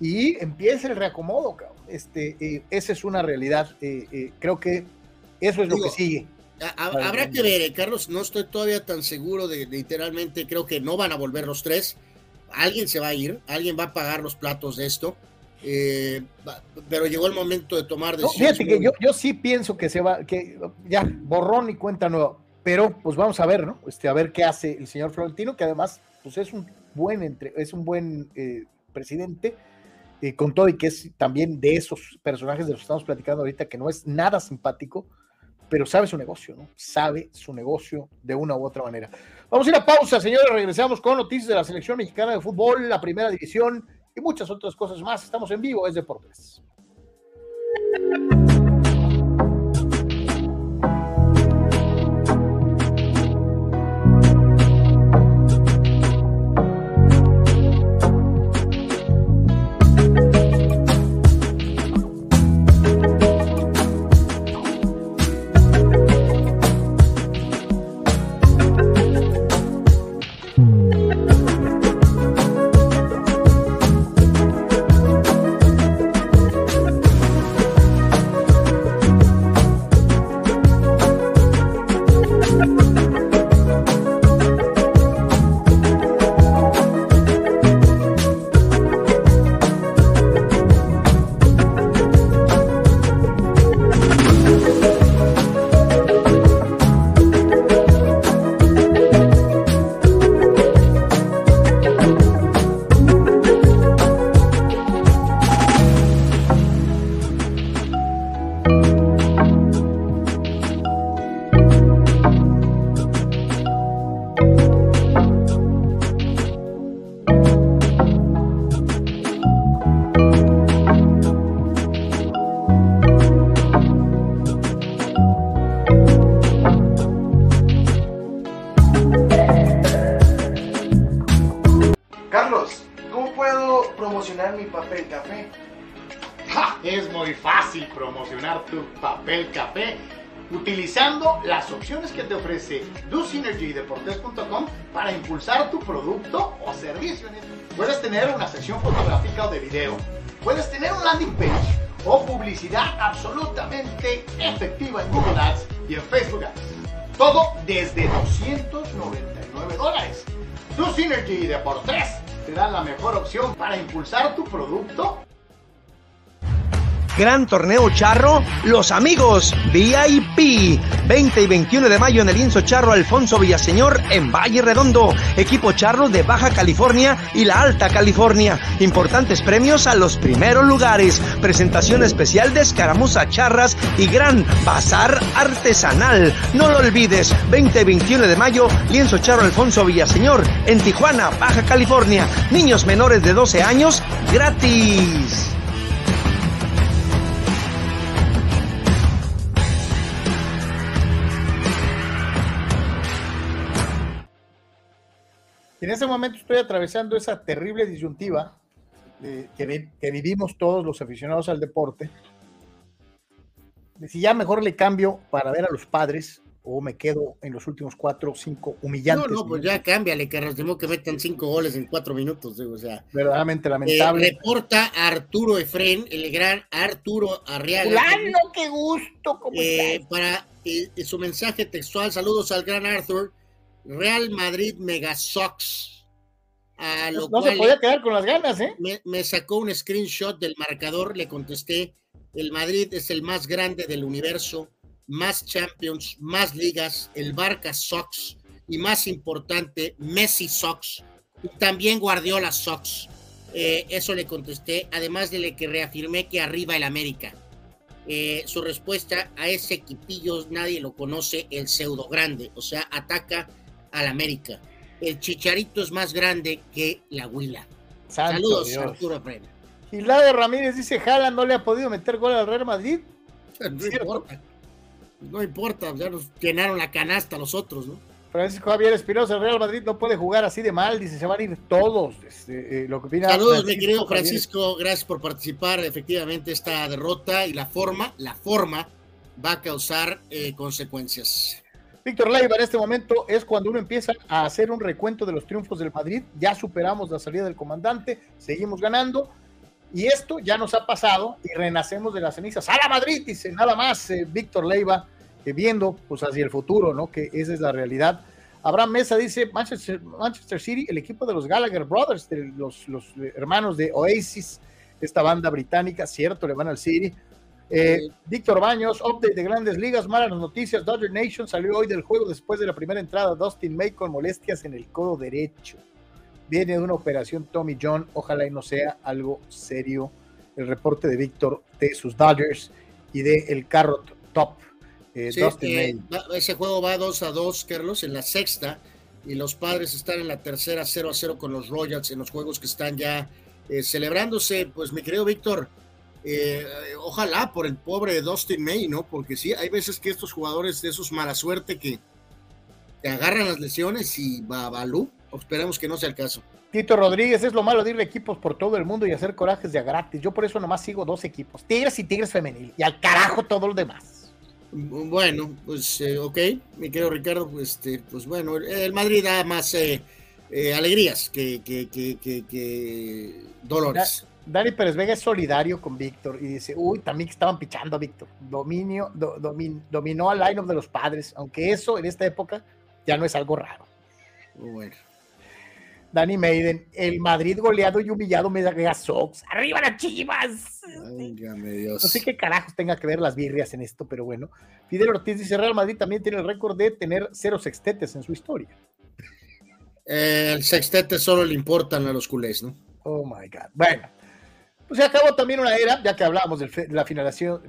y empieza el reacomodo, cabrón. Este, eh, esa es una realidad. Eh, eh, creo que eso es lo que sigue. habrá que ver, Carlos, no estoy todavía tan seguro de, literalmente, creo que no van a volver los tres. Alguien se va a ir, alguien va a pagar los platos de esto. Eh, pero llegó el momento de tomar decisiones. fíjate que yo, yo sí pienso que se va, que ya, borrón y cuenta nueva, pero pues vamos a ver, ¿no? Este, a ver qué hace el señor Florentino, que además pues es un buen, entre, es un buen eh, presidente con todo y que es también de esos personajes de los que estamos platicando ahorita, que no es nada simpático, pero sabe su negocio, ¿no? Sabe su negocio de una u otra manera. Vamos a ir a pausa, señores. Regresamos con noticias de la selección mexicana de fútbol, la primera división y muchas otras cosas más. Estamos en vivo, es Deportes. Ofrece DoSynergy para impulsar tu producto o servicio. Puedes tener una sección fotográfica o de video, puedes tener un landing page o publicidad absolutamente efectiva en Google Ads y en Facebook Ads. Todo desde 299 dólares. DoSynergy y Deportes te dan la mejor opción para impulsar tu producto Gran torneo charro, los amigos VIP. 20 y 21 de mayo en el Inso Charro Alfonso Villaseñor en Valle Redondo. Equipo charro de Baja California y la Alta California. Importantes premios a los primeros lugares. Presentación especial de escaramuza charras y gran bazar artesanal. No lo olvides, 20 y 21 de mayo, Lienzo Charro Alfonso Villaseñor en Tijuana, Baja California. Niños menores de 12 años, gratis. En ese momento estoy atravesando esa terrible disyuntiva eh, que, vi- que vivimos todos los aficionados al deporte. De si ya mejor le cambio para ver a los padres o me quedo en los últimos cuatro o cinco No, humillantes. no, pues ya cámbiale, Carlos. Tenemos que metan cinco goles en cuatro minutos, digo, o sea. Verdaderamente eh, lamentable. reporta Arturo Efren, el gran Arturo Arriaga. Fulano, qué gusto, ¿cómo Eh, para eh, su mensaje textual, saludos al gran Arthur. Real Madrid Mega Sox. A lo no cual se podía quedar con las ganas, ¿eh? me, me sacó un screenshot del marcador, le contesté, el Madrid es el más grande del universo, más Champions, más ligas, el Barca Sox y más importante, Messi Sox y también Guardiola Sox. Eh, eso le contesté, además de que reafirmé que arriba el América. Eh, su respuesta a ese equipillo nadie lo conoce, el pseudo grande, o sea, ataca al América. El chicharito es más grande que la huila. Santo Saludos, Dios. Arturo Efren. Gilardo Ramírez dice, Jala no le ha podido meter gol al Real Madrid. No Cierto. importa. No importa, ya nos llenaron la canasta los otros, ¿no? Francisco Javier Espinosa, el Real Madrid no puede jugar así de mal, dice, se van a ir todos. Este, eh, lo que opina Saludos, mi querido Javier. Francisco, gracias por participar. Efectivamente, esta derrota y la forma, la forma va a causar eh, consecuencias. Víctor Leiva, en este momento es cuando uno empieza a hacer un recuento de los triunfos del Madrid. Ya superamos la salida del comandante, seguimos ganando. Y esto ya nos ha pasado y renacemos de las cenizas. ¡A la Madrid! Dice nada más eh, Víctor Leiva, eh, viendo pues hacia el futuro, ¿no? Que esa es la realidad. Abraham Mesa dice Manchester, City, el equipo de los Gallagher Brothers, de los, los hermanos de Oasis, esta banda británica, cierto, le van al City. Eh, Víctor Baños, update de grandes ligas, malas noticias. Dodger Nation salió hoy del juego después de la primera entrada. Dustin May con molestias en el codo derecho. viene de una operación Tommy John, ojalá y no sea algo serio. El reporte de Víctor de sus Dodgers y de el carro top. Eh, eh, ese juego va 2 a 2, Carlos, en la sexta, y los padres están en la tercera 0 a 0 con los Royals en los juegos que están ya eh, celebrándose. Pues mi querido Víctor, ojalá por el pobre Dustin May, ¿no? Porque sí, hay veces que estos jugadores de esos mala suerte que te agarran las lesiones y babalú, esperemos que no sea el caso. Tito Rodríguez, es lo malo de ir equipos por todo el mundo y hacer corajes de a gratis. Yo por eso nomás sigo dos equipos, Tigres y Tigres Femenil, y al carajo todo lo demás. Bueno, pues eh, ok, mi querido Ricardo, pues, este, pues bueno, el Madrid da más eh, eh, alegrías que, que, dolores. Dani Pérez Vega es solidario con Víctor y dice, uy, también estaban pichando a Víctor. Dominio, dominó al line-up de los padres, aunque eso en esta época ya no es algo raro. Bueno. Danny Maiden, el Madrid goleado y humillado Mega Sox. ¡Arriba las chivas! Dios. No sé qué carajos tenga que ver las birrias en esto, pero bueno. Fidel Ortiz dice: Real Madrid también tiene el récord de tener cero sextetes en su historia. El sextete solo le importan a los culés, ¿no? Oh my God. Bueno, pues se acabó también una era, ya que hablábamos de la finalización,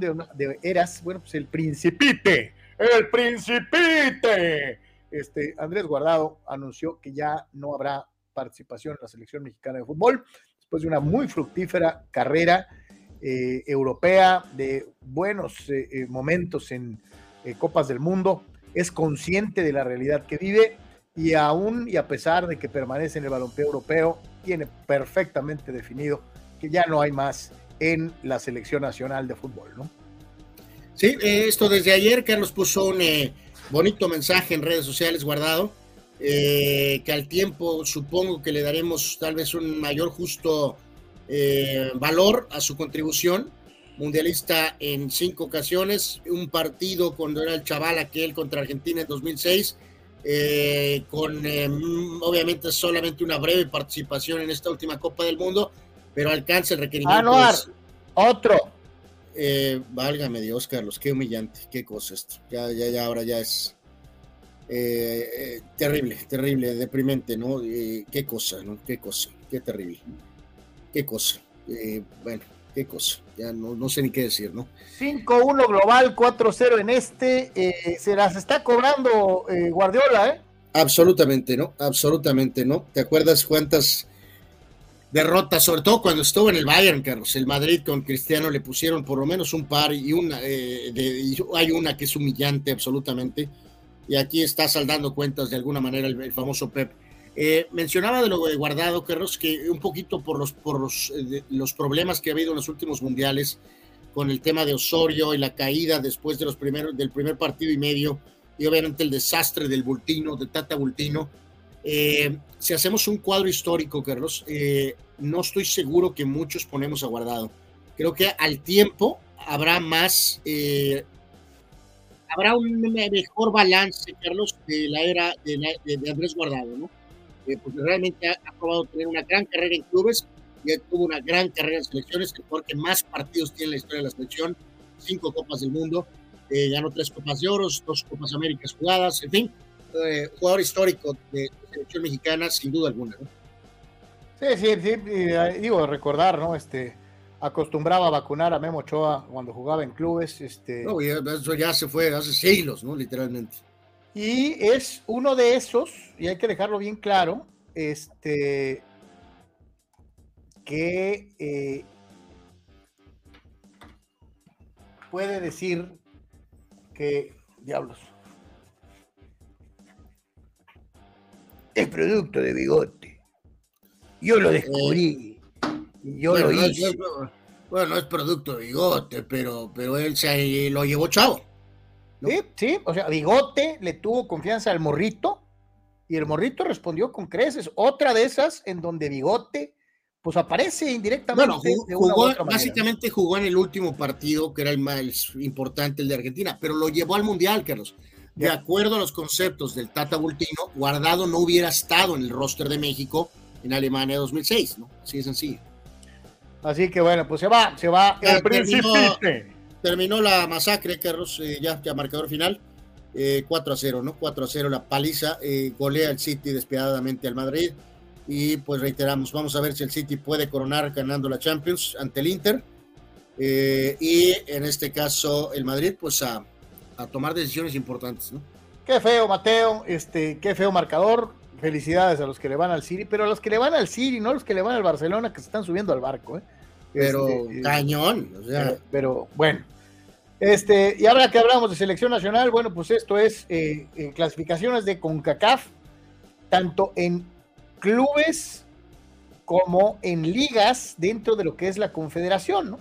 de, de eras. Bueno, pues el Principite, el Principite este, Andrés Guardado anunció que ya no habrá participación en la selección mexicana de fútbol después de una muy fructífera carrera eh, europea, de buenos eh, eh, momentos en Copas del Mundo, es consciente de la realidad que vive y aún y a pesar de que permanece en el balompié europeo, tiene perfectamente definido que ya no hay más en la selección nacional de fútbol, ¿no? Sí, esto desde ayer Carlos puso un bonito mensaje en redes sociales guardado, eh, que al tiempo supongo que le daremos tal vez un mayor justo eh, valor a su contribución. Mundialista en cinco ocasiones, un partido cuando era el chaval aquel contra Argentina en 2006, eh, con obviamente solamente una breve participación en esta última Copa del Mundo, pero alcanza el requerimiento. Anuar, otro. Eh, válgame Dios, Carlos, qué humillante, qué cosa esto. Ya, ya, ya, ahora ya es eh, eh, terrible, terrible, deprimente, ¿no? qué cosa, ¿no? Qué cosa, qué terrible. Qué cosa. bueno, qué cosa. Ya no, no sé ni qué decir, ¿no? 5-1 global, 4-0 en este. se las está cobrando Guardiola, ¿eh? Absolutamente, ¿no? Absolutamente, ¿no? ¿Te acuerdas cuántas derrota, sobre todo cuando estuvo en el Bayern, Carlos. El Madrid con Cristiano le pusieron por lo menos un par y una, eh, hay una que es humillante absolutamente. Y aquí está saldando cuentas de alguna manera el, famoso Pep. Eh, mencionaba de lo de guardado, Carlos, que un poquito por los, por los, eh, los problemas que ha habido en los últimos mundiales, con el tema de Osorio y la caída después de los primeros, del primer partido y medio, y obviamente el desastre del Bultino, de Tata Bultino eh, si hacemos un cuadro histórico, Carlos, eh, no estoy seguro que muchos ponemos a guardado. Creo que al tiempo habrá más, habrá un mejor balance, Carlos, de la era de, Andrés Guardado, ¿no? Porque realmente ha, probado tener una gran carrera en clubes y tuvo una gran carrera en selecciones, el porque más partidos tiene la historia de la selección, cinco Copas del Mundo, ganó tres Copas de Oro, dos Copas Américas jugadas, en fin, eh, jugador histórico de, selección mexicana, sin duda alguna. Sí, sí, sí, eh, digo, recordar, ¿no? Este, acostumbraba a vacunar a Memo Ochoa cuando jugaba en clubes. Este... No, eso ya se fue hace siglos, ¿no? Literalmente. Y es uno de esos, y hay que dejarlo bien claro, este, que eh, puede decir que, diablos, es producto de bigote. Yo lo descubrí. yo bueno, lo hice. bueno, es producto de bigote, pero, pero él se lo llevó chavo. Sí, sí, o sea, bigote le tuvo confianza al morrito y el morrito respondió con creces. Otra de esas en donde bigote pues aparece indirectamente. Bueno, básicamente jugó en el último partido, que era el más importante, el de Argentina, pero lo llevó al Mundial, Carlos de acuerdo a los conceptos del Tata Bultino, Guardado no hubiera estado en el roster de México en Alemania 2006, ¿no? Así de sencillo. Así que bueno, pues se va, se va el terminó, terminó, la masacre, Carlos, eh, ya, ya marcador final. 4 a 0, ¿no? 4 a 0 la paliza, golea el City despiadadamente al Madrid y pues reiteramos, vamos a ver si el City puede coronar ganando la Champions ante el Inter y en este caso el Madrid pues a, a tomar decisiones importantes, ¿no? Qué feo, Mateo, este, qué feo marcador. Felicidades a los que le van al City, pero a los que le van al City, no a los que le van al Barcelona, que se están subiendo al barco, ¿eh? Pero este, cañón, o sea. Pero, bueno. Este, y ahora que hablamos de selección nacional, bueno, pues esto es eh, clasificaciones de CONCACAF, tanto en clubes como en ligas dentro de lo que es la confederación, ¿no?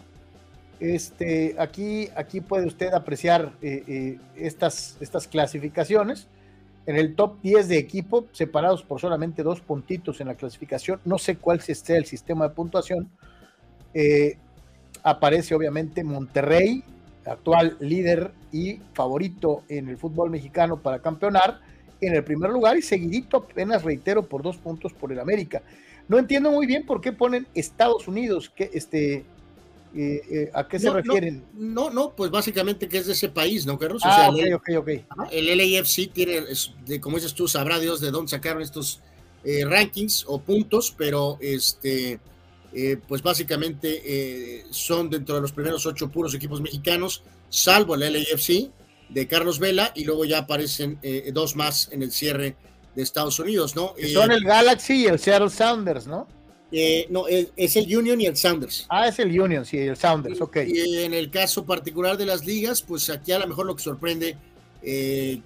Este, aquí, aquí puede usted apreciar eh, eh, estas, estas clasificaciones. En el top 10 de equipo, separados por solamente dos puntitos en la clasificación, no sé cuál sea el sistema de puntuación. Aparece obviamente Monterrey, actual líder y favorito en el fútbol mexicano para campeonar, en el primer lugar y seguidito, apenas reitero, por dos puntos por el América. No entiendo muy bien por qué ponen Estados Unidos, que este, eh, eh, ¿A qué se refieren? No, no, pues básicamente que es de ese país, ¿no, Carlos? Ah, o sea, ok, ok, El LAFC tiene, de, como dices tú, sabrá Dios de dónde sacaron estos eh, rankings o puntos, pero este, pues básicamente son dentro de los primeros ocho puros equipos mexicanos, salvo el LAFC de Carlos Vela, y luego ya aparecen dos más en el cierre de Estados Unidos, ¿no? son el Galaxy y el Seattle Sounders, ¿no? Eh, no, es, el Union y el Sounders. Ah, es el Union, sí, el Sounders, ok. Y en el caso particular de las ligas, pues aquí a lo mejor lo que sorprende eh,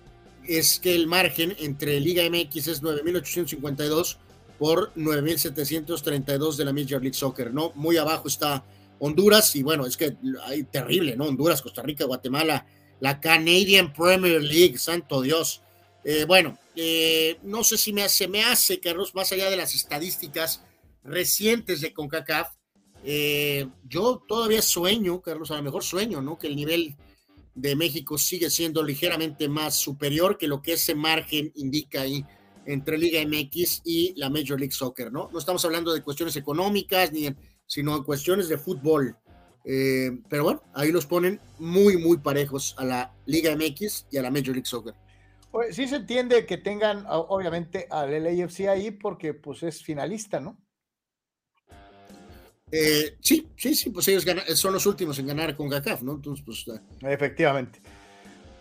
es que el margen entre Liga MX es 9.852 por 9.732 de la Major League Soccer, ¿no? Muy abajo está Honduras y bueno, es que hay terrible, ¿no? Honduras, Costa Rica, Guatemala, la Canadian Premier League, santo Dios. Eh, bueno, no sé si me hace, me hace, Carlos, más allá de las estadísticas, recientes de CONCACAF, eh, yo todavía sueño, Carlos, a lo mejor sueño, ¿no? Que el nivel de México sigue siendo ligeramente más superior que lo que ese margen indica ahí entre Liga MX y la Major League Soccer, ¿no? No estamos hablando de cuestiones económicas, ni, sino de cuestiones de fútbol. Eh, pero bueno, ahí los ponen muy, muy parejos a la Liga MX y a la Major League Soccer. sí se entiende que tengan, obviamente, al LAFC ahí porque pues es finalista, ¿no? Eh, sí, sí, sí, pues ellos son los últimos en ganar con GACAF, ¿no? Entonces, pues. Efectivamente.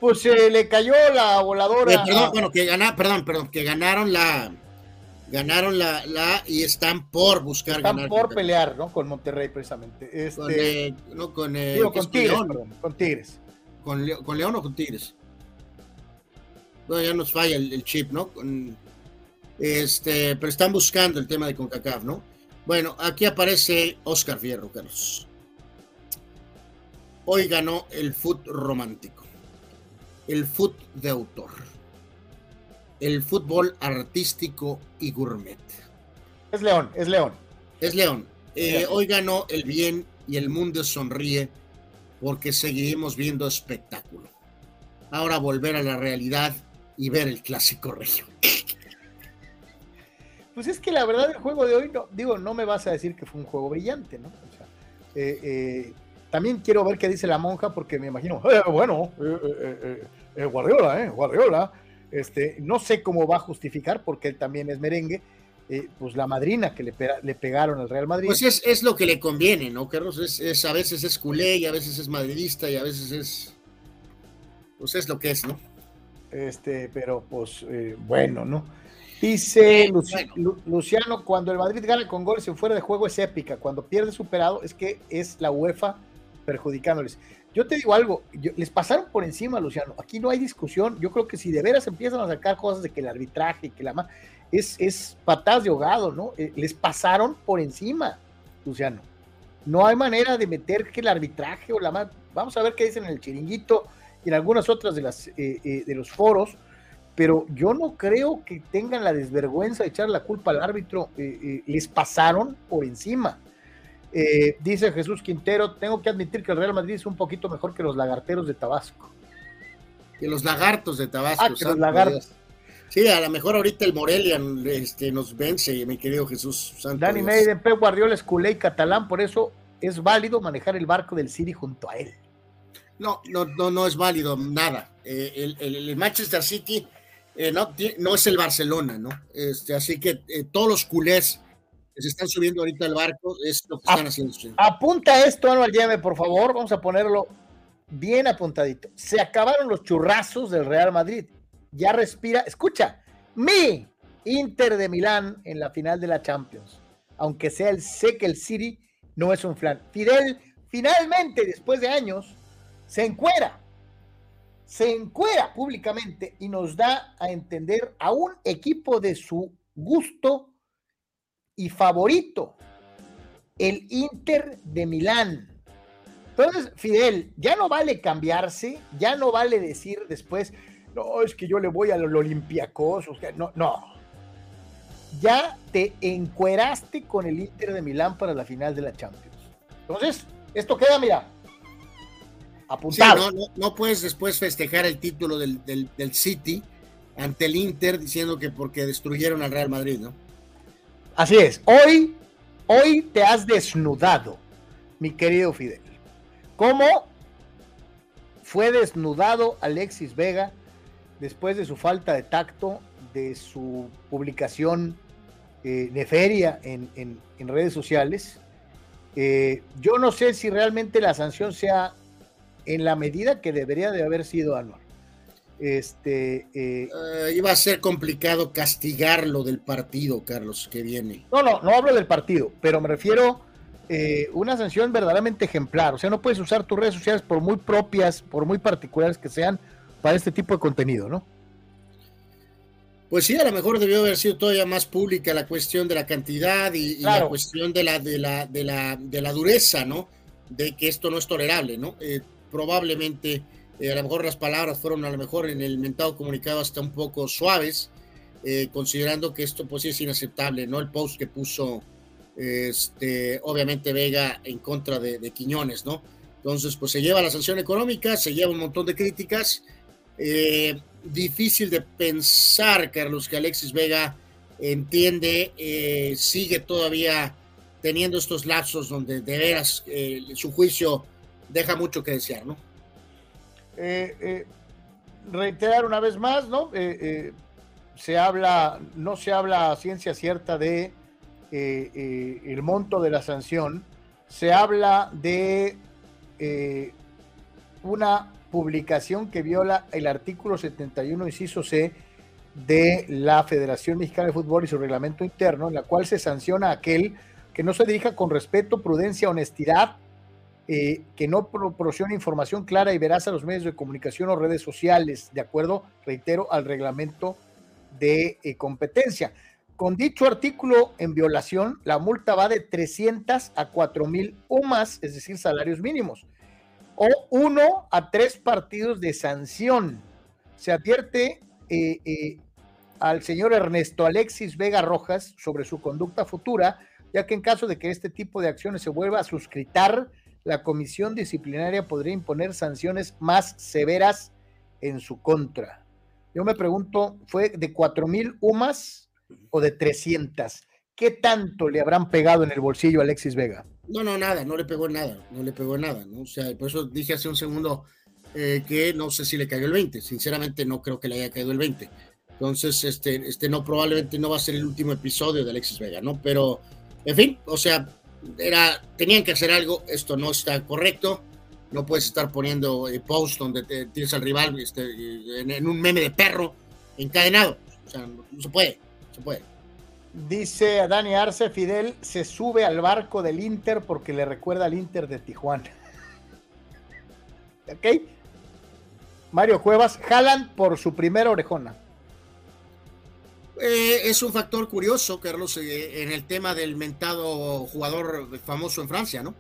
Pues se le cayó la voladora. Eh, perdón, bueno, que ganaron, perdón, perdón, que ganaron la. Ganaron la, la y están por buscar están ganar. por pelear, ¿no? Con Monterrey, precisamente. Este, con, eh, no, con, con Tigres, León. con Tigres. Con, con, León o con Tigres. Bueno, ya nos falla el, el chip, ¿no? Con, este, pero están buscando el tema de CONCACAF, ¿no? Bueno, aquí aparece Oscar Fierro, Carlos. Hoy ganó el foot romántico, el foot de autor, el fútbol artístico y gourmet. Es León, es León. Es León. Eh, hoy ganó el bien y el mundo sonríe porque seguiremos viendo espectáculo. Ahora volver a la realidad y ver el clásico regio. Pues es que la verdad el juego de hoy, no, digo, no me vas a decir que fue un juego brillante, ¿no? O sea, eh, eh, también quiero ver qué dice la monja porque me imagino, eh, bueno, Guardiola, ¿eh? Guardiola. Este, no sé cómo va a justificar porque él también es merengue, pues la madrina que le, le, pegaron al Real Madrid. Pues es, es, lo que le conviene, ¿no, Carlos? Es, es, a veces es culé y a veces es madridista y a veces es. Pues es lo que es, ¿no? Este, pero pues bueno, ¿no? Dice Luciano, cuando el Madrid gana con goles en fuera de juego es épica, cuando pierde superado es que es la UEFA perjudicándoles. Yo te digo algo, les pasaron por encima, Luciano, aquí no hay discusión, yo creo que si de veras empiezan a sacar cosas de que el arbitraje y que la más, es, es patadas de ahogado, ¿no? Eh, les pasaron por encima, Luciano. No hay manera de meter que el arbitraje o la más, vamos a ver qué dicen en el chiringuito y en algunas otras de, las, eh, eh, de los foros, pero yo no creo que tengan la desvergüenza de echar la culpa al árbitro, eh, eh, les pasaron por encima. Eh, dice Jesús Quintero, tengo que admitir que el Real Madrid es un poquito mejor que los lagarteros de Tabasco. Que los lagartos de Tabasco. Ah, que los lagartos. Sí, a lo mejor ahorita el Morelia este, nos vence, mi querido Jesús. Santo Dani Meiden, Pep Guardiola es culé y catalán, por eso es válido manejar el barco del City junto a él. No, no, no, no es válido nada. Eh, el, Manchester City eh, no, no, es el Barcelona, ¿no? Este, así que todos los culés que se están subiendo ahorita al barco es lo que están haciendo. Apunta esto, Anual Llame, por favor. Vamos a ponerlo bien apuntadito. Se acabaron los churrazos del Real Madrid. Ya respira. Escucha, mi Inter de Milán en la final de la Champions. Aunque sea el sé que el City no es un flan. Fidel finalmente, después de años, se encuera. Se encuera públicamente y nos da a entender a un equipo de su gusto y favorito, el Inter de Milán. Entonces, Fidel, ya no vale cambiarse, ya no vale decir después, no, es que yo le voy a los Olympiacos, o sea, no, no, ya te encueraste con el Inter de Milán para la final de la Champions. Entonces, esto queda, mira, apuntado. no, puedes después festejar el título del, City ante el Inter diciendo que porque destruyeron al Real Madrid, ¿no? Así es. Hoy, hoy te has desnudado, mi querido Fidel. ¿Cómo fue desnudado Alexis Vega después de su falta de tacto, de su publicación eh, neferia en, en, redes sociales. Eh, yo no sé si realmente la sanción sea en la medida que debería de haber sido anual. Este eh, iba a ser complicado castigarlo del partido, Carlos, que viene. No, no, no hablo del partido, pero me refiero a una sanción verdaderamente ejemplar. O sea, no puedes usar tus redes sociales por muy propias, por muy particulares que sean para este tipo de contenido, ¿no? Pues sí, a lo mejor debió haber sido todavía más pública la cuestión de la cantidad y, la cuestión de la, de, la, de, la, de la dureza, ¿no? De que esto no es tolerable, ¿no? Eh, probablemente, eh, a lo mejor las palabras fueron a lo mejor en el mentado comunicado hasta un poco suaves, eh, considerando que esto pues es inaceptable, ¿no? El post que puso, este, obviamente Vega en contra de, de Quiñones, ¿no? Entonces, pues se lleva la sanción económica, se lleva un montón de críticas. Eh, difícil de pensar, Carlos, que Alexis Vega entiende, eh, sigue todavía teniendo estos lapsos donde de veras su juicio deja mucho que desear, ¿no? Eh, reiterar una vez más, ¿no? se habla, no se habla a ciencia cierta de el monto de la sanción, se habla de una publicación que viola el artículo 71, inciso C, de la Federación Mexicana de Fútbol y su reglamento interno, en la cual se sanciona a aquel que no se dirija con respeto, prudencia, honestidad, eh, que no proporcione información clara y veraz a los medios de comunicación o redes sociales, de acuerdo, reitero, al reglamento de eh, competencia. Con dicho artículo en violación, la multa va de 300 a 4 mil o más, es decir, salarios mínimos o uno a tres partidos de sanción. Se advierte eh, eh, al señor Ernesto Alexis Vega Rojas sobre su conducta futura, ya que en caso de que este tipo de acciones se vuelva a suscritar, la comisión disciplinaria podría imponer sanciones más severas en su contra. Yo me pregunto, ¿fue de cuatro mil UMAS o de 300? ¿Qué tanto le habrán pegado en el bolsillo a Alexis Vega? No, no, nada, no le pegó nada, no le pegó nada, ¿no? O sea, por eso dije hace un segundo eh, que no sé si le cayó el 20, sinceramente no creo que le haya caído el 20. Entonces, este, este no, probablemente no va a ser el último episodio de Alexis Vega, ¿no? Pero, en fin, o sea, era, tenían que hacer algo, esto no está correcto, no puedes estar poniendo eh, post donde te, tienes al rival este, en, un meme de perro encadenado, o sea, no se puede, se puede. Dice Dani Arce, Fidel se sube al barco del Inter porque le recuerda al Inter de Tijuana. ¿Ok? Mario Cuevas, jalan por su primera orejona. Eh, es un factor curioso, Carlos, eh, en el tema del mentado jugador famoso en Francia, ¿no?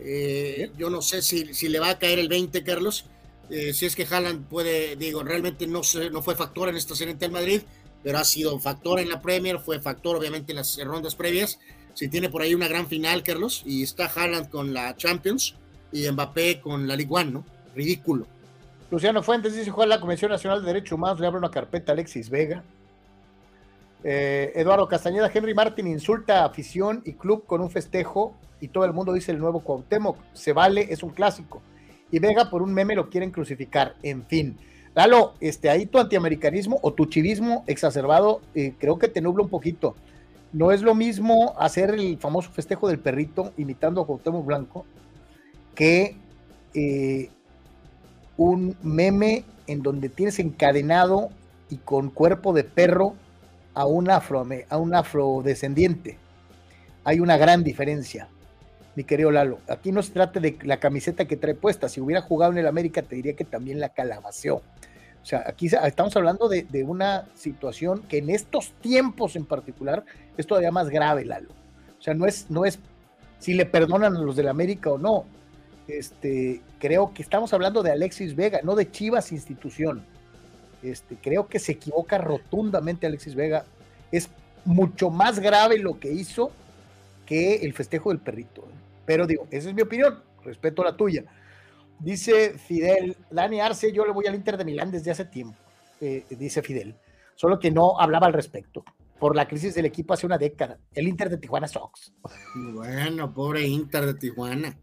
Eh, yo no sé si, si, le va a caer el 20, Carlos. si es que Haaland puede, digo, realmente no, no fue factor en esta serie del Madrid, pero ha sido factor en la Premier, fue factor obviamente en las rondas previas. Si tiene por ahí una gran final, Carlos, y está Haaland con la Champions y Mbappé con la Ligue 1, ¿no? Ridículo. Luciano Fuentes dice, juega la Comisión Nacional de Derechos Humanos, le abre una carpeta a Alexis Vega. Eh, Eduardo Castañeda, Henry Martin insulta a afición y club con un festejo y todo el mundo dice el nuevo Cuauhtémoc, se vale, es un clásico. y Vega por un meme lo quieren crucificar. En fin. Lalo, este, ahí tu antiamericanismo o tu chivismo exacerbado eh, creo que te nubla un poquito. No es lo mismo hacer el famoso festejo del perrito imitando a Cuauhtémoc Blanco que eh, un meme en donde tienes encadenado y con cuerpo de perro a un, afro, a un afrodescendiente. Hay una gran diferencia, mi querido Lalo. Aquí no se trata de la camiseta que trae puesta. Si hubiera jugado en el América, te diría que también la calabaceó. O sea, aquí estamos hablando de, de, una situación que en estos tiempos en particular es todavía más grave, Lalo. O sea, no es, no es si le perdonan a los del América o no. Este, creo que estamos hablando de Alexis Vega, no de Chivas institución. Este, creo que se equivoca rotundamente Alexis Vega. Es mucho más grave lo que hizo que el festejo del perrito. Pero digo, esa es mi opinión, respeto a la tuya. Dice Fidel, Dani Arce, yo le voy al Inter de Milán desde hace tiempo, eh, dice Fidel, solo que no hablaba al respecto por la crisis del equipo hace una década. El Inter de Tijuana Sox. Bueno, pobre Inter de Tijuana.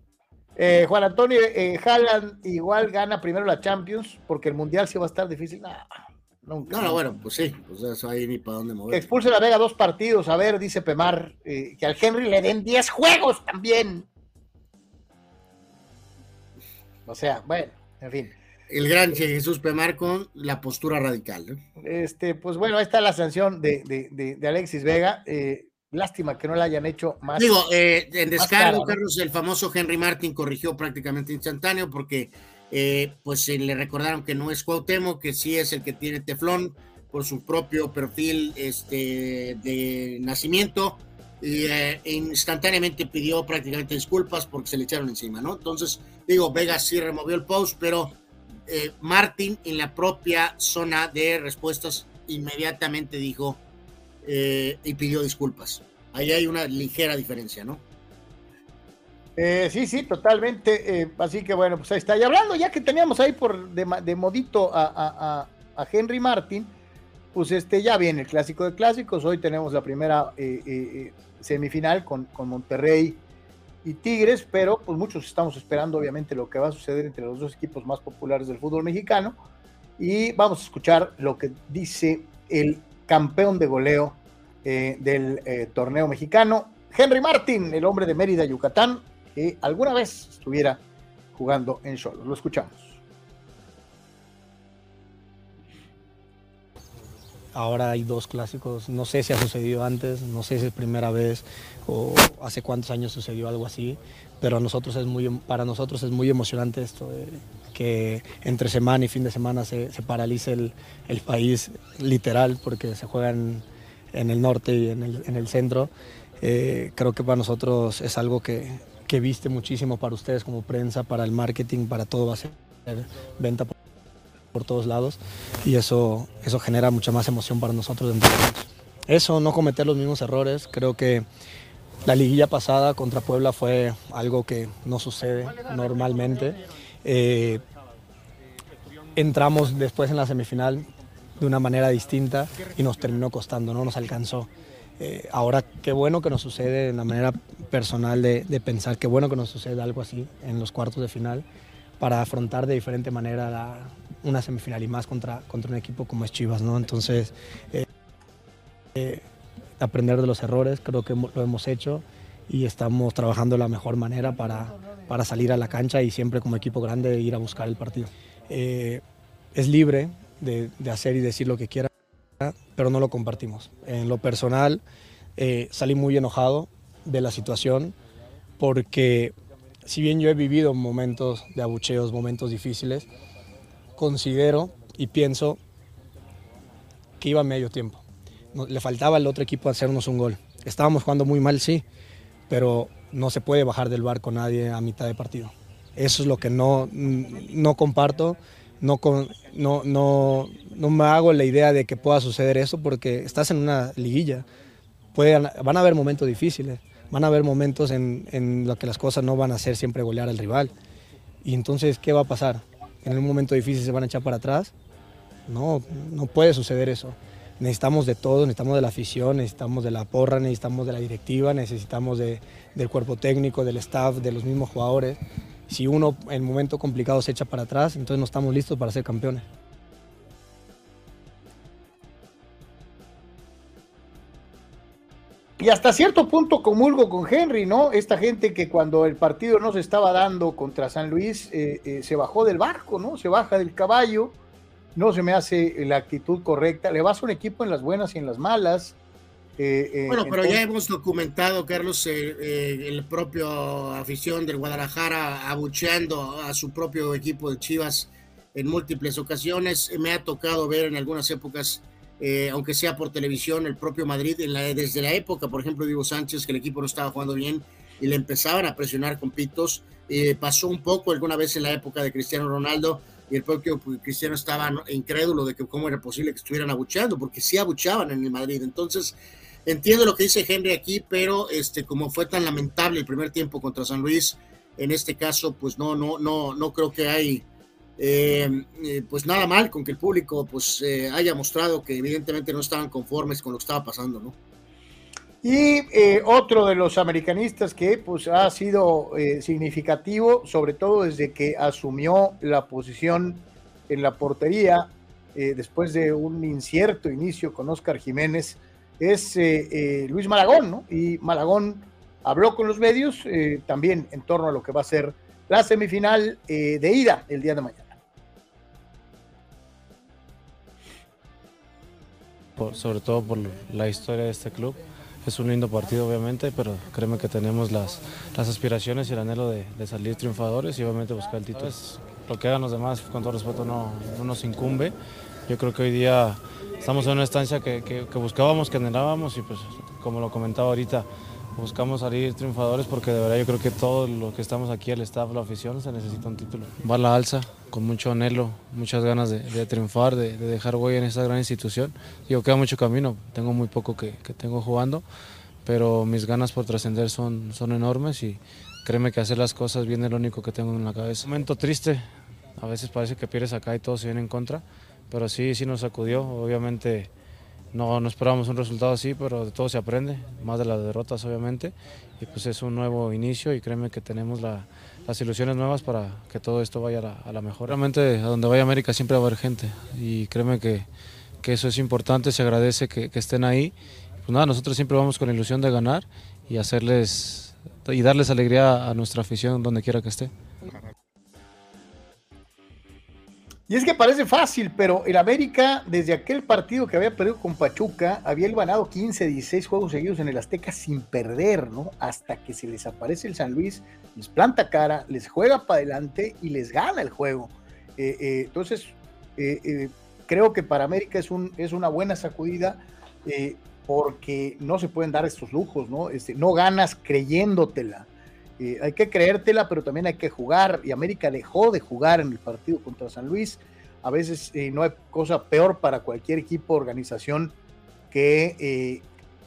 Eh, Juan Antonio eh, igual gana primero la Champions porque el Mundial sí va a estar difícil. no, no, bueno, pues sí, pues eso ahí ni para dónde mover. expulse la Vega dos partidos, a ver, dice Pemar, eh, que al Henry le den 10 juegos también. O sea, bueno, en fin. El gran Jesús Pemar con la postura radical. Este, pues bueno, ahí está la sanción de, de, de Alexis Vega. Eh, Lástima que no la hayan hecho más. Digo, eh, en descargo, Carlos, el famoso Henry Martin corrigió prácticamente instantáneo porque eh, pues le recordaron que no es Cuauhtémoc, que sí es el que tiene teflón por su propio perfil este, de nacimiento y eh, instantáneamente pidió prácticamente disculpas porque se le echaron encima, ¿no? Entonces, digo, Vega sí removió el post, pero Martin en la propia zona de respuestas inmediatamente dijo eh, y pidió disculpas. Ahí hay una ligera diferencia, ¿no? Eh, sí, sí, totalmente. Eh, así que bueno, pues ahí está. Y hablando, ya que teníamos ahí por de, modito a, Henry Martin, pues este ya viene el clásico de clásicos. Hoy tenemos la primera semifinal con, con, Monterrey y Tigres, pero pues muchos estamos esperando obviamente lo que va a suceder entre los dos equipos más populares del fútbol mexicano. Y vamos a escuchar lo que dice el campeón de goleo eh, del eh, torneo mexicano, Henry Martin, el hombre de Mérida, Yucatán, que alguna vez estuviera jugando en Solo. Lo escuchamos. Ahora hay dos clásicos, no sé si ha sucedido antes, no sé si es primera vez o hace cuántos años sucedió algo así, pero a nosotros es muy, para nosotros es muy emocionante esto de que entre semana y fin de semana se, se paralice el, el, país literal porque se juegan en el norte y en el, en el centro. Eh, creo que para nosotros es algo que, que, viste muchísimo para ustedes como prensa, para el marketing, para todo va a ser venta por, por todos lados y eso, eso genera mucha más emoción para nosotros. De eso, no cometer los mismos errores, creo que la liguilla pasada contra Puebla fue algo que no sucede normalmente. Eh, entramos después en la semifinal de una manera distinta y nos terminó costando, no nos alcanzó. Eh, ahora, qué bueno que nos sucede en la manera personal de, pensar, qué bueno que nos sucede algo así en los cuartos de final para afrontar de diferente manera una semifinal y más contra, contra un equipo como es Chivas, ¿no? Entonces, eh, aprender de los errores, creo que lo hemos hecho y estamos trabajando de la mejor manera para, para salir a la cancha y siempre como equipo grande ir a buscar el partido. Eh, es libre de, hacer y decir lo que quiera, pero no lo compartimos. En lo personal, eh, salí muy enojado de la situación porque si bien yo he vivido momentos de abucheos, momentos difíciles, considero y pienso que iba medio tiempo le faltaba al otro equipo hacernos un gol. Estábamos jugando muy mal, sí, pero no se puede bajar del barco nadie a mitad de partido. Eso es lo que no, no comparto, no, no, no, no me hago la idea de que pueda suceder eso porque estás en una liguilla. van a haber momentos difíciles, van a haber momentos en, en los que las cosas no van a ser siempre golear al rival. Y entonces, ¿qué va a pasar? ¿En un momento difícil se van a echar para atrás? No, no puede suceder eso necesitamos de todo, necesitamos de la afición, necesitamos de la porra, necesitamos de la directiva, necesitamos de, del cuerpo técnico, del staff, de los mismos jugadores. si uno en momento complicado se echa para atrás, entonces no estamos listos para ser campeones. Y hasta cierto punto comulgo con Henry, ¿no? Esta gente que cuando el partido no se estaba dando contra San Luis, eh, eh, se bajó del barco, ¿no? Se baja del caballo, no se me hace la actitud correcta. Le vas a un equipo en las buenas y en las malas. Eh, bueno, pero ya hemos documentado, Carlos, el propio afición del Guadalajara abucheando a su propio equipo de Chivas en múltiples ocasiones. Me ha tocado ver en algunas épocas eh, aunque sea por televisión, el propio Madrid, desde la época, por ejemplo, Diego Sánchez, que el equipo no estaba jugando bien y le empezaban a presionar con pitos. Eh, pasó un poco alguna vez en la época de Cristiano Ronaldo y el propio Cristiano estaba incrédulo de que cómo era posible que estuvieran abucheando, porque sí abuchaban en el Madrid. Entonces, entiendo lo que dice Henry aquí, pero este, como fue tan lamentable el primer tiempo contra San Luis, en este caso, pues no, no, no, no creo que hay eh, eh, pues nada mal con que el público pues eh, haya mostrado que evidentemente no estaban conformes con lo que estaba pasando, ¿no? Y otro de los americanistas que pues ha sido significativo, sobre todo desde que asumió la posición en la portería después de un incierto inicio con Oscar Jiménez, es Luis Malagón, ¿no? Y Malagón habló con los medios también en torno a lo que va a ser la semifinal de ida el día de mañana. sobre todo por la historia de este club. Es un lindo partido obviamente, pero créeme que tenemos las, las aspiraciones y el anhelo de, salir triunfadores y obviamente buscar el título. Lo que hagan los demás, con todo respeto, no, no, nos incumbe. Yo creo que hoy día estamos en una estancia que, que, que buscábamos, que anhelábamos y pues como lo comentaba ahorita, buscamos salir triunfadores porque de verdad yo creo que todo lo que estamos aquí, el staff, la afición, se necesita un título. Va a la alza, con mucho anhelo, muchas ganas de, triunfar, de, dejar huella en esta gran institución. Digo, queda mucho camino, tengo muy poco que, tengo jugando, pero mis ganas por trascender son, son enormes y créeme que hacer las cosas bien es lo único que tengo en la cabeza. Un momento triste, a veces parece que pierdes acá y todo se viene en contra, pero sí, sí nos sacudió, obviamente no, no esperábamos un resultado así, pero de todo se aprende, más de las derrotas obviamente, y pues es un nuevo inicio y créeme que tenemos las ilusiones nuevas para que todo esto vaya a la, mejor. Realmente a donde vaya América siempre va a haber gente y créeme que, eso es importante, se agradece que, que estén ahí. Pues nada, nosotros siempre vamos con la ilusión de ganar y hacerles y darles alegría a nuestra afición donde quiera que esté. Y es que parece fácil, pero el América, desde aquel partido que había perdido con Pachuca, había ganado 15, 16 juegos seguidos en el Azteca sin perder, ¿no? Hasta que se les aparece el San Luis, les planta cara, les juega para adelante y les gana el juego. Eh, eh, entonces, eh, creo que para América es, un, una buena sacudida porque no se pueden dar estos lujos, ¿no? Este, no ganas creyéndotela. Eh, hay que creértela, pero también hay que jugar. Y América dejó de jugar en el partido contra San Luis. A veces eh, no hay cosa peor para cualquier equipo o organización que eh,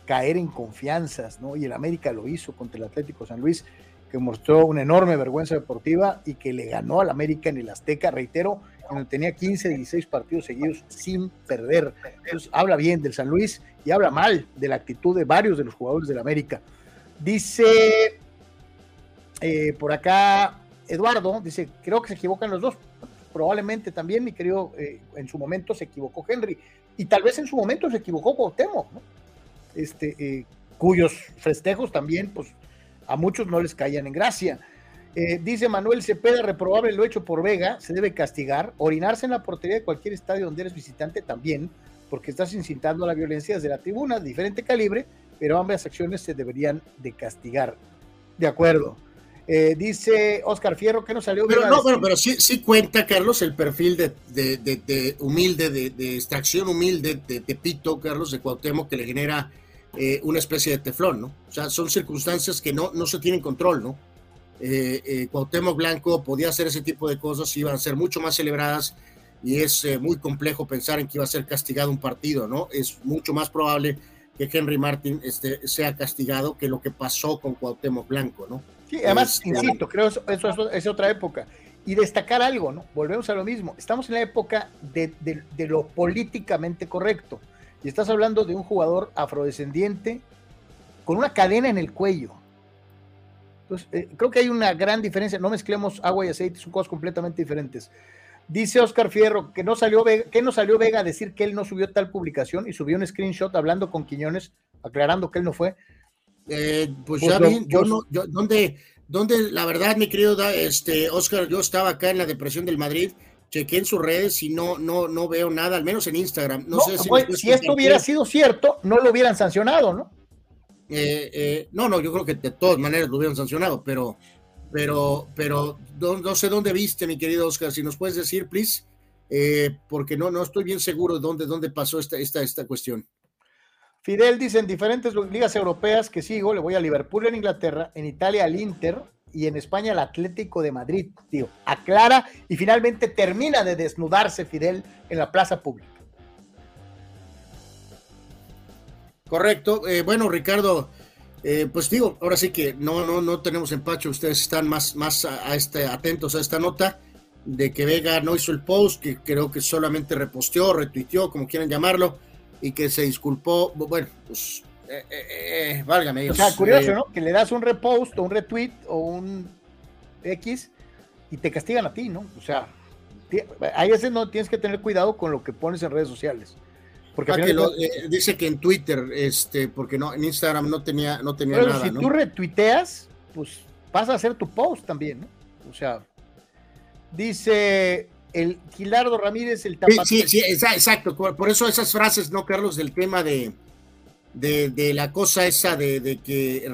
caer en confianzas, ¿no? Y el América lo hizo contra el Atlético San Luis, que mostró una enorme vergüenza deportiva y que le ganó al América en el Azteca, reitero, cuando tenía 15, 16 partidos seguidos sin perder. Entonces, habla bien del San Luis y habla mal de la actitud de varios de los jugadores del América. Dice eh, por acá, Eduardo dice, creo que se equivocan los dos. Probablemente también, mi querido, eh, en su momento se equivocó Henry. Y tal vez en su momento se equivocó Cuauhtémoc, ¿no? Este, eh, cuyos festejos también, pues, a muchos no les caían en gracia. dice Manuel Cepeda, reprobable lo hecho por Vega, se debe castigar. Orinarse en la portería de cualquier estadio donde eres visitante también, porque estás incitando a la violencia desde la tribuna, de diferente calibre, pero ambas acciones se deberían de castigar. De acuerdo. Eh, dice Oscar Fierro que no salió Pero no, bueno, pero sí, sí cuenta, Carlos, el perfil de, de, humilde, de, extracción humilde de, Pito, Carlos, de Cuauhtémoc, que le genera eh, una especie de teflón, ¿no? O sea, son circunstancias que no, no se tienen control, ¿no? Eh, eh Cuauhtémoc Blanco podía hacer ese tipo de cosas, iban a ser mucho más celebradas y es muy complejo pensar en que iba a ser castigado un partido, ¿no? Es mucho más probable que Henry Martin este, sea castigado que lo que pasó con Cuauhtémoc Blanco, ¿no? Sí, además, insisto, creo eso, eso, es otra época. Y destacar algo, ¿no? Volvemos a lo mismo. Estamos en la época de, lo políticamente correcto. Y estás hablando de un jugador afrodescendiente con una cadena en el cuello. Entonces, eh, creo que hay una gran diferencia. No mezclemos agua y aceite, son cosas completamente diferentes. Dice Oscar Fierro que no salió Vega, que no salió Vega a decir que él no subió tal publicación y subió un screenshot hablando con Quiñones, aclarando que él no fue. Eh, pues, pues, ya vi, yo no, yo, ¿dónde, ¿dónde, la verdad, mi querido este, Oscar, yo estaba acá en la depresión del Madrid, chequé en sus redes y no, no, no veo nada, al menos en Instagram. No, sé si, pues, si esto hubiera sido cierto, no lo hubieran sancionado, ¿no? Eh, eh, no, no, yo creo que de todas maneras lo hubieran sancionado, pero, pero, pero no, sé dónde viste, mi querido Oscar, si nos puedes decir, please, eh, porque no, no estoy bien seguro de dónde, dónde pasó esta, esta, esta cuestión. Fidel dice en diferentes ligas europeas que sigo, le voy a Liverpool en Inglaterra, en Italia al Inter y en España al Atlético de Madrid, tío. Aclara y finalmente termina de desnudarse Fidel en la plaza pública. Correcto. Eh, bueno, Ricardo, eh, pues digo, ahora sí que no, no, no tenemos empacho. Ustedes están más, más a, este, atentos a esta nota de que Vega no hizo el post, que creo que solamente reposteó, retuiteó, como quieran llamarlo, y que se disculpó. Bueno, pues, eh, eh válgame Dios. O sea, curioso, ¿no? Que le das un repost o un retweet o un X y te castigan a ti, ¿no? O sea, hay veces no tienes que tener cuidado con lo que pones en redes sociales. Porque ah, eh, dice que en Twitter, este, porque no, en Instagram no tenía, no tenía Pero Si tú retuiteas, pues pasa a ser tu post también, ¿no? O sea, dice el Gilardo Ramírez, el tapate. Sí, sí, exacto. Por eso esas frases, ¿no, Carlos? Del tema de, de, la cosa esa de, que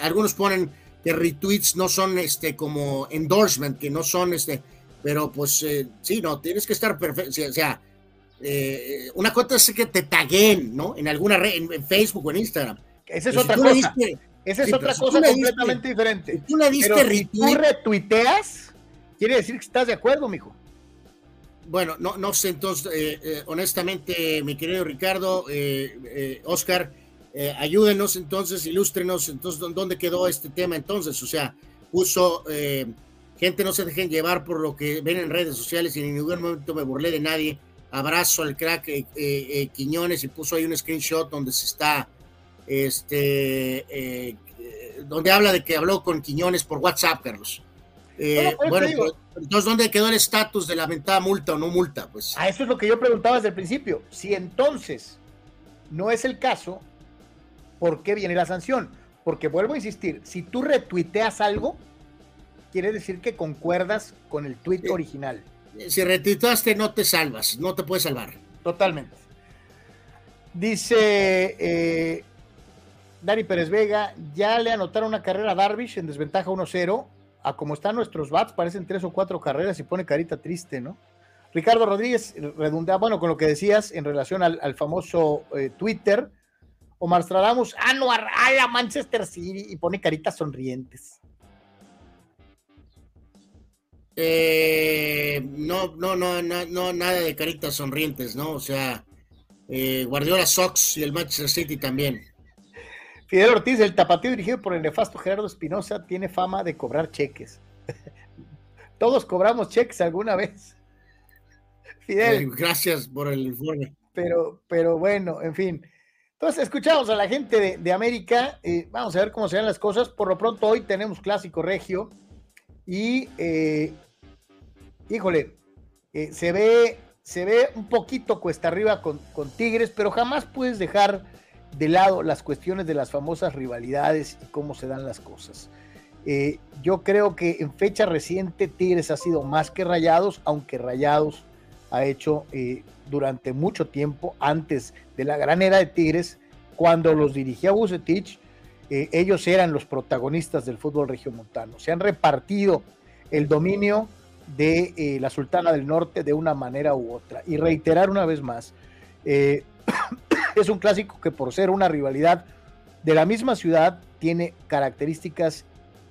algunos ponen que retweets no son este como endorsement, que no son este, pero pues eh, sí, no, tienes que estar perfecto, o sea, eh, una cosa es que te taguen, ¿no? En alguna red, en, Facebook o en Instagram. Esa es otra cosa. Esa es otra cosa completamente diferente. Tú le diste Pero si tú retuiteas, quiere decir que estás de acuerdo, mijo. Bueno, no, no sé, entonces, eh, eh, honestamente, mi querido Ricardo, Oscar, ayúdenos entonces, ilústrenos, entonces, ¿dónde quedó este tema entonces? O sea, puso, gente no se dejen llevar por lo que ven en redes sociales y en ningún momento me burlé de nadie abrazo al crack eh, eh, Quiñones y puso ahí un screenshot donde se está, este, eh, donde habla de que habló con Quiñones por WhatsApp, Carlos. Bueno, pues, entonces, ¿dónde quedó el estatus de la mentada multa o no multa? Pues. A eso es lo que yo preguntaba desde el principio. Si entonces no es el caso, ¿por qué viene la sanción? Porque vuelvo a insistir, si tú retuiteas algo, quiere decir que concuerdas con el tweet original si retitaste no te salvas, no te puedes salvar. Totalmente. Dice eh, Dani Pérez Vega, ya le anotaron una carrera a Darvish en desventaja 1-0. A como están nuestros bats, parecen tres o cuatro carreras y pone carita triste, ¿no? Ricardo Rodríguez, redundea, bueno, con lo que decías en relación al, famoso eh, Twitter, Omar Stradamus, ah, no, a la Manchester City y pone caritas sonrientes. Eh, no, no, no, no, nada de caritas sonrientes, ¿no? O sea, eh, Guardiola Sox y el Manchester City también. Fidel Ortiz, el tapatío dirigido por el nefasto Gerardo Espinosa, tiene fama de cobrar cheques. Todos cobramos cheques alguna vez. Fidel. gracias por el informe. Pero, pero bueno, en fin. Entonces, escuchamos a la gente de, América. Eh, vamos a ver cómo se dan las cosas. Por lo pronto, hoy tenemos clásico regio. Y eh, híjole, eh, se, ve, se ve un poquito cuesta arriba con, Tigres, pero jamás puedes dejar de lado las cuestiones de las famosas rivalidades y cómo se dan las cosas. Eh, yo creo que en fecha reciente Tigres ha sido más que Rayados, aunque Rayados ha hecho eh, durante mucho tiempo, antes de la gran era de Tigres, cuando los dirigía Bucetich, ellos eran los protagonistas del fútbol regiomontano. Se han repartido el dominio de eh, la Sultana del Norte de una manera u otra. Y reiterar una vez más, eh, es un clásico que por ser una rivalidad de la misma ciudad tiene características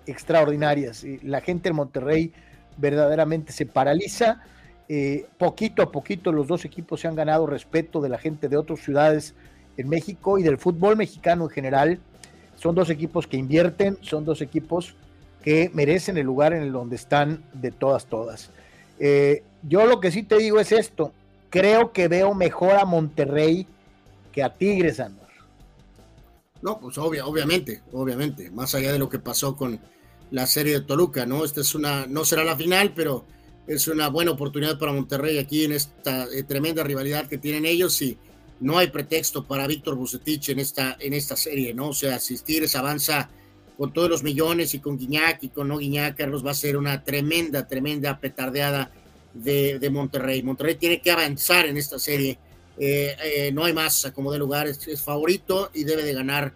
extraordinarias. Y la gente en Monterrey verdaderamente se paraliza. Eh, poquito a poquito los dos equipos se han ganado respeto de la gente de otras ciudades en México y del fútbol mexicano en general. Son dos equipos que invierten, son dos equipos que merecen el lugar en el donde están de todas, todas. Eh, yo lo que sí te digo es esto, creo que veo mejor a Monterrey que a Tigres, Andor. No, pues obviamente, obviamente, más allá de lo que pasó con la serie de Toluca, ¿no? Esta es una, no será la final, pero es una buena oportunidad para Monterrey aquí en esta eh, tremenda rivalidad que tienen ellos y no hay pretexto para Víctor Bucetich en esta, en esta serie, ¿no? O sea, si Tigres avanza con todos los millones y con Guiñac y con no Guiñac, Carlos, va a ser una tremenda, tremenda petardeada de, Monterrey. Monterrey tiene que avanzar en esta serie. Eh, eh, no hay más como de lugar, es, favorito y debe de ganar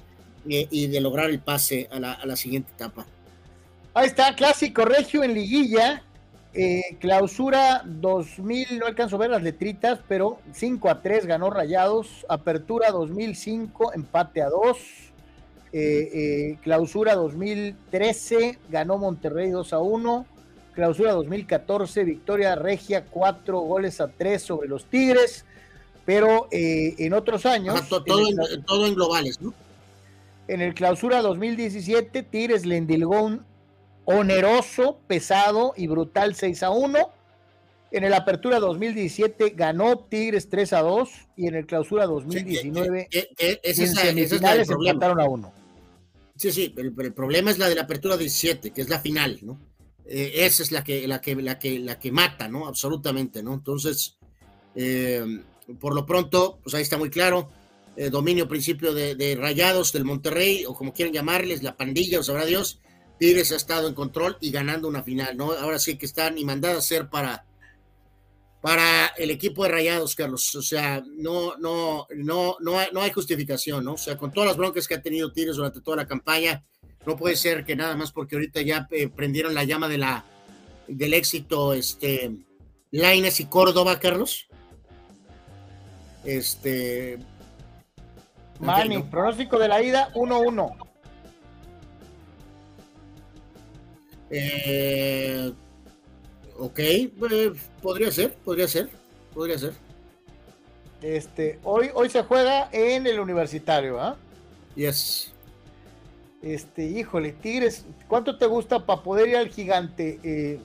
eh, y de lograr el pase a la, a la, siguiente etapa. Ahí está, clásico regio en liguilla. clausura 2000, no alcanzo a ver las letritas, pero 5 a 3 ganó Rayados. Apertura 2005, empate a 2. clausura 2013, ganó Monterrey 2 a 1 clausura 2014, victoria regia, cuatro goles a tres sobre los Tigres, pero eh, en otros años... todo, en, globales, ¿no? En el clausura 2017, Tigres le endilgó oneroso, pesado y brutal 6 a 1. En el Apertura 2017 ganó Tigres 3 a 2 y en el Clausura 2019 sí, eh, eh, semifinales empataron a 1. Sí, sí, el, el, problema es la de la Apertura 17, que es la final, ¿no? Eh, esa es la que, la, que, la, que, la que mata, ¿no? Absolutamente, ¿no? Entonces, eh, por lo pronto, pues ahí está muy claro, eh, dominio principio de, Rayados del Monterrey, o como quieran llamarles, la pandilla, o sabrá Dios, Tigres ha estado en control y ganando una final, ¿no? Ahora sí que están ni mandada a ser para, para el equipo de Rayados, Carlos. O sea, no, no, no, no, hay, no hay justificación, ¿no? O sea, con todas las broncas que ha tenido Tigres durante toda la campaña, no puede ser que nada más porque ahorita ya eh, prendieron la llama de la, del éxito, este, Laines y Córdoba, Carlos. Este. Manny, pronóstico de la ida 1-1. Eh, ok, pues, podría ser, podría ser, podría ser. Este, hoy, hoy se juega en el universitario, ¿ah? Yes. Este, híjole, Tigres, ¿cuánto te gusta para poder ir al gigante? Eh,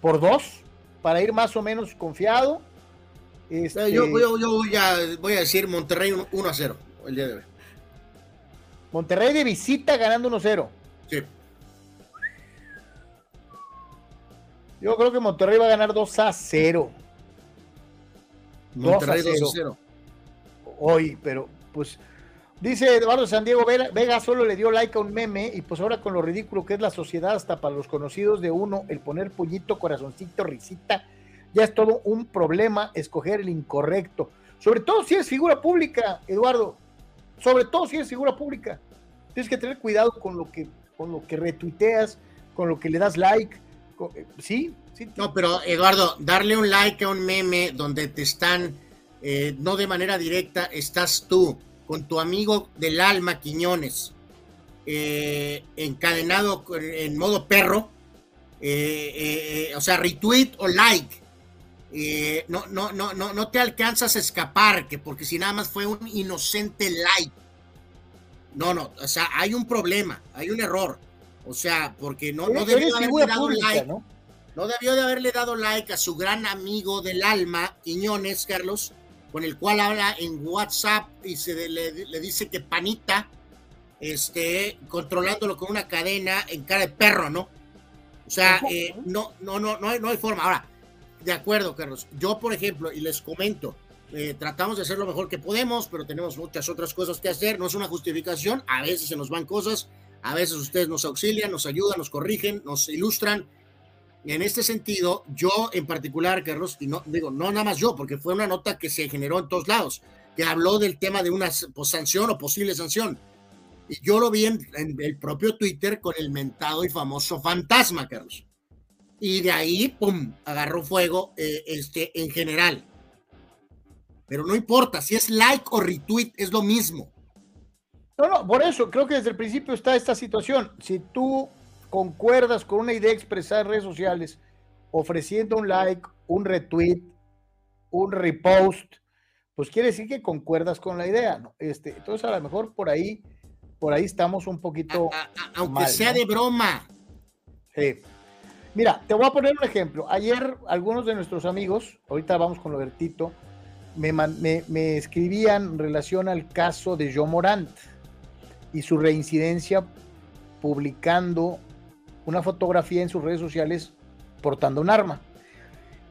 ¿Por dos? Para ir más o menos confiado. Este... Yo, voy, a, decir Monterrey 1 a 0 el día de hoy. Monterrey de visita ganando 1 a 0. Sí. Yo creo que Monterrey va a ganar 2 a 0. Monterrey 2 a 0. Hoy, pero pues Dice Eduardo San Diego Vega solo le dio like a un meme y pues ahora con lo ridículo que es la sociedad hasta para los conocidos de uno, el poner puñito, corazoncito, risita, ya es todo un problema escoger el incorrecto. Sobre todo si es figura pública, Eduardo. Sobre todo si es figura pública. Tienes que tener cuidado con lo que, con lo que retuiteas, con lo que le das like. Eh, ¿Sí? ¿Sí? No, pero Eduardo, darle un like a un meme donde te están, eh, no de manera directa, estás tú con tu amigo del alma, Quiñones, eh, encadenado en modo perro, o sea, retweet o like. No, no, no, no, no te alcanzas a escapar, que porque si nada más fue un inocente like. No, no, o sea, hay un problema, hay un error. O sea, porque no, no debió de haberle dado like. ¿no? no debió de haberle dado like a su gran amigo del alma, Quiñones, Carlos, con el cual habla en WhatsApp y se le, dice que panita, este, controlándolo con una cadena en cara de perro, ¿no? O sea, eh, no, no, no, no hay, no hay forma. Ahora, de acuerdo, Carlos. Yo, por ejemplo, y les comento, eh, tratamos de hacer lo mejor que podemos, pero tenemos muchas otras cosas que hacer. No es una justificación. A veces se nos van cosas, a veces ustedes nos auxilian, nos ayudan, nos corrigen, nos ilustran en este sentido, yo en particular, Carlos, y no digo, no nada más yo, porque fue una nota que se generó en todos lados, que habló del tema de una sanción o posible sanción. Y yo lo vi en, el propio Twitter con el mentado y famoso fantasma, Carlos. Y de ahí, pum, agarró fuego eh, este, en general. Pero no importa, si es like o retweet, es lo mismo. No, no, por eso creo que desde el principio está esta situación. Si tú concuerdas con una idea expresada en redes sociales, ofreciendo un like, un retweet, un repost, pues quiere decir que concuerdas con la idea, ¿no? Este, entonces a lo mejor por ahí, por ahí estamos un poquito. aunque sea de broma. Sí. Mira, te voy a poner un ejemplo. Ayer algunos de nuestros amigos, ahorita vamos con lo Bertito, me, me, me escribían en relación al caso de Joe Morant. y su reincidencia publicando una fotografía en sus redes sociales portando un arma.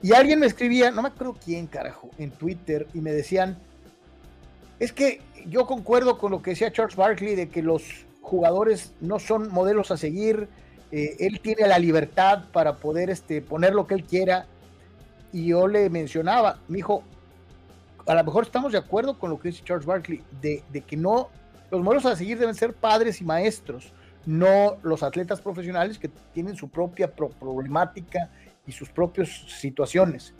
Y alguien me escribía, no me acuerdo quién carajo, en Twitter y me decían, es que yo concuerdo con lo que decía Charles Barkley de que los jugadores no son modelos a seguir, eh, él tiene la libertad para poder este, poner lo que él quiera. Y yo le mencionaba, me dijo, a lo mejor estamos de acuerdo con lo que dice Charles Barkley, de, que no, los modelos a seguir deben ser padres y maestros, no los atletas profesionales que tienen su propia problemática y sus propias situaciones.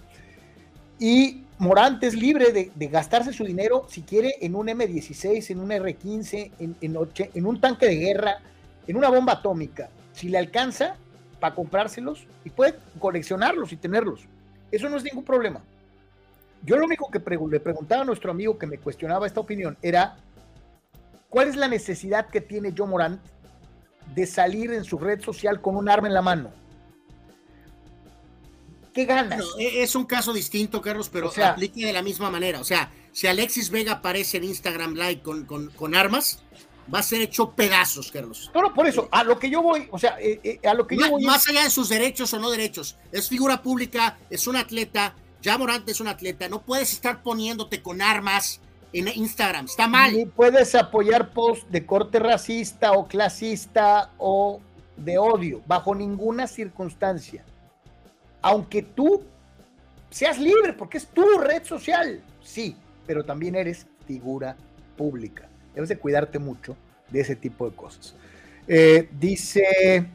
Y Morante es libre de, gastarse su dinero, si quiere, en un M16, en un R15, en, en un tanque de guerra, en una bomba atómica. Si le alcanza para comprárselos y puede coleccionarlos y tenerlos. Eso no es ningún problema. Yo lo único que le preguntaba a nuestro amigo que me cuestionaba esta opinión era, ¿cuál es la necesidad que tiene Joe Morant de salir en su red social con un arma en la mano? ¿Qué ganas? E, es un caso distinto, Carlos, pero se aplica de la misma manera. O sea, si Alexis Vega aparece en Instagram Live con, con, armas, va a ser hecho pedazos, Carlos. No, no, por eso, a lo que yo voy, o sea, eh, eh, a lo que yo voy. Más allá de sus derechos o no derechos, es figura pública, es un atleta, ya Morante es un atleta, no puedes estar poniéndote con armas en Instagram, está mal. Ni puedes apoyar posts de corte racista o clasista o de odio, bajo ninguna circunstancia aunque tú seas libre, porque es tu red social, sí, pero también eres figura pública. Debes de cuidarte mucho de ese tipo de cosas. Eh, dice,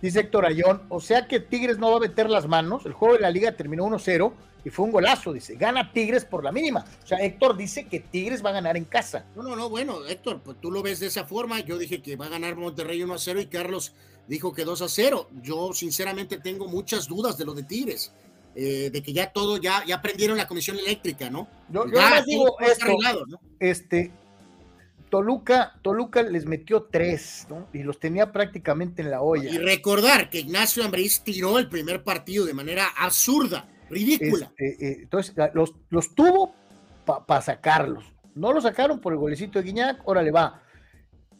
dice Héctor Ayón, o sea que Tigres no va a meter las manos, el juego de la liga terminó 1-0 y fue un golazo, dice, gana Tigres por la mínima. O sea, Héctor dice que Tigres va a ganar en casa. No, no, no, bueno, Héctor, pues tú lo ves de esa forma, yo dije que va a ganar Monterrey 1-0 y Carlos dijo que 2 a 0. Yo sinceramente tengo muchas dudas de lo de Tigres, eh, de que ya todo, ya, ya prendieron la comisión eléctrica, ¿no? Yo, yo digo esto, ¿no? este, Toluca, Toluca les metió tres, ¿no? Y los tenía prácticamente en la olla. Y recordar que Ignacio Ambriz tiró el primer partido de manera absurda, ridícula. Este, eh, entonces, los, los tuvo para sacarlos. No lo sacaron por el golecito de Guiñac, órale va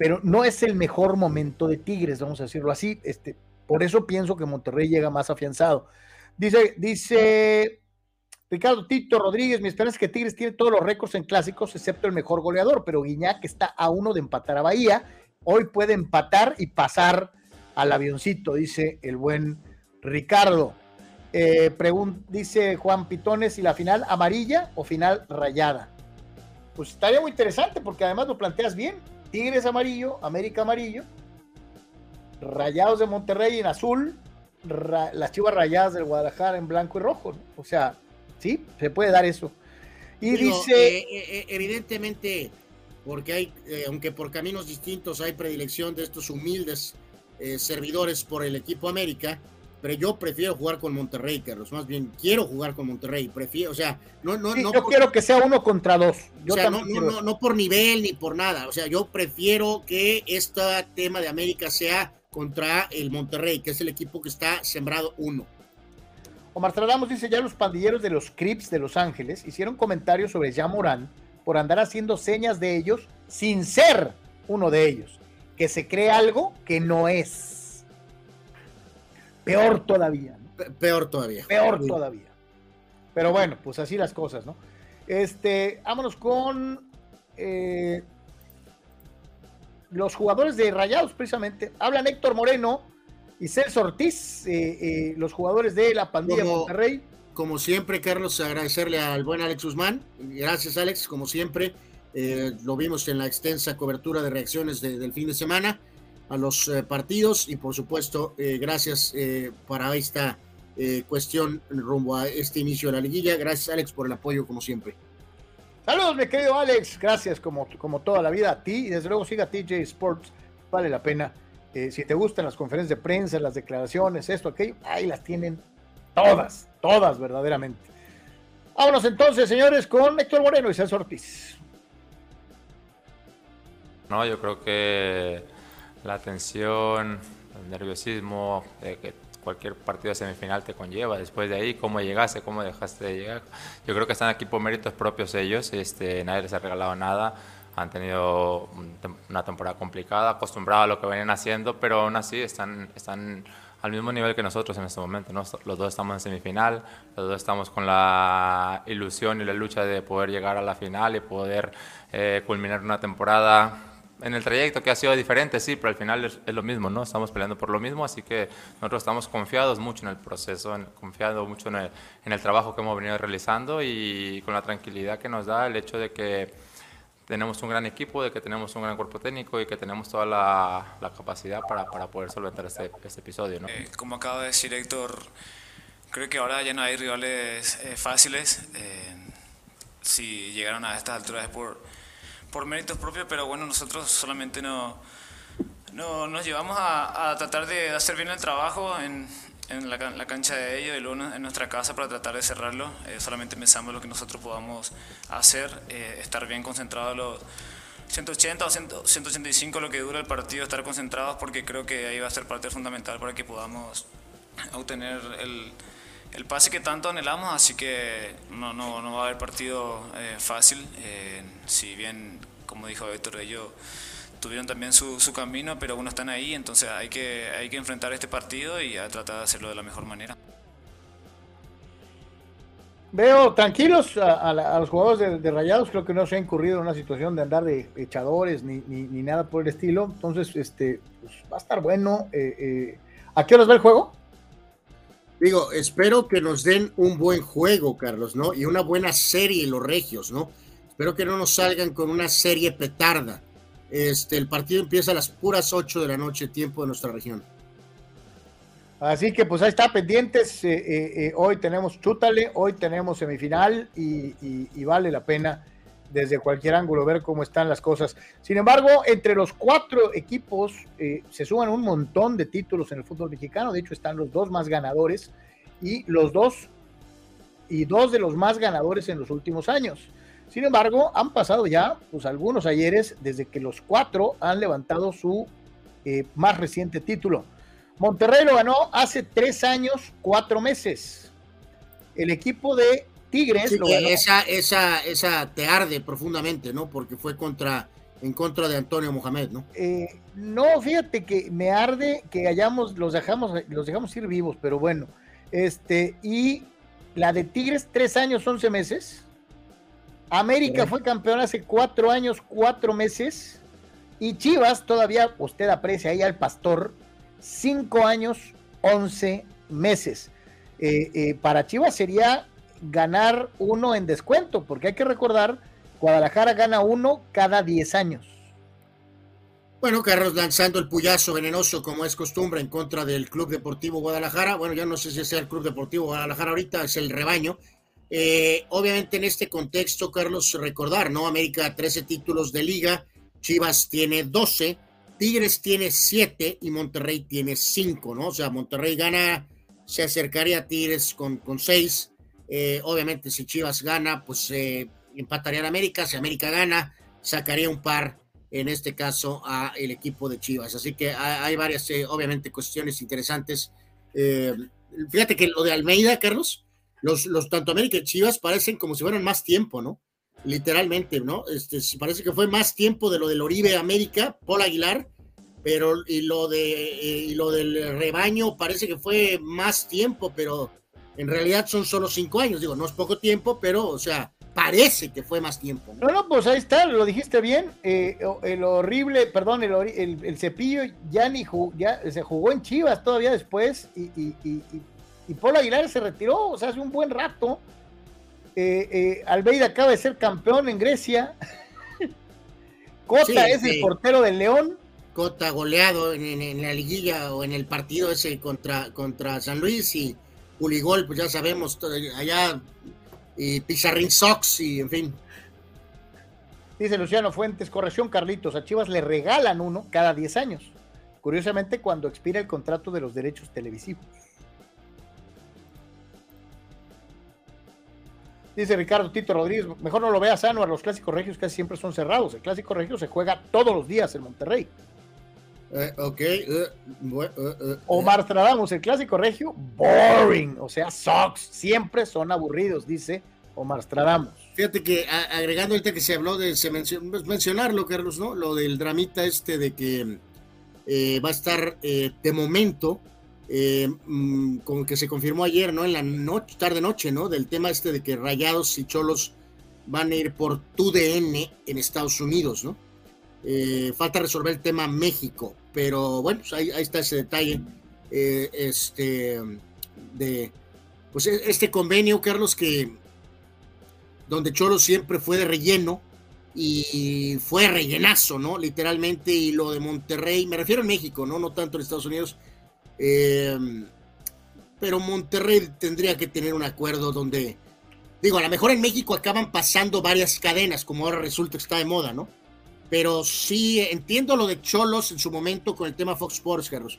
pero no es el mejor momento de Tigres, vamos a decirlo así. Este, por eso pienso que Monterrey llega más afianzado. Dice, dice Ricardo Tito Rodríguez, mi esperanza es que Tigres tiene todos los récords en clásicos, excepto el mejor goleador, pero Guiñac está a uno de empatar a Bahía. Hoy puede empatar y pasar al avioncito, dice el buen Ricardo. Eh, dice Juan Pitones, ¿y la final amarilla o final rayada? Pues estaría muy interesante porque además lo planteas bien. Tigres amarillo, América amarillo, Rayados de Monterrey en azul, las Chivas Rayadas del Guadalajara en blanco y rojo. O sea, sí, se puede dar eso. Y dice... Eh, eh, eh, evidentemente, porque hay, aunque por caminos distintos hay predilección de estos humildes servidores por el equipo América, pero yo prefiero jugar con Monterrey, Carlos. Más bien, quiero jugar con Monterrey. Prefiero, o sea, no, no, no. Yo quiero que sea uno contra dos. o sea, no, no, no, por nivel ni por nada. O sea, yo prefiero que este tema de América sea contra el Monterrey, que es el equipo que está sembrado uno. Omar Tradamos dice: Ya los pandilleros de los Crips de Los Ángeles hicieron comentarios sobre ya Morán por andar haciendo señas de ellos sin ser uno de ellos. Que se cree algo que no es. Peor todavía. Peor todavía. Peor todavía. Pero bueno, pues así las cosas, ¿no? Este, vámonos con eh, los jugadores de Rayados, precisamente. Hablan Héctor Moreno y Celso Ortiz, eh, eh, los jugadores de la pandilla Monterrey. Como siempre, Carlos, agradecerle al buen Alex Guzmán. Gracias, Alex, como siempre. lo vimos en la extensa cobertura de reacciones del fin de semana a los eh, partidos y por supuesto eh, gracias eh, para esta cuestión rumbo a este inicio de la liguilla. Gracias Alex por el apoyo como siempre. Saludos mi querido Alex, gracias como, como toda la vida a ti y desde luego siga TJ Sports, vale la pena. si te gustan las conferencias de prensa, las declaraciones, esto, aquello, ahí las tienen todas, todas verdaderamente. Vámonos entonces, señores, con Héctor Moreno y César Ortiz. No, yo creo que la tensión, el nerviosismo de que cualquier partido semifinal te conlleva. Después de ahí, cómo llegaste, cómo dejaste de llegar. Yo creo que están aquí por méritos propios ellos. Este, nadie les ha regalado nada. han tenido una temporada complicada, acostumbrados a lo que venían haciendo, pero aún así están, están al mismo nivel que nosotros en este momento. ¿no? Los dos estamos en semifinal, los dos estamos con la ilusión y la lucha de poder llegar a la final y poder eh, culminar una temporada en el trayecto que ha sido diferente, sí, pero al final es, lo mismo, ¿no? Estamos peleando por lo mismo, así que nosotros estamos confiados mucho en el proceso, en, confiados mucho en el, en el trabajo que hemos venido realizando y con la tranquilidad que nos da el hecho de que tenemos un gran equipo, de que tenemos un gran cuerpo técnico y que tenemos toda la, la capacidad para, para, poder solventar este, este episodio. ¿no? Eh, como acaba de decir Héctor, creo que ahora ya no hay rivales eh, fáciles. Eh, si llegaron a estas alturas es por, por méritos propios, pero bueno, nosotros solamente no, no nos llevamos a, a tratar de hacer bien el trabajo en, en la, la, cancha de ellos y luego en nuestra casa para tratar de cerrarlo. Eh, solamente pensamos lo que nosotros podamos hacer, eh, estar bien concentrados los 180 o 185 lo que dura el partido, estar concentrados porque creo que ahí va a ser parte fundamental para que podamos obtener el, el pase que tanto anhelamos, así que no, no, no va a haber partido eh, fácil, si bien, como dijo Héctor, ellos tuvieron también su, su, camino, pero uno están ahí, entonces hay que, hay que enfrentar este partido y a tratar de hacerlo de la mejor manera. Veo tranquilos a, los jugadores de, Rayados, creo que no se ha incurrido en una situación de andar de echadores ni, ni, nada por el estilo, entonces este, pues, va a estar bueno. Eh, eh, ¿A qué horas va el juego? Digo, espero que nos den un buen juego, Carlos, ¿no? Y una buena serie los regios, ¿no? Espero que no nos salgan con una serie petarda este, el partido empieza a las puras 8 de la noche, tiempo de nuestra región. Así que pues ahí está, pendientes. Eh, eh, eh, hoy tenemos Chútale, hoy tenemos semifinal y, vale la pena desde cualquier ángulo ver cómo están las cosas. Sin embargo, entre los cuatro equipos se suman un montón de títulos en el fútbol mexicano. De hecho, están los dos más ganadores y los dos y dos de los más ganadores en los últimos años. Sin embargo, han pasado ya pues, algunos ayeres desde que los cuatro han levantado su eh, más reciente título. Monterrey lo ganó hace tres años, cuatro meses. El equipo de Tigres lo ganó. Esa, esa, esa te arde profundamente, ¿no? Porque fue contra, en contra de Antonio Mohamed, ¿no? Eh, no, fíjate que me arde que hayamos, los dejamos, los dejamos ir vivos, pero bueno. Este, y la de Tigres, tres años, once meses. América fue campeón hace cuatro años, cuatro meses. Y Chivas, todavía usted aprecia ahí al pastor, cinco años, once meses. Eh, eh, para Chivas sería ganar uno en descuento, porque hay que recordar, Guadalajara gana uno cada diez años. Bueno, Carlos lanzando el puyazo venenoso como es costumbre en contra del Club Deportivo Guadalajara. Bueno, ya no sé si sea el Club Deportivo Guadalajara ahorita, es el rebaño. Eh, obviamente en este contexto, Carlos, recordar, ¿no? América 13 títulos de liga, Chivas tiene 12, Tigres tiene 7 y Monterrey tiene 5, ¿no? O sea, Monterrey gana, se acercaría a Tigres con, con 6. Eh, obviamente si Chivas gana, pues eh, empataría a América, si América gana, sacaría un par, en este caso, a el equipo de Chivas. Así que hay, varias, obviamente, cuestiones interesantes. fíjate que lo de Almeida, Carlos, los, los tanto América y Chivas parecen como si fueran más tiempo, ¿no? Literalmente, ¿no? Este, parece que fue más tiempo de lo del Oribe América, Paul Aguilar, pero y lo de eh, y lo del rebaño parece que fue más tiempo, pero en realidad son solo cinco años, digo, no es poco tiempo, pero, o sea, parece que fue más tiempo. No, no, pues ahí está, lo dijiste bien. Eh, el horrible, perdón, el, el, cepillo ya ni jugó, ya se jugó en Chivas todavía después y, y, y, y Paul Aguilar se retiró, o sea, hace un buen rato. Eh, eh, Albeida acaba de ser campeón en Grecia. Cota es el portero del León. Cota goleado en, la liguilla o en el partido ese contra, contra San Luis y Puligol, pues ya sabemos, allá y Pizarrín Sox y en fin. Dice Luciano Fuentes, corrección Carlitos, a Chivas le regalan uno cada 10 años. Curiosamente cuando expira el contrato de los derechos televisivos. Dice Ricardo Tito Rodríguez, mejor no lo veas sano, a los clásicos regios casi siempre son cerrados. El clásico regio se juega todos los días en Monterrey. Eh, ok. Eh, eh, Omar Stradamos, el clásico regio, boring, o sea, socks, siempre son aburridos, dice Omar Stradamos. Fíjate que agregando ahorita que se habló de se pues, mencionarlo, Carlos, ¿no? Lo del dramita este de que eh, va a estar eh, de momento, eh, mm, como que se confirmó ayer, ¿no? En la noche, tarde noche, ¿no? Del tema este de que Rayados y Cholos van a ir por TUDN en Estados Unidos, ¿no? falta resolver el tema México, pero bueno, pues ahí, está ese detalle, este, de, pues e, este convenio, Carlos, que donde Cholo siempre fue de relleno y fue rellenazo, ¿no? Literalmente, y lo de Monterrey, me refiero a México, ¿no? No tanto en Estados Unidos. Eh, pero Monterrey tendría que tener un acuerdo donde, digo, a lo mejor en México acaban pasando varias cadenas, como ahora resulta que está de moda, ¿no? Pero sí entiendo lo de Cholos en su momento con el tema Fox Sports, Carlos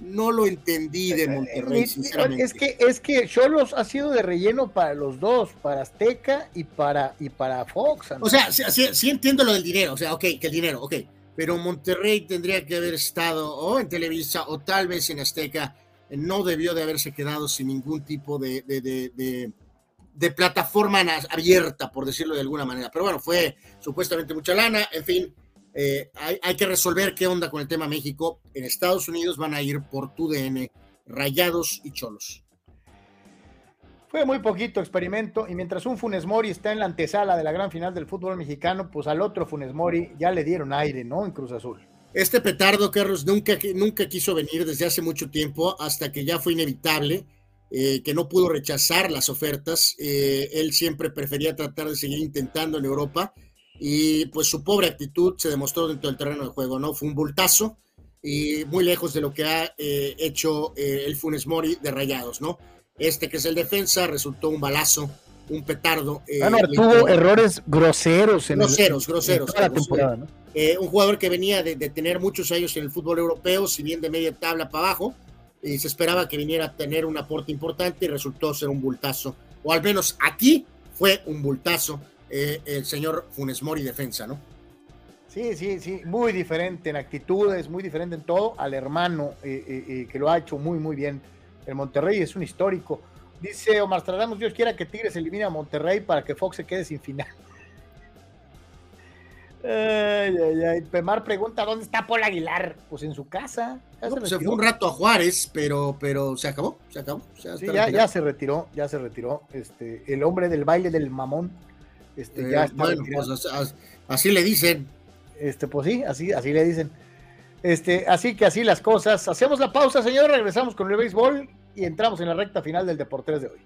no lo entendí de Monterrey, sinceramente. Es que, es que Cholos ha sido de relleno para los dos, para Azteca y para, y para Fox. O sea, sí, entiendo lo del dinero, o sea, ok, que el dinero, ok, pero Monterrey tendría que haber estado o en Televisa o tal vez en Azteca, no debió de haberse quedado sin ningún tipo de, de, de, de plataforma abierta, por decirlo de alguna manera. Pero bueno, fue supuestamente mucha lana, en fin, eh, hay, que resolver qué onda con el tema México. En Estados Unidos van a ir por tu DN, Rayados y Cholos. Fue muy poquito experimento y mientras un Funes Mori está en la antesala de la gran final del fútbol mexicano, pues al otro Funes Mori ya le dieron aire, ¿no? En Cruz Azul. Este petardo, Carlos, nunca, nunca quiso venir desde hace mucho tiempo hasta que ya fue inevitable, eh, que no pudo rechazar las ofertas. Eh, él siempre prefería tratar de seguir intentando en Europa y pues su pobre actitud se demostró dentro del terreno de juego, ¿no? Fue un bultazo y muy lejos de lo que ha eh, hecho el Funes Mori de Rayados, ¿no? Este que es el defensa resultó un balazo, un petardo. Eh, ah, tuvo errores groseros. En groseros, groseros. un jugador que venía de, de, tener muchos años en el fútbol europeo, si bien de media tabla para abajo, y se esperaba que viniera a tener un aporte importante y resultó ser un bultazo. O al menos aquí fue un bultazo eh, el señor Funes Mori defensa, ¿no? Sí, sí, sí, muy diferente en actitudes, muy diferente en todo al hermano eh, eh, que lo ha hecho muy, muy bien. El Monterrey es un histórico. Dice Omar Stradamos, Dios quiera que Tigres elimine a Monterrey para que Fox se quede sin final. Ay, ay, ay. Pemar pregunta, ¿dónde está Paul Aguilar? Pues en su casa. se, se, fue un rato a Juárez, pero, pero se acabó, se acabó. ya, ya, se retiró, ya se retiró. Este, el hombre del baile del mamón. Este, eh, ya bueno, pues, así le dicen. Este, pues sí, así, así le dicen. Este, así que así las cosas. Hacemos la pausa, señor, regresamos con el béisbol y entramos en la recta final del Deportes de hoy.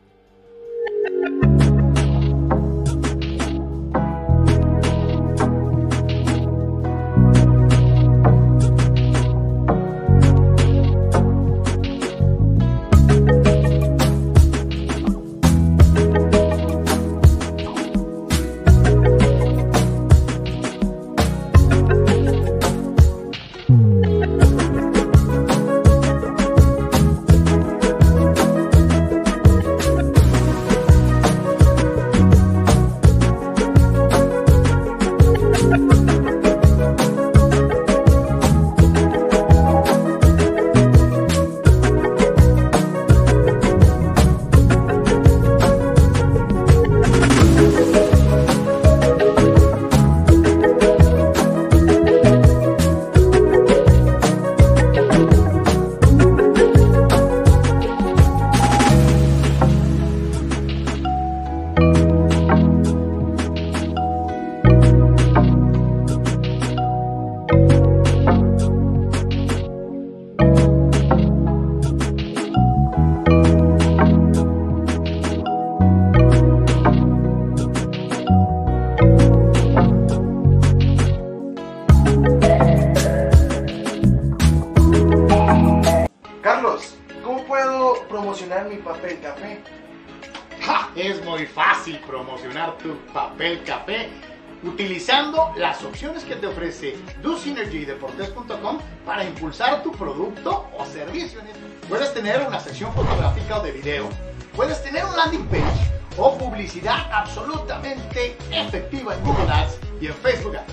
Impulsar tu producto o servicio. Puedes tener una sección fotográfica o de video, puedes tener un landing page o publicidad absolutamente efectiva en Google Ads y en Facebook Ads.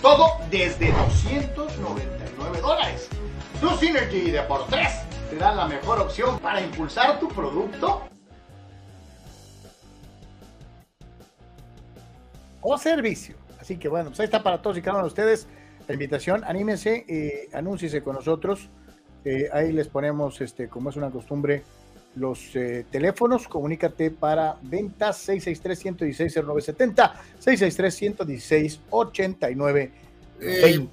Todo desde 299 dólares. Tu Synergy de por 3 te da la mejor opción para impulsar tu producto o servicio. Así que bueno, pues ahí está para todos y cada uno de ustedes la invitación. Anímense, eh, anúnciese con nosotros. Eh, ahí les ponemos, este, como es una costumbre, los eh, teléfonos. Comunícate para ventas 663-116-0970, 663-116-8920. Eh,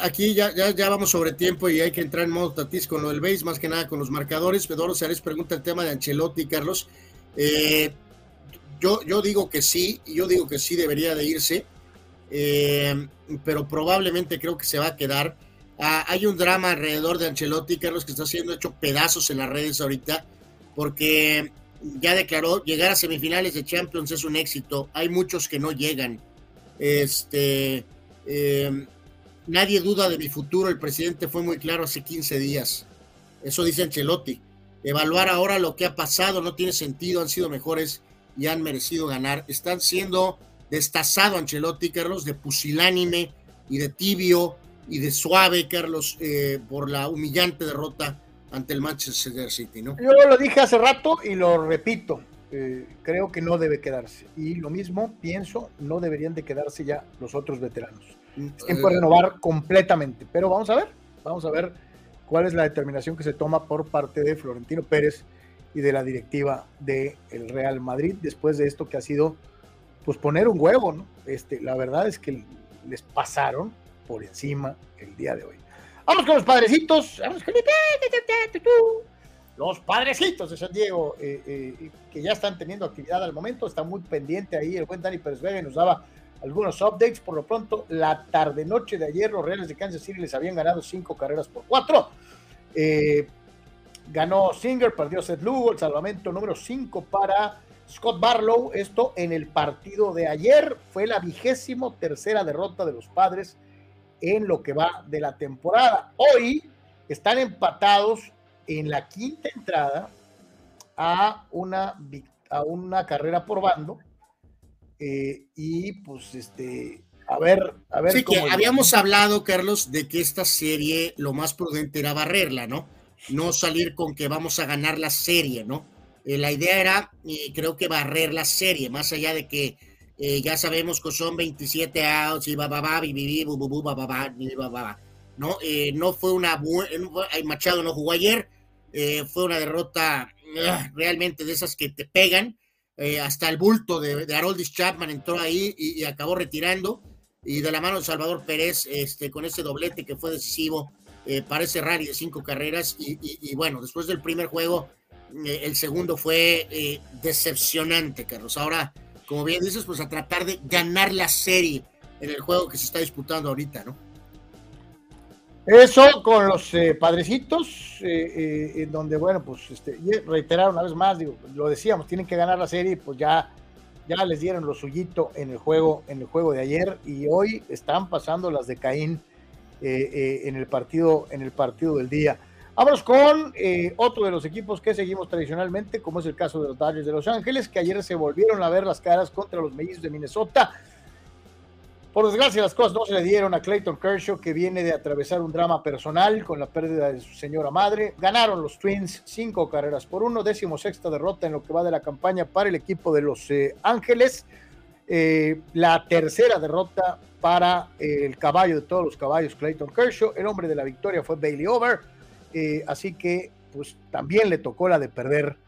aquí ya, ya, ya, vamos sobre tiempo y hay que entrar en modo tatis con lo del base, más que nada con los marcadores. Pedro Sárez pregunta el tema de Ancelotti, Carlos. Eh, yo, yo digo que sí, yo digo que sí debería de irse, eh, pero probablemente creo que se va a quedar. Ah, hay un drama alrededor de Ancelotti, Carlos, que está siendo hecho pedazos en las redes ahorita, porque ya declaró llegar a semifinales de Champions es un éxito. Hay muchos que no llegan. Este, eh, nadie duda de mi futuro. El presidente fue muy claro hace 15 días. Eso dice Ancelotti. Evaluar ahora lo que ha pasado no tiene sentido. Han sido mejores y han merecido ganar. Están siendo destazado Ancelotti, Carlos, de pusilánime y de tibio y de suave, Carlos, eh, por la humillante derrota ante el Manchester City, ¿no? Yo lo dije hace rato y lo repito. Eh, creo que no debe quedarse. Y lo mismo pienso, no deberían de quedarse ya los otros veteranos. Es tiempo de renovar completamente. Pero vamos a ver, vamos a ver cuál es la determinación que se toma por parte de Florentino Pérez y de la directiva del el Real Madrid después de esto que ha sido pues poner un huevo, ¿no? Este, la verdad es que les pasaron por encima el día de hoy. Vamos con los padrecitos. Vamos con los padrecitos de San Diego, eh, eh, que ya están teniendo actividad al momento. Está muy pendiente ahí el buen Dani Pérez Vega nos daba algunos updates. Por lo pronto, la tarde-noche de ayer, los Reales de Kansas City les habían ganado cinco carreras por cuatro. Eh, ganó Singer, perdió Seth Lugo, el salvamento número cinco para Scott Barlow. Esto en el partido de ayer fue la vigésimo tercera derrota de los padres en lo que va de la temporada. Hoy están empatados en la quinta entrada a una, a una carrera por bando. Eh, y pues este, a ver, a ver. Sí, que habíamos hablado, Carlos, de que esta serie lo más prudente era barrerla, ¿no? No salir con que vamos a ganar la serie, ¿no? Eh, la idea era, eh, creo que barrer la serie, más allá de que ya sabemos que son 27 outs y va, va, va, ¿no? no fue una buena, Machado no jugó ayer, eh, fue una derrota ah, realmente de esas que te pegan. Eh, hasta el bulto de, de Haroldis Chapman entró ahí y, acabó retirando. Y de la mano de Salvador Pérez, este, con ese doblete que fue decisivo eh, para ese rally de cinco carreras. Y, bueno, después del primer juego, el segundo fue decepcionante, Carlos. Ahora, como bien dices, pues a tratar de ganar la serie en el juego que se está disputando ahorita, ¿no? Eso con los eh, padrecitos, eh, eh, donde, bueno, pues este, reiterar una vez más, digo, lo decíamos, tienen que ganar la serie, pues ya, ya les dieron lo suyito en el juego, en el juego de ayer, y hoy están pasando las de Caín en el partido, en el partido del día. Vamos con otro de los equipos que seguimos tradicionalmente, como es el caso de los Dodgers de Los Ángeles, que ayer se volvieron a ver las caras contra los mellizos de Minnesota por desgracia, las cosas no se le dieron a Clayton Kershaw, que viene de atravesar un drama personal con la pérdida de su señora madre. Ganaron los Twins cinco carreras por uno, décimo sexta derrota en lo que va de la campaña para el equipo de Los eh, Ángeles. Eh, la tercera derrota para el caballo de todos los caballos, Clayton Kershaw. El hombre de la victoria fue Bailey Over. Eh, así que, pues también le tocó la de perder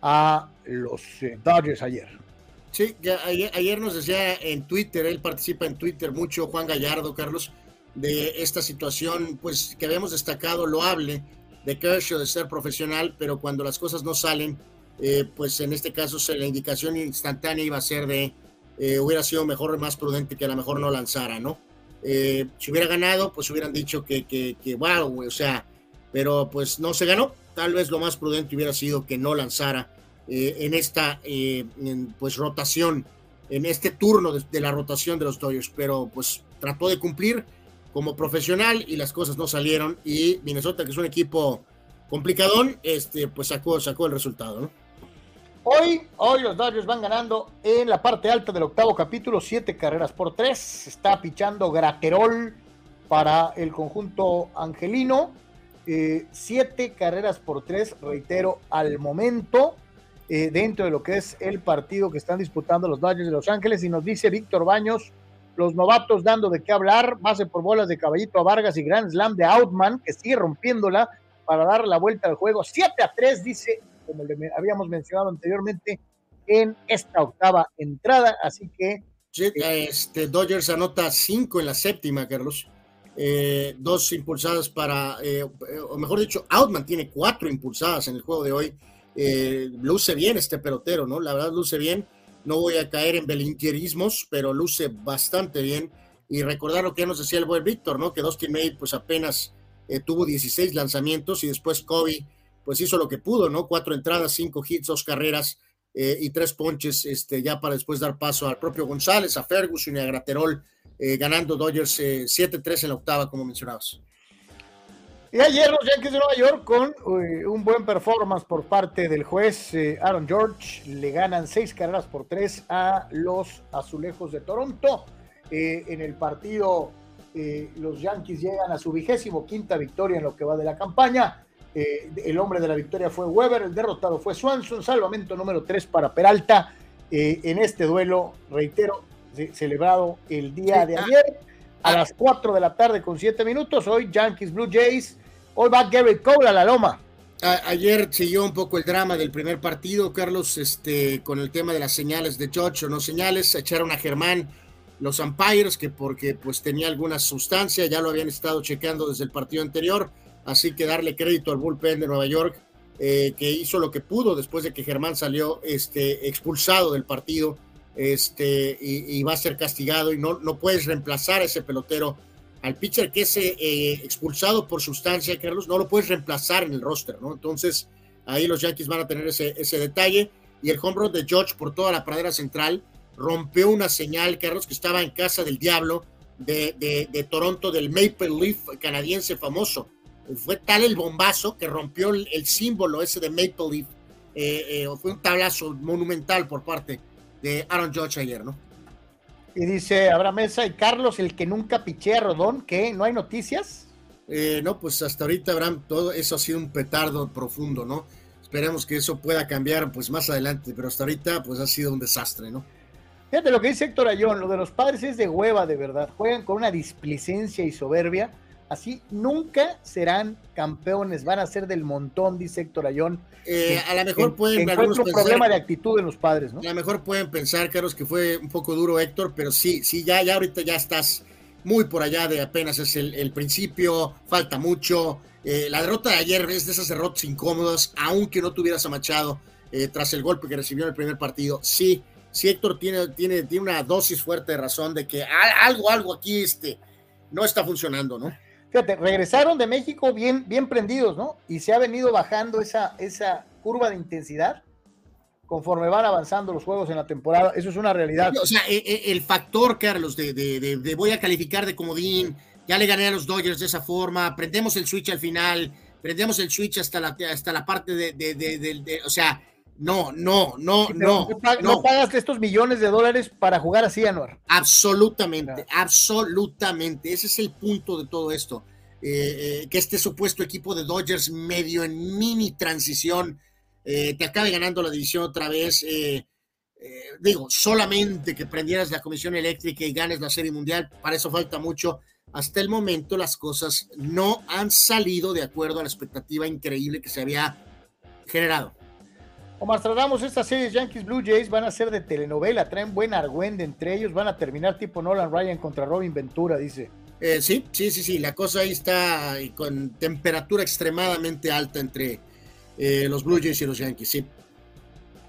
a los Dodgers ayer. Sí, ayer, nos decía en Twitter, él participa en Twitter mucho, Juan Gallardo, Carlos, de esta situación, pues que habíamos destacado loable de Kershaw de ser profesional, pero cuando las cosas no salen, eh, pues en este caso la indicación instantánea iba a ser de eh, hubiera sido mejor, más prudente que a lo mejor no lanzara, ¿no? Eh, si hubiera ganado, pues hubieran dicho que, que, que wow, o sea, pero pues no se ganó. Tal vez lo más prudente hubiera sido que no lanzara eh, en esta eh, pues rotación, en este turno de, la rotación de los Dodgers, pero pues trató de cumplir como profesional y las cosas no salieron y Minnesota, que es un equipo complicadón, este, pues sacó, sacó el resultado, Hoy, hoy los Dodgers van ganando en la parte alta del octavo capítulo, siete carreras por tres. Está pichando Graterol para el conjunto angelino. Eh, siete carreras por tres, reitero, al momento. eh, dentro de lo que es el partido que están disputando los Dodgers de Los Ángeles. Y nos dice Víctor Baños, los novatos dando de qué hablar, base por bolas de caballito a Vargas y Grand Slam de Outman, que sigue rompiéndola para dar la vuelta al juego. 7 a 3, dice, como le habíamos mencionado anteriormente, en esta octava entrada. Así que. este, Dodgers anota 5 en la séptima, Carlos. Eh, dos impulsadas para, eh, o mejor dicho, Outman tiene cuatro impulsadas en el juego de hoy. Eh, luce bien este pelotero, ¿no? La verdad luce bien. No voy a caer en belinquierismos, pero luce bastante bien. Y recordar lo que nos decía el buen Víctor, ¿no? Que Dustin May, pues apenas tuvo 16 lanzamientos y después Kobe, pues hizo lo que pudo, ¿no? Cuatro entradas, cinco hits, dos carreras y tres ponches, este, ya para después dar paso al propio González, a Ferguson y a Graterol eh, ganando Dodgers 7-3 eh, en la octava, como mencionabas. Y ayer los Yankees de Nueva York con eh, un buen performance por parte del juez Aaron George le ganan seis carreras por tres a los Azulejos de Toronto. en el partido los Yankees llegan a su vigésimo quinta victoria en lo que va de la campaña. el hombre de la victoria fue Weber, el derrotado fue Swanson, salvamento número tres para Peralta. en este duelo, reitero, celebrado el día de ayer a las 4 de la tarde con 7 minutos. Hoy Yankees Blue Jays. Hoy va Gary Cole a la loma. ayer siguió un poco el drama del primer partido, Carlos, este, con el tema de las señales de George o no señales. Echaron a Germán los umpires, que porque pues tenía alguna sustancia, ya lo habían estado chequeando desde el partido anterior. Así que darle crédito al bullpen de Nueva York, eh, que hizo lo que pudo después de que Germán salió este, expulsado del partido este, y, va a ser castigado y no, no puedes reemplazar a ese pelotero. Al pitcher que es eh, expulsado por sustancia, Carlos, no lo puedes reemplazar en el roster, ¿no? Entonces, ahí los Yankees van a tener ese, ese detalle. Y el home run de George por toda la pradera central rompió una señal, Carlos, que estaba en casa del diablo de, de, Toronto, del Maple Leaf canadiense famoso. Fue tal el bombazo que rompió el, símbolo ese de Maple Leaf. Eh, eh, fue un tablazo monumental por parte de Aaron Judge ayer, ¿no? Y dice Abraham Mesa y Carlos, el que nunca pichea a Rodón, ¿qué? ¿No hay noticias? Eh, no, pues hasta ahorita, Abraham, todo eso ha sido un petardo profundo, ¿no? Esperemos que eso pueda cambiar pues más adelante, pero hasta ahorita pues ha sido un desastre, ¿no? Fíjate lo que dice Héctor Ayón, lo de los padres es de hueva, de verdad. Juegan con una displicencia y soberbia. Así nunca serán campeones, van a ser del montón, dice Héctor Ayón. Eh, a lo mejor pueden. Encuentro un problema de actitud en los padres, ¿no? A lo mejor pueden pensar, Carlos, que fue un poco duro Héctor, pero sí, sí, ya, ya ahorita ya estás muy por allá de apenas es el, principio, falta mucho. Eh, la derrota de ayer es de esas derrotas incómodas, aunque no tuvieras a Machado eh, tras el golpe que recibió en el primer partido. Sí, sí, Héctor tiene, tiene, tiene una dosis fuerte de razón de que algo, algo aquí este, no está funcionando, ¿no? Fíjate, regresaron de México bien, bien prendidos, ¿no? Y se ha venido bajando esa, esa curva de intensidad conforme van avanzando los juegos en la temporada. Eso es una realidad. O sea, e, e, el factor, Carlos, de, de, voy a calificar de comodín, ya le gané a los Dodgers de esa forma, prendemos el switch al final, prendemos el switch hasta la, hasta la parte de, de o sea, no, no, no, no, no. pagas estos millones de dólares para jugar así, Anuar. Absolutamente, absolutamente. Ese es el punto de todo esto. Eh, eh, que este supuesto equipo de Dodgers medio en mini transición eh, te acabe ganando la división otra vez. digo, solamente que prendieras la comisión eléctrica y ganes la serie mundial, para eso falta mucho. Hasta el momento las cosas no han salido de acuerdo a la expectativa increíble que se había generado. Omar tratamos estas series Yankees Blue Jays van a ser de telenovela, traen buen argüende entre ellos, van a terminar tipo Nolan Ryan contra Robin Ventura, dice. Eh, sí, sí, sí, sí, la cosa ahí está con temperatura extremadamente alta entre eh, los Blue Jays y los Yankees, sí.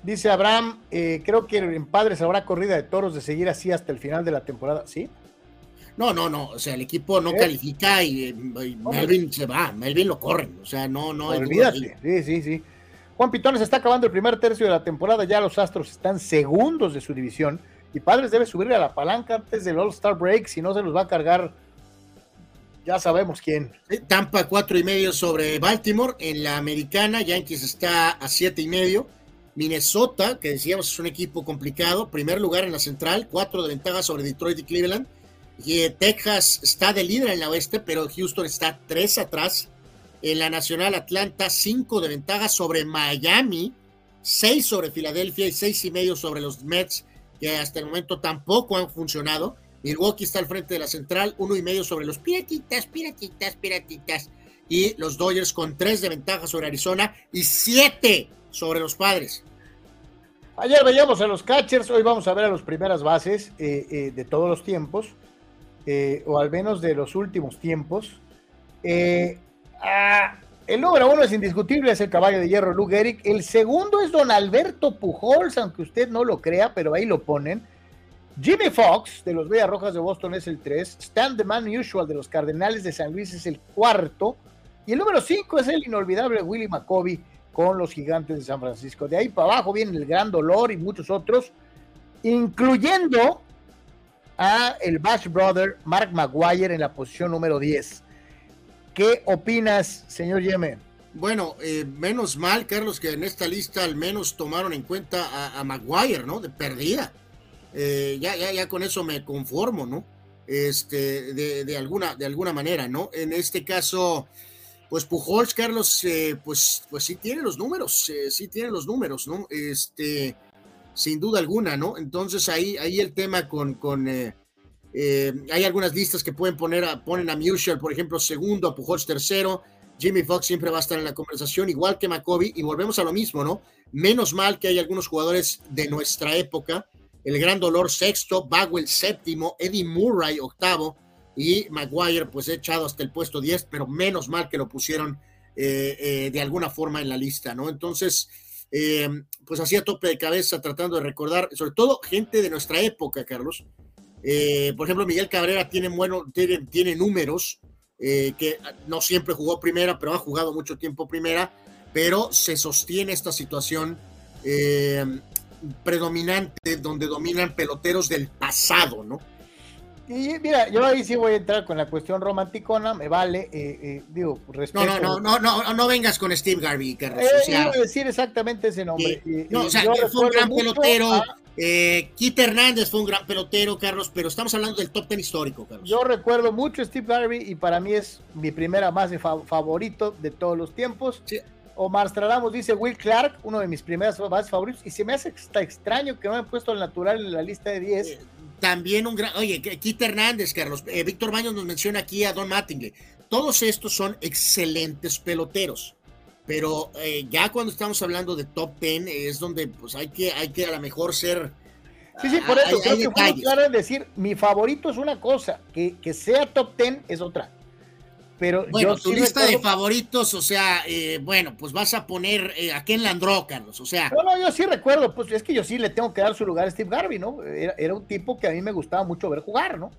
Dice Abraham, eh, creo que en Padres habrá corrida de toros de seguir así hasta el final de la temporada, ¿sí? No, no, no, o sea, el equipo no califica y, Melvin se va, Melvin lo corren, o sea, no, no. Olvídate, sí, sí, sí. Juan Pitones está acabando el primer tercio de la temporada, ya los Astros están segundos de su división y Padres debe subirle a la palanca antes del All-Star Break, si no se los va a cargar, ya sabemos quién. Tampa cuatro y medio sobre Baltimore, en la americana Yankees está a siete y medio, Minnesota, que decíamos es un equipo complicado, primer lugar en la central, cuatro de ventaja sobre Detroit y Cleveland, y eh, Texas está de líder en la oeste, pero Houston está tres atrás en la Nacional Atlanta, cinco de ventaja sobre Miami. seis sobre Filadelfia y seis y medio sobre los Mets, que hasta el momento tampoco han funcionado. Milwaukee está al frente de la central, uno y medio sobre los piratitas, piratitas, piratitas. Y los Dodgers con tres de ventaja sobre Arizona y siete sobre los padres. Ayer veíamos a los catchers, hoy vamos a ver a las primeras bases eh, eh, de todos los tiempos, eh, o al menos de los últimos tiempos. Ah, el número uno es indiscutible, es el caballo de hierro Lou Gehrig. El segundo es don Alberto Pujols, aunque usted no lo crea, pero ahí lo ponen. Jimmy Fox de los Bellas Rojas de Boston es el tres. Stan the Man Usual de los Cardenales de San Luis es el cuarto. Y el número cinco es el inolvidable Willie McCovey con los gigantes de San Francisco. De ahí para abajo viene el gran dolor y muchos otros, incluyendo a el Bash Brother Mark Maguire en la posición número 10. ¿Qué opinas, señor Yeme? Bueno, eh, menos mal, Carlos, que en esta lista al menos tomaron en cuenta a, Maguire, ¿no? De perdida. Eh, ya, ya, ya con eso me conformo, ¿no? Este, de, de, alguna, de alguna manera, ¿no? En este caso, pues Pujols, Carlos, eh, pues, pues sí tiene los números, sí tiene los números, ¿no? Este, sin duda alguna, ¿no? Entonces ahí, ahí el tema con, con hay algunas listas que pueden poner a, ponen a Musial, por ejemplo, segundo, a Pujols tercero, Jimmy Fox siempre va a estar en la conversación, igual que McCovey, y volvemos a lo mismo, ¿no? Menos mal que hay algunos jugadores de nuestra época, el gran dolor sexto, Bagwell séptimo, Eddie Murray octavo, y Maguire pues echado hasta el puesto 10, pero menos mal que lo pusieron eh, eh, de alguna forma en la lista, ¿no? Entonces, eh, pues hacía tope de cabeza tratando de recordar, sobre todo gente de nuestra época, Carlos. Por ejemplo, Miguel Cabrera tiene, números que no siempre jugó primera, pero ha jugado mucho tiempo primera, pero se sostiene esta situación predominante donde dominan peloteros del pasado, ¿no? Y mira, yo ahí sí voy a entrar con la cuestión romanticona, me vale, eh, eh, digo, respeto. No, no, no, no, no, vengas con Steve Garvey, Carlos. Eh, o sea, decir exactamente ese nombre. no, o sea, fue un gran pelotero. A... Kit Hernández fue un gran pelotero, Carlos, pero estamos hablando del top ten histórico, Carlos. Yo recuerdo mucho a Steve Garvey y para mí es mi primera base favorito de todos los tiempos. Sí. Omar Stradamos dice Will Clark, uno de mis primeras bases favoritos, y se me hace extraño que no me han puesto al natural en la lista de 10. También un gran, oye, Kit Hernández, Carlos, eh, Víctor Baños nos menciona aquí a Don Mattingly. Todos estos son excelentes peloteros, pero eh, ya cuando estamos hablando de top 10 es donde pues hay que, hay que a lo mejor ser... Sí, sí, por eso creo que fue claro decir, mi favorito es una cosa, que, que sea top 10 es otra. Pero bueno, tu lista de favoritos, o sea, eh, bueno, pues vas a poner eh, a Ken Landro, Carlos, o sea. No, no, yo sí recuerdo, pues es que yo sí le tengo que dar su lugar a Steve Garvey, ¿no? Era, un tipo que a mí me gustaba mucho ver jugar, ¿no?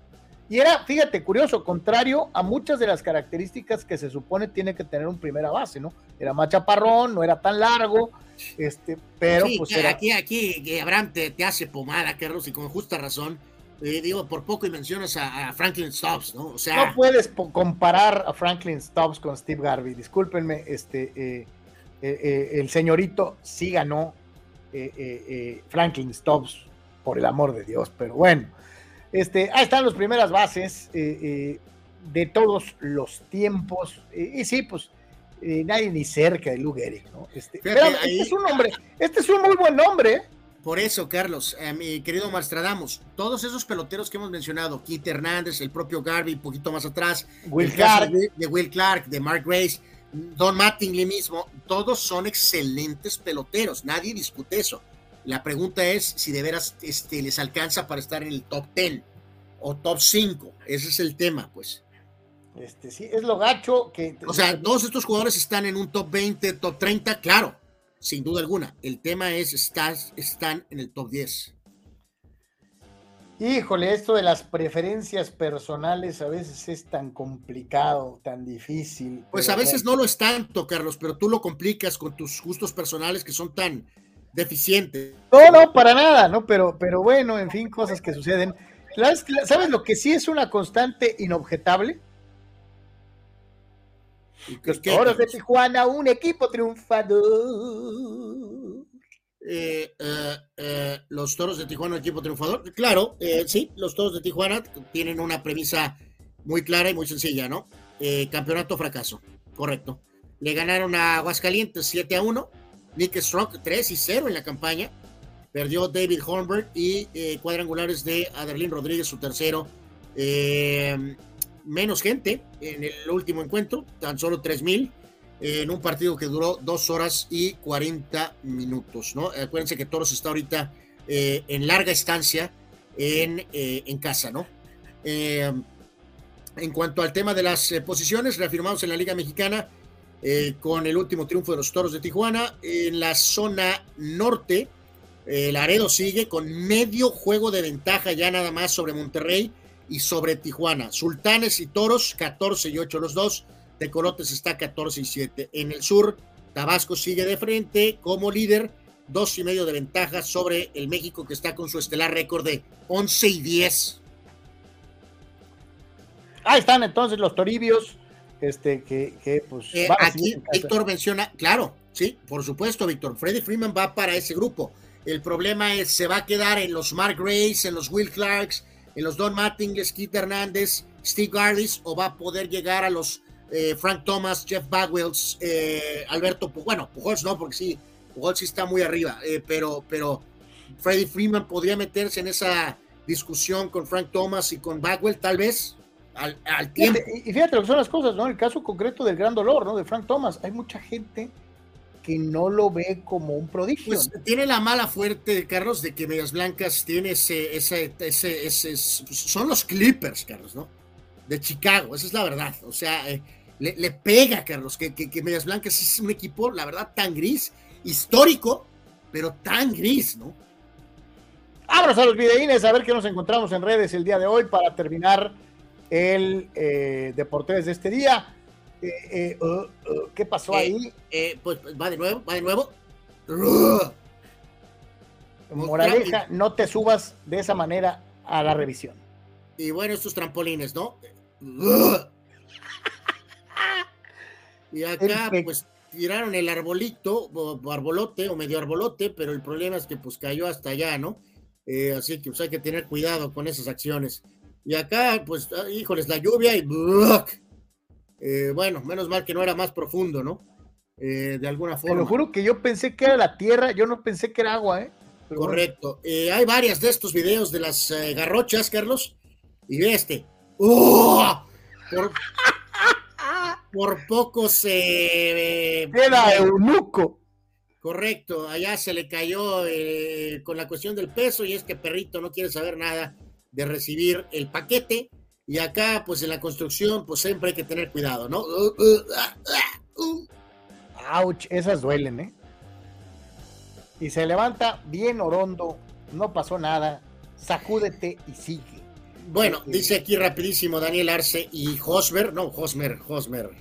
Y era, fíjate, curioso, contrario a muchas de las características que se supone tiene que tener un primera base, ¿no? Era más chaparrón, no era tan largo, este, pero pues era... Aquí, aquí, Abraham te, te hace pomada, Carlos, y con justa razón eh, digo, por poco y mencionas a, Franklin Stubbs, ¿no? O sea, no puedes comparar a Franklin Stubbs con Steve Garvey. Discúlpenme, este, eh, eh, el señorito sí ganó Franklin Stubbs, por el amor de Dios, pero bueno. Este, ahí están las primeras bases de todos los tiempos. y sí, pues nadie ni cerca de Lou Gehrig, ¿no? Este, este es un nombre, este es un muy buen nombre. Por eso, Carlos, eh, mi querido Marstradamus, todos esos peloteros que hemos mencionado, Keith Hernández, el propio Garvey, un poquito más atrás, Will Clark. De, Will Clark, de Mark Grace, Don Mattingly mismo, todos son excelentes peloteros, nadie discute eso. La pregunta es si de veras este, les alcanza para estar en el top 10 o top 5. Ese es el tema, pues. Este, sí, es lo gacho que. O sea, todos estos jugadores están en un top 20, top 30, claro, sin duda alguna. El tema es, estás, están en el top 10. Híjole, esto de las preferencias personales a veces es tan complicado, tan difícil. Pues a veces no lo es tanto, Carlos, pero tú lo complicas con tus gustos personales que son tan deficientes. No, no, para nada, ¿no? Pero, pero bueno, en fin, cosas que suceden. ¿Sabes lo que sí es una constante inobjetable? Los Toros de Tijuana, un equipo triunfador. Eh, eh, eh, los Toros de Tijuana, un equipo triunfador. Claro, sí, los Toros de Tijuana tienen una premisa muy clara y muy sencilla, ¿no? campeonato fracaso, correcto. Le ganaron a Aguascalientes 7 a 1 Nick Strong 3 y 0 en la campaña. Perdió David Hornberg y eh, cuadrangulares de Adelín Rodríguez, su tercero. Eh, menos gente en el último encuentro, tan solo 3000 en un partido que duró dos horas y 40 minutos, ¿no? Acuérdense que Toros está ahorita eh, en larga estancia en, en casa, ¿no? en cuanto al tema de las posiciones, reafirmamos en la Liga Mexicana, eh, con el último triunfo de los Toros de Tijuana. En la zona norte, el Laredo sigue con medio juego de ventaja ya nada más sobre Monterrey y sobre Tijuana. Sultanes y Toros, 14 y 8 los dos. Tecolotes está 14 y 7. En el sur, Tabasco sigue de frente como líder, dos y medio de ventaja sobre el México que está con su estelar récord de 11 y 10. Ahí están entonces los Toribios este, que, que pues. Eh, aquí Víctor menciona, claro, sí, por supuesto, Víctor. Freddy Freeman va para ese grupo. El problema es, se va a quedar en los Mark Grace, en los Will Clarks, en los Don Mattingly, Keith Hernández, Steve Gardis, o va a poder llegar a los eh, Frank Thomas, Jeff Bagwells, eh, Alberto, bueno, Pujols no, porque sí, Pujols sí está muy arriba, pero, pero Freddie Freeman podría meterse en esa discusión con Frank Thomas y con Bagwell, tal vez al, tiempo. Y fíjate lo que son las cosas, ¿no? El caso concreto del gran dolor, ¿no? De Frank Thomas. Hay mucha gente que no lo ve como un prodigio. Pues tiene la mala fuerte, Carlos, de que Medias Blancas tiene ese, ese, ese, ese, son los Clippers, Carlos, ¿no? De Chicago, esa es la verdad. O sea, eh, le, pega, Carlos, que, que, Medias Blancas es un equipo, la verdad, tan gris, histórico, pero tan gris, ¿no? Abras a los videínes a ver qué nos encontramos en redes el día de hoy para terminar el eh, Deportes de este día. Eh, eh, uh, uh, ¿Qué pasó ahí? Pues, va de nuevo, va de nuevo. Moraleja, no te subas de esa manera a la revisión. Y bueno, estos trampolines, ¿no? y acá, pues tiraron el arbolito, o arbolote, o medio arbolote, pero el problema es que pues cayó hasta allá, ¿no? así que pues, hay que tener cuidado con esas acciones. Y acá, pues, ah, híjoles, la lluvia y... Eh, bueno, menos mal que no era más profundo, ¿no? Eh, de alguna forma. Te lo juro que yo pensé que era la tierra, yo no pensé que era agua, ¿eh? Correcto. Eh, hay varias de estos videos de las garrochas, Carlos. Y ve este. ¡Oh! Por, por poco se. Era eunuco. Correcto, allá se le cayó con la cuestión del peso y es que perrito no quiere saber nada de recibir el paquete. Y acá, pues en la construcción, pues siempre hay que tener cuidado, ¿no? Ouch, esas duelen, ¿eh? Y se levanta bien orondo, no pasó nada, sacúdete y sigue. Bueno, dice aquí rapidísimo Daniel Arce y Hosmer, no, Hosmer, Hosmer,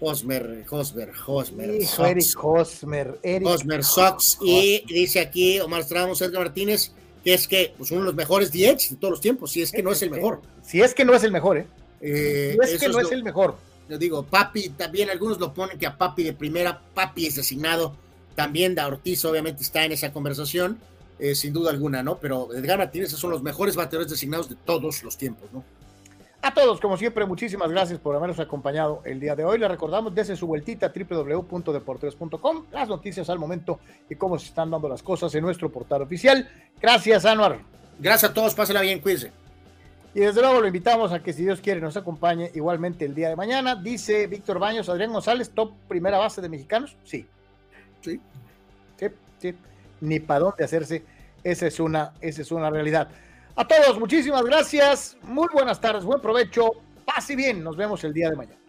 Hosmer, Hosmer, Hosmer. Eric Hosmer, Eric Hosmer Sox. Y dice aquí Omar Stramos, Edgar Martínez, que es que pues, uno de los mejores DH de todos los tiempos, si es que no es el mejor. Si es que no es el mejor, ¿eh? eh si es que no es, el mejor. Yo digo, Papi, también algunos lo ponen que a Papi de primera, Papi es designado, también da Ortiz obviamente está en esa conversación, eh, sin duda alguna, ¿no? Pero Edgar Martínez son los mejores bateadores designados de todos los tiempos, ¿no? A todos, como siempre, muchísimas gracias por habernos acompañado el día de hoy. Le recordamos desde su vueltita www.deportes.com las noticias al momento y cómo se están dando las cosas en nuestro portal oficial. Gracias, Anuar. Gracias a todos, pásenla bien, cuídense. Y desde luego lo invitamos a que, si Dios quiere, nos acompañe igualmente el día de mañana. Dice Víctor Baños, Adrián González, top primera base de mexicanos. Sí. Sí. Sí, sí. Ni para dónde hacerse. Esa es una, esa es una realidad. A todos, muchísimas gracias. Muy buenas tardes, buen provecho. Paz y bien. Nos vemos el día de mañana.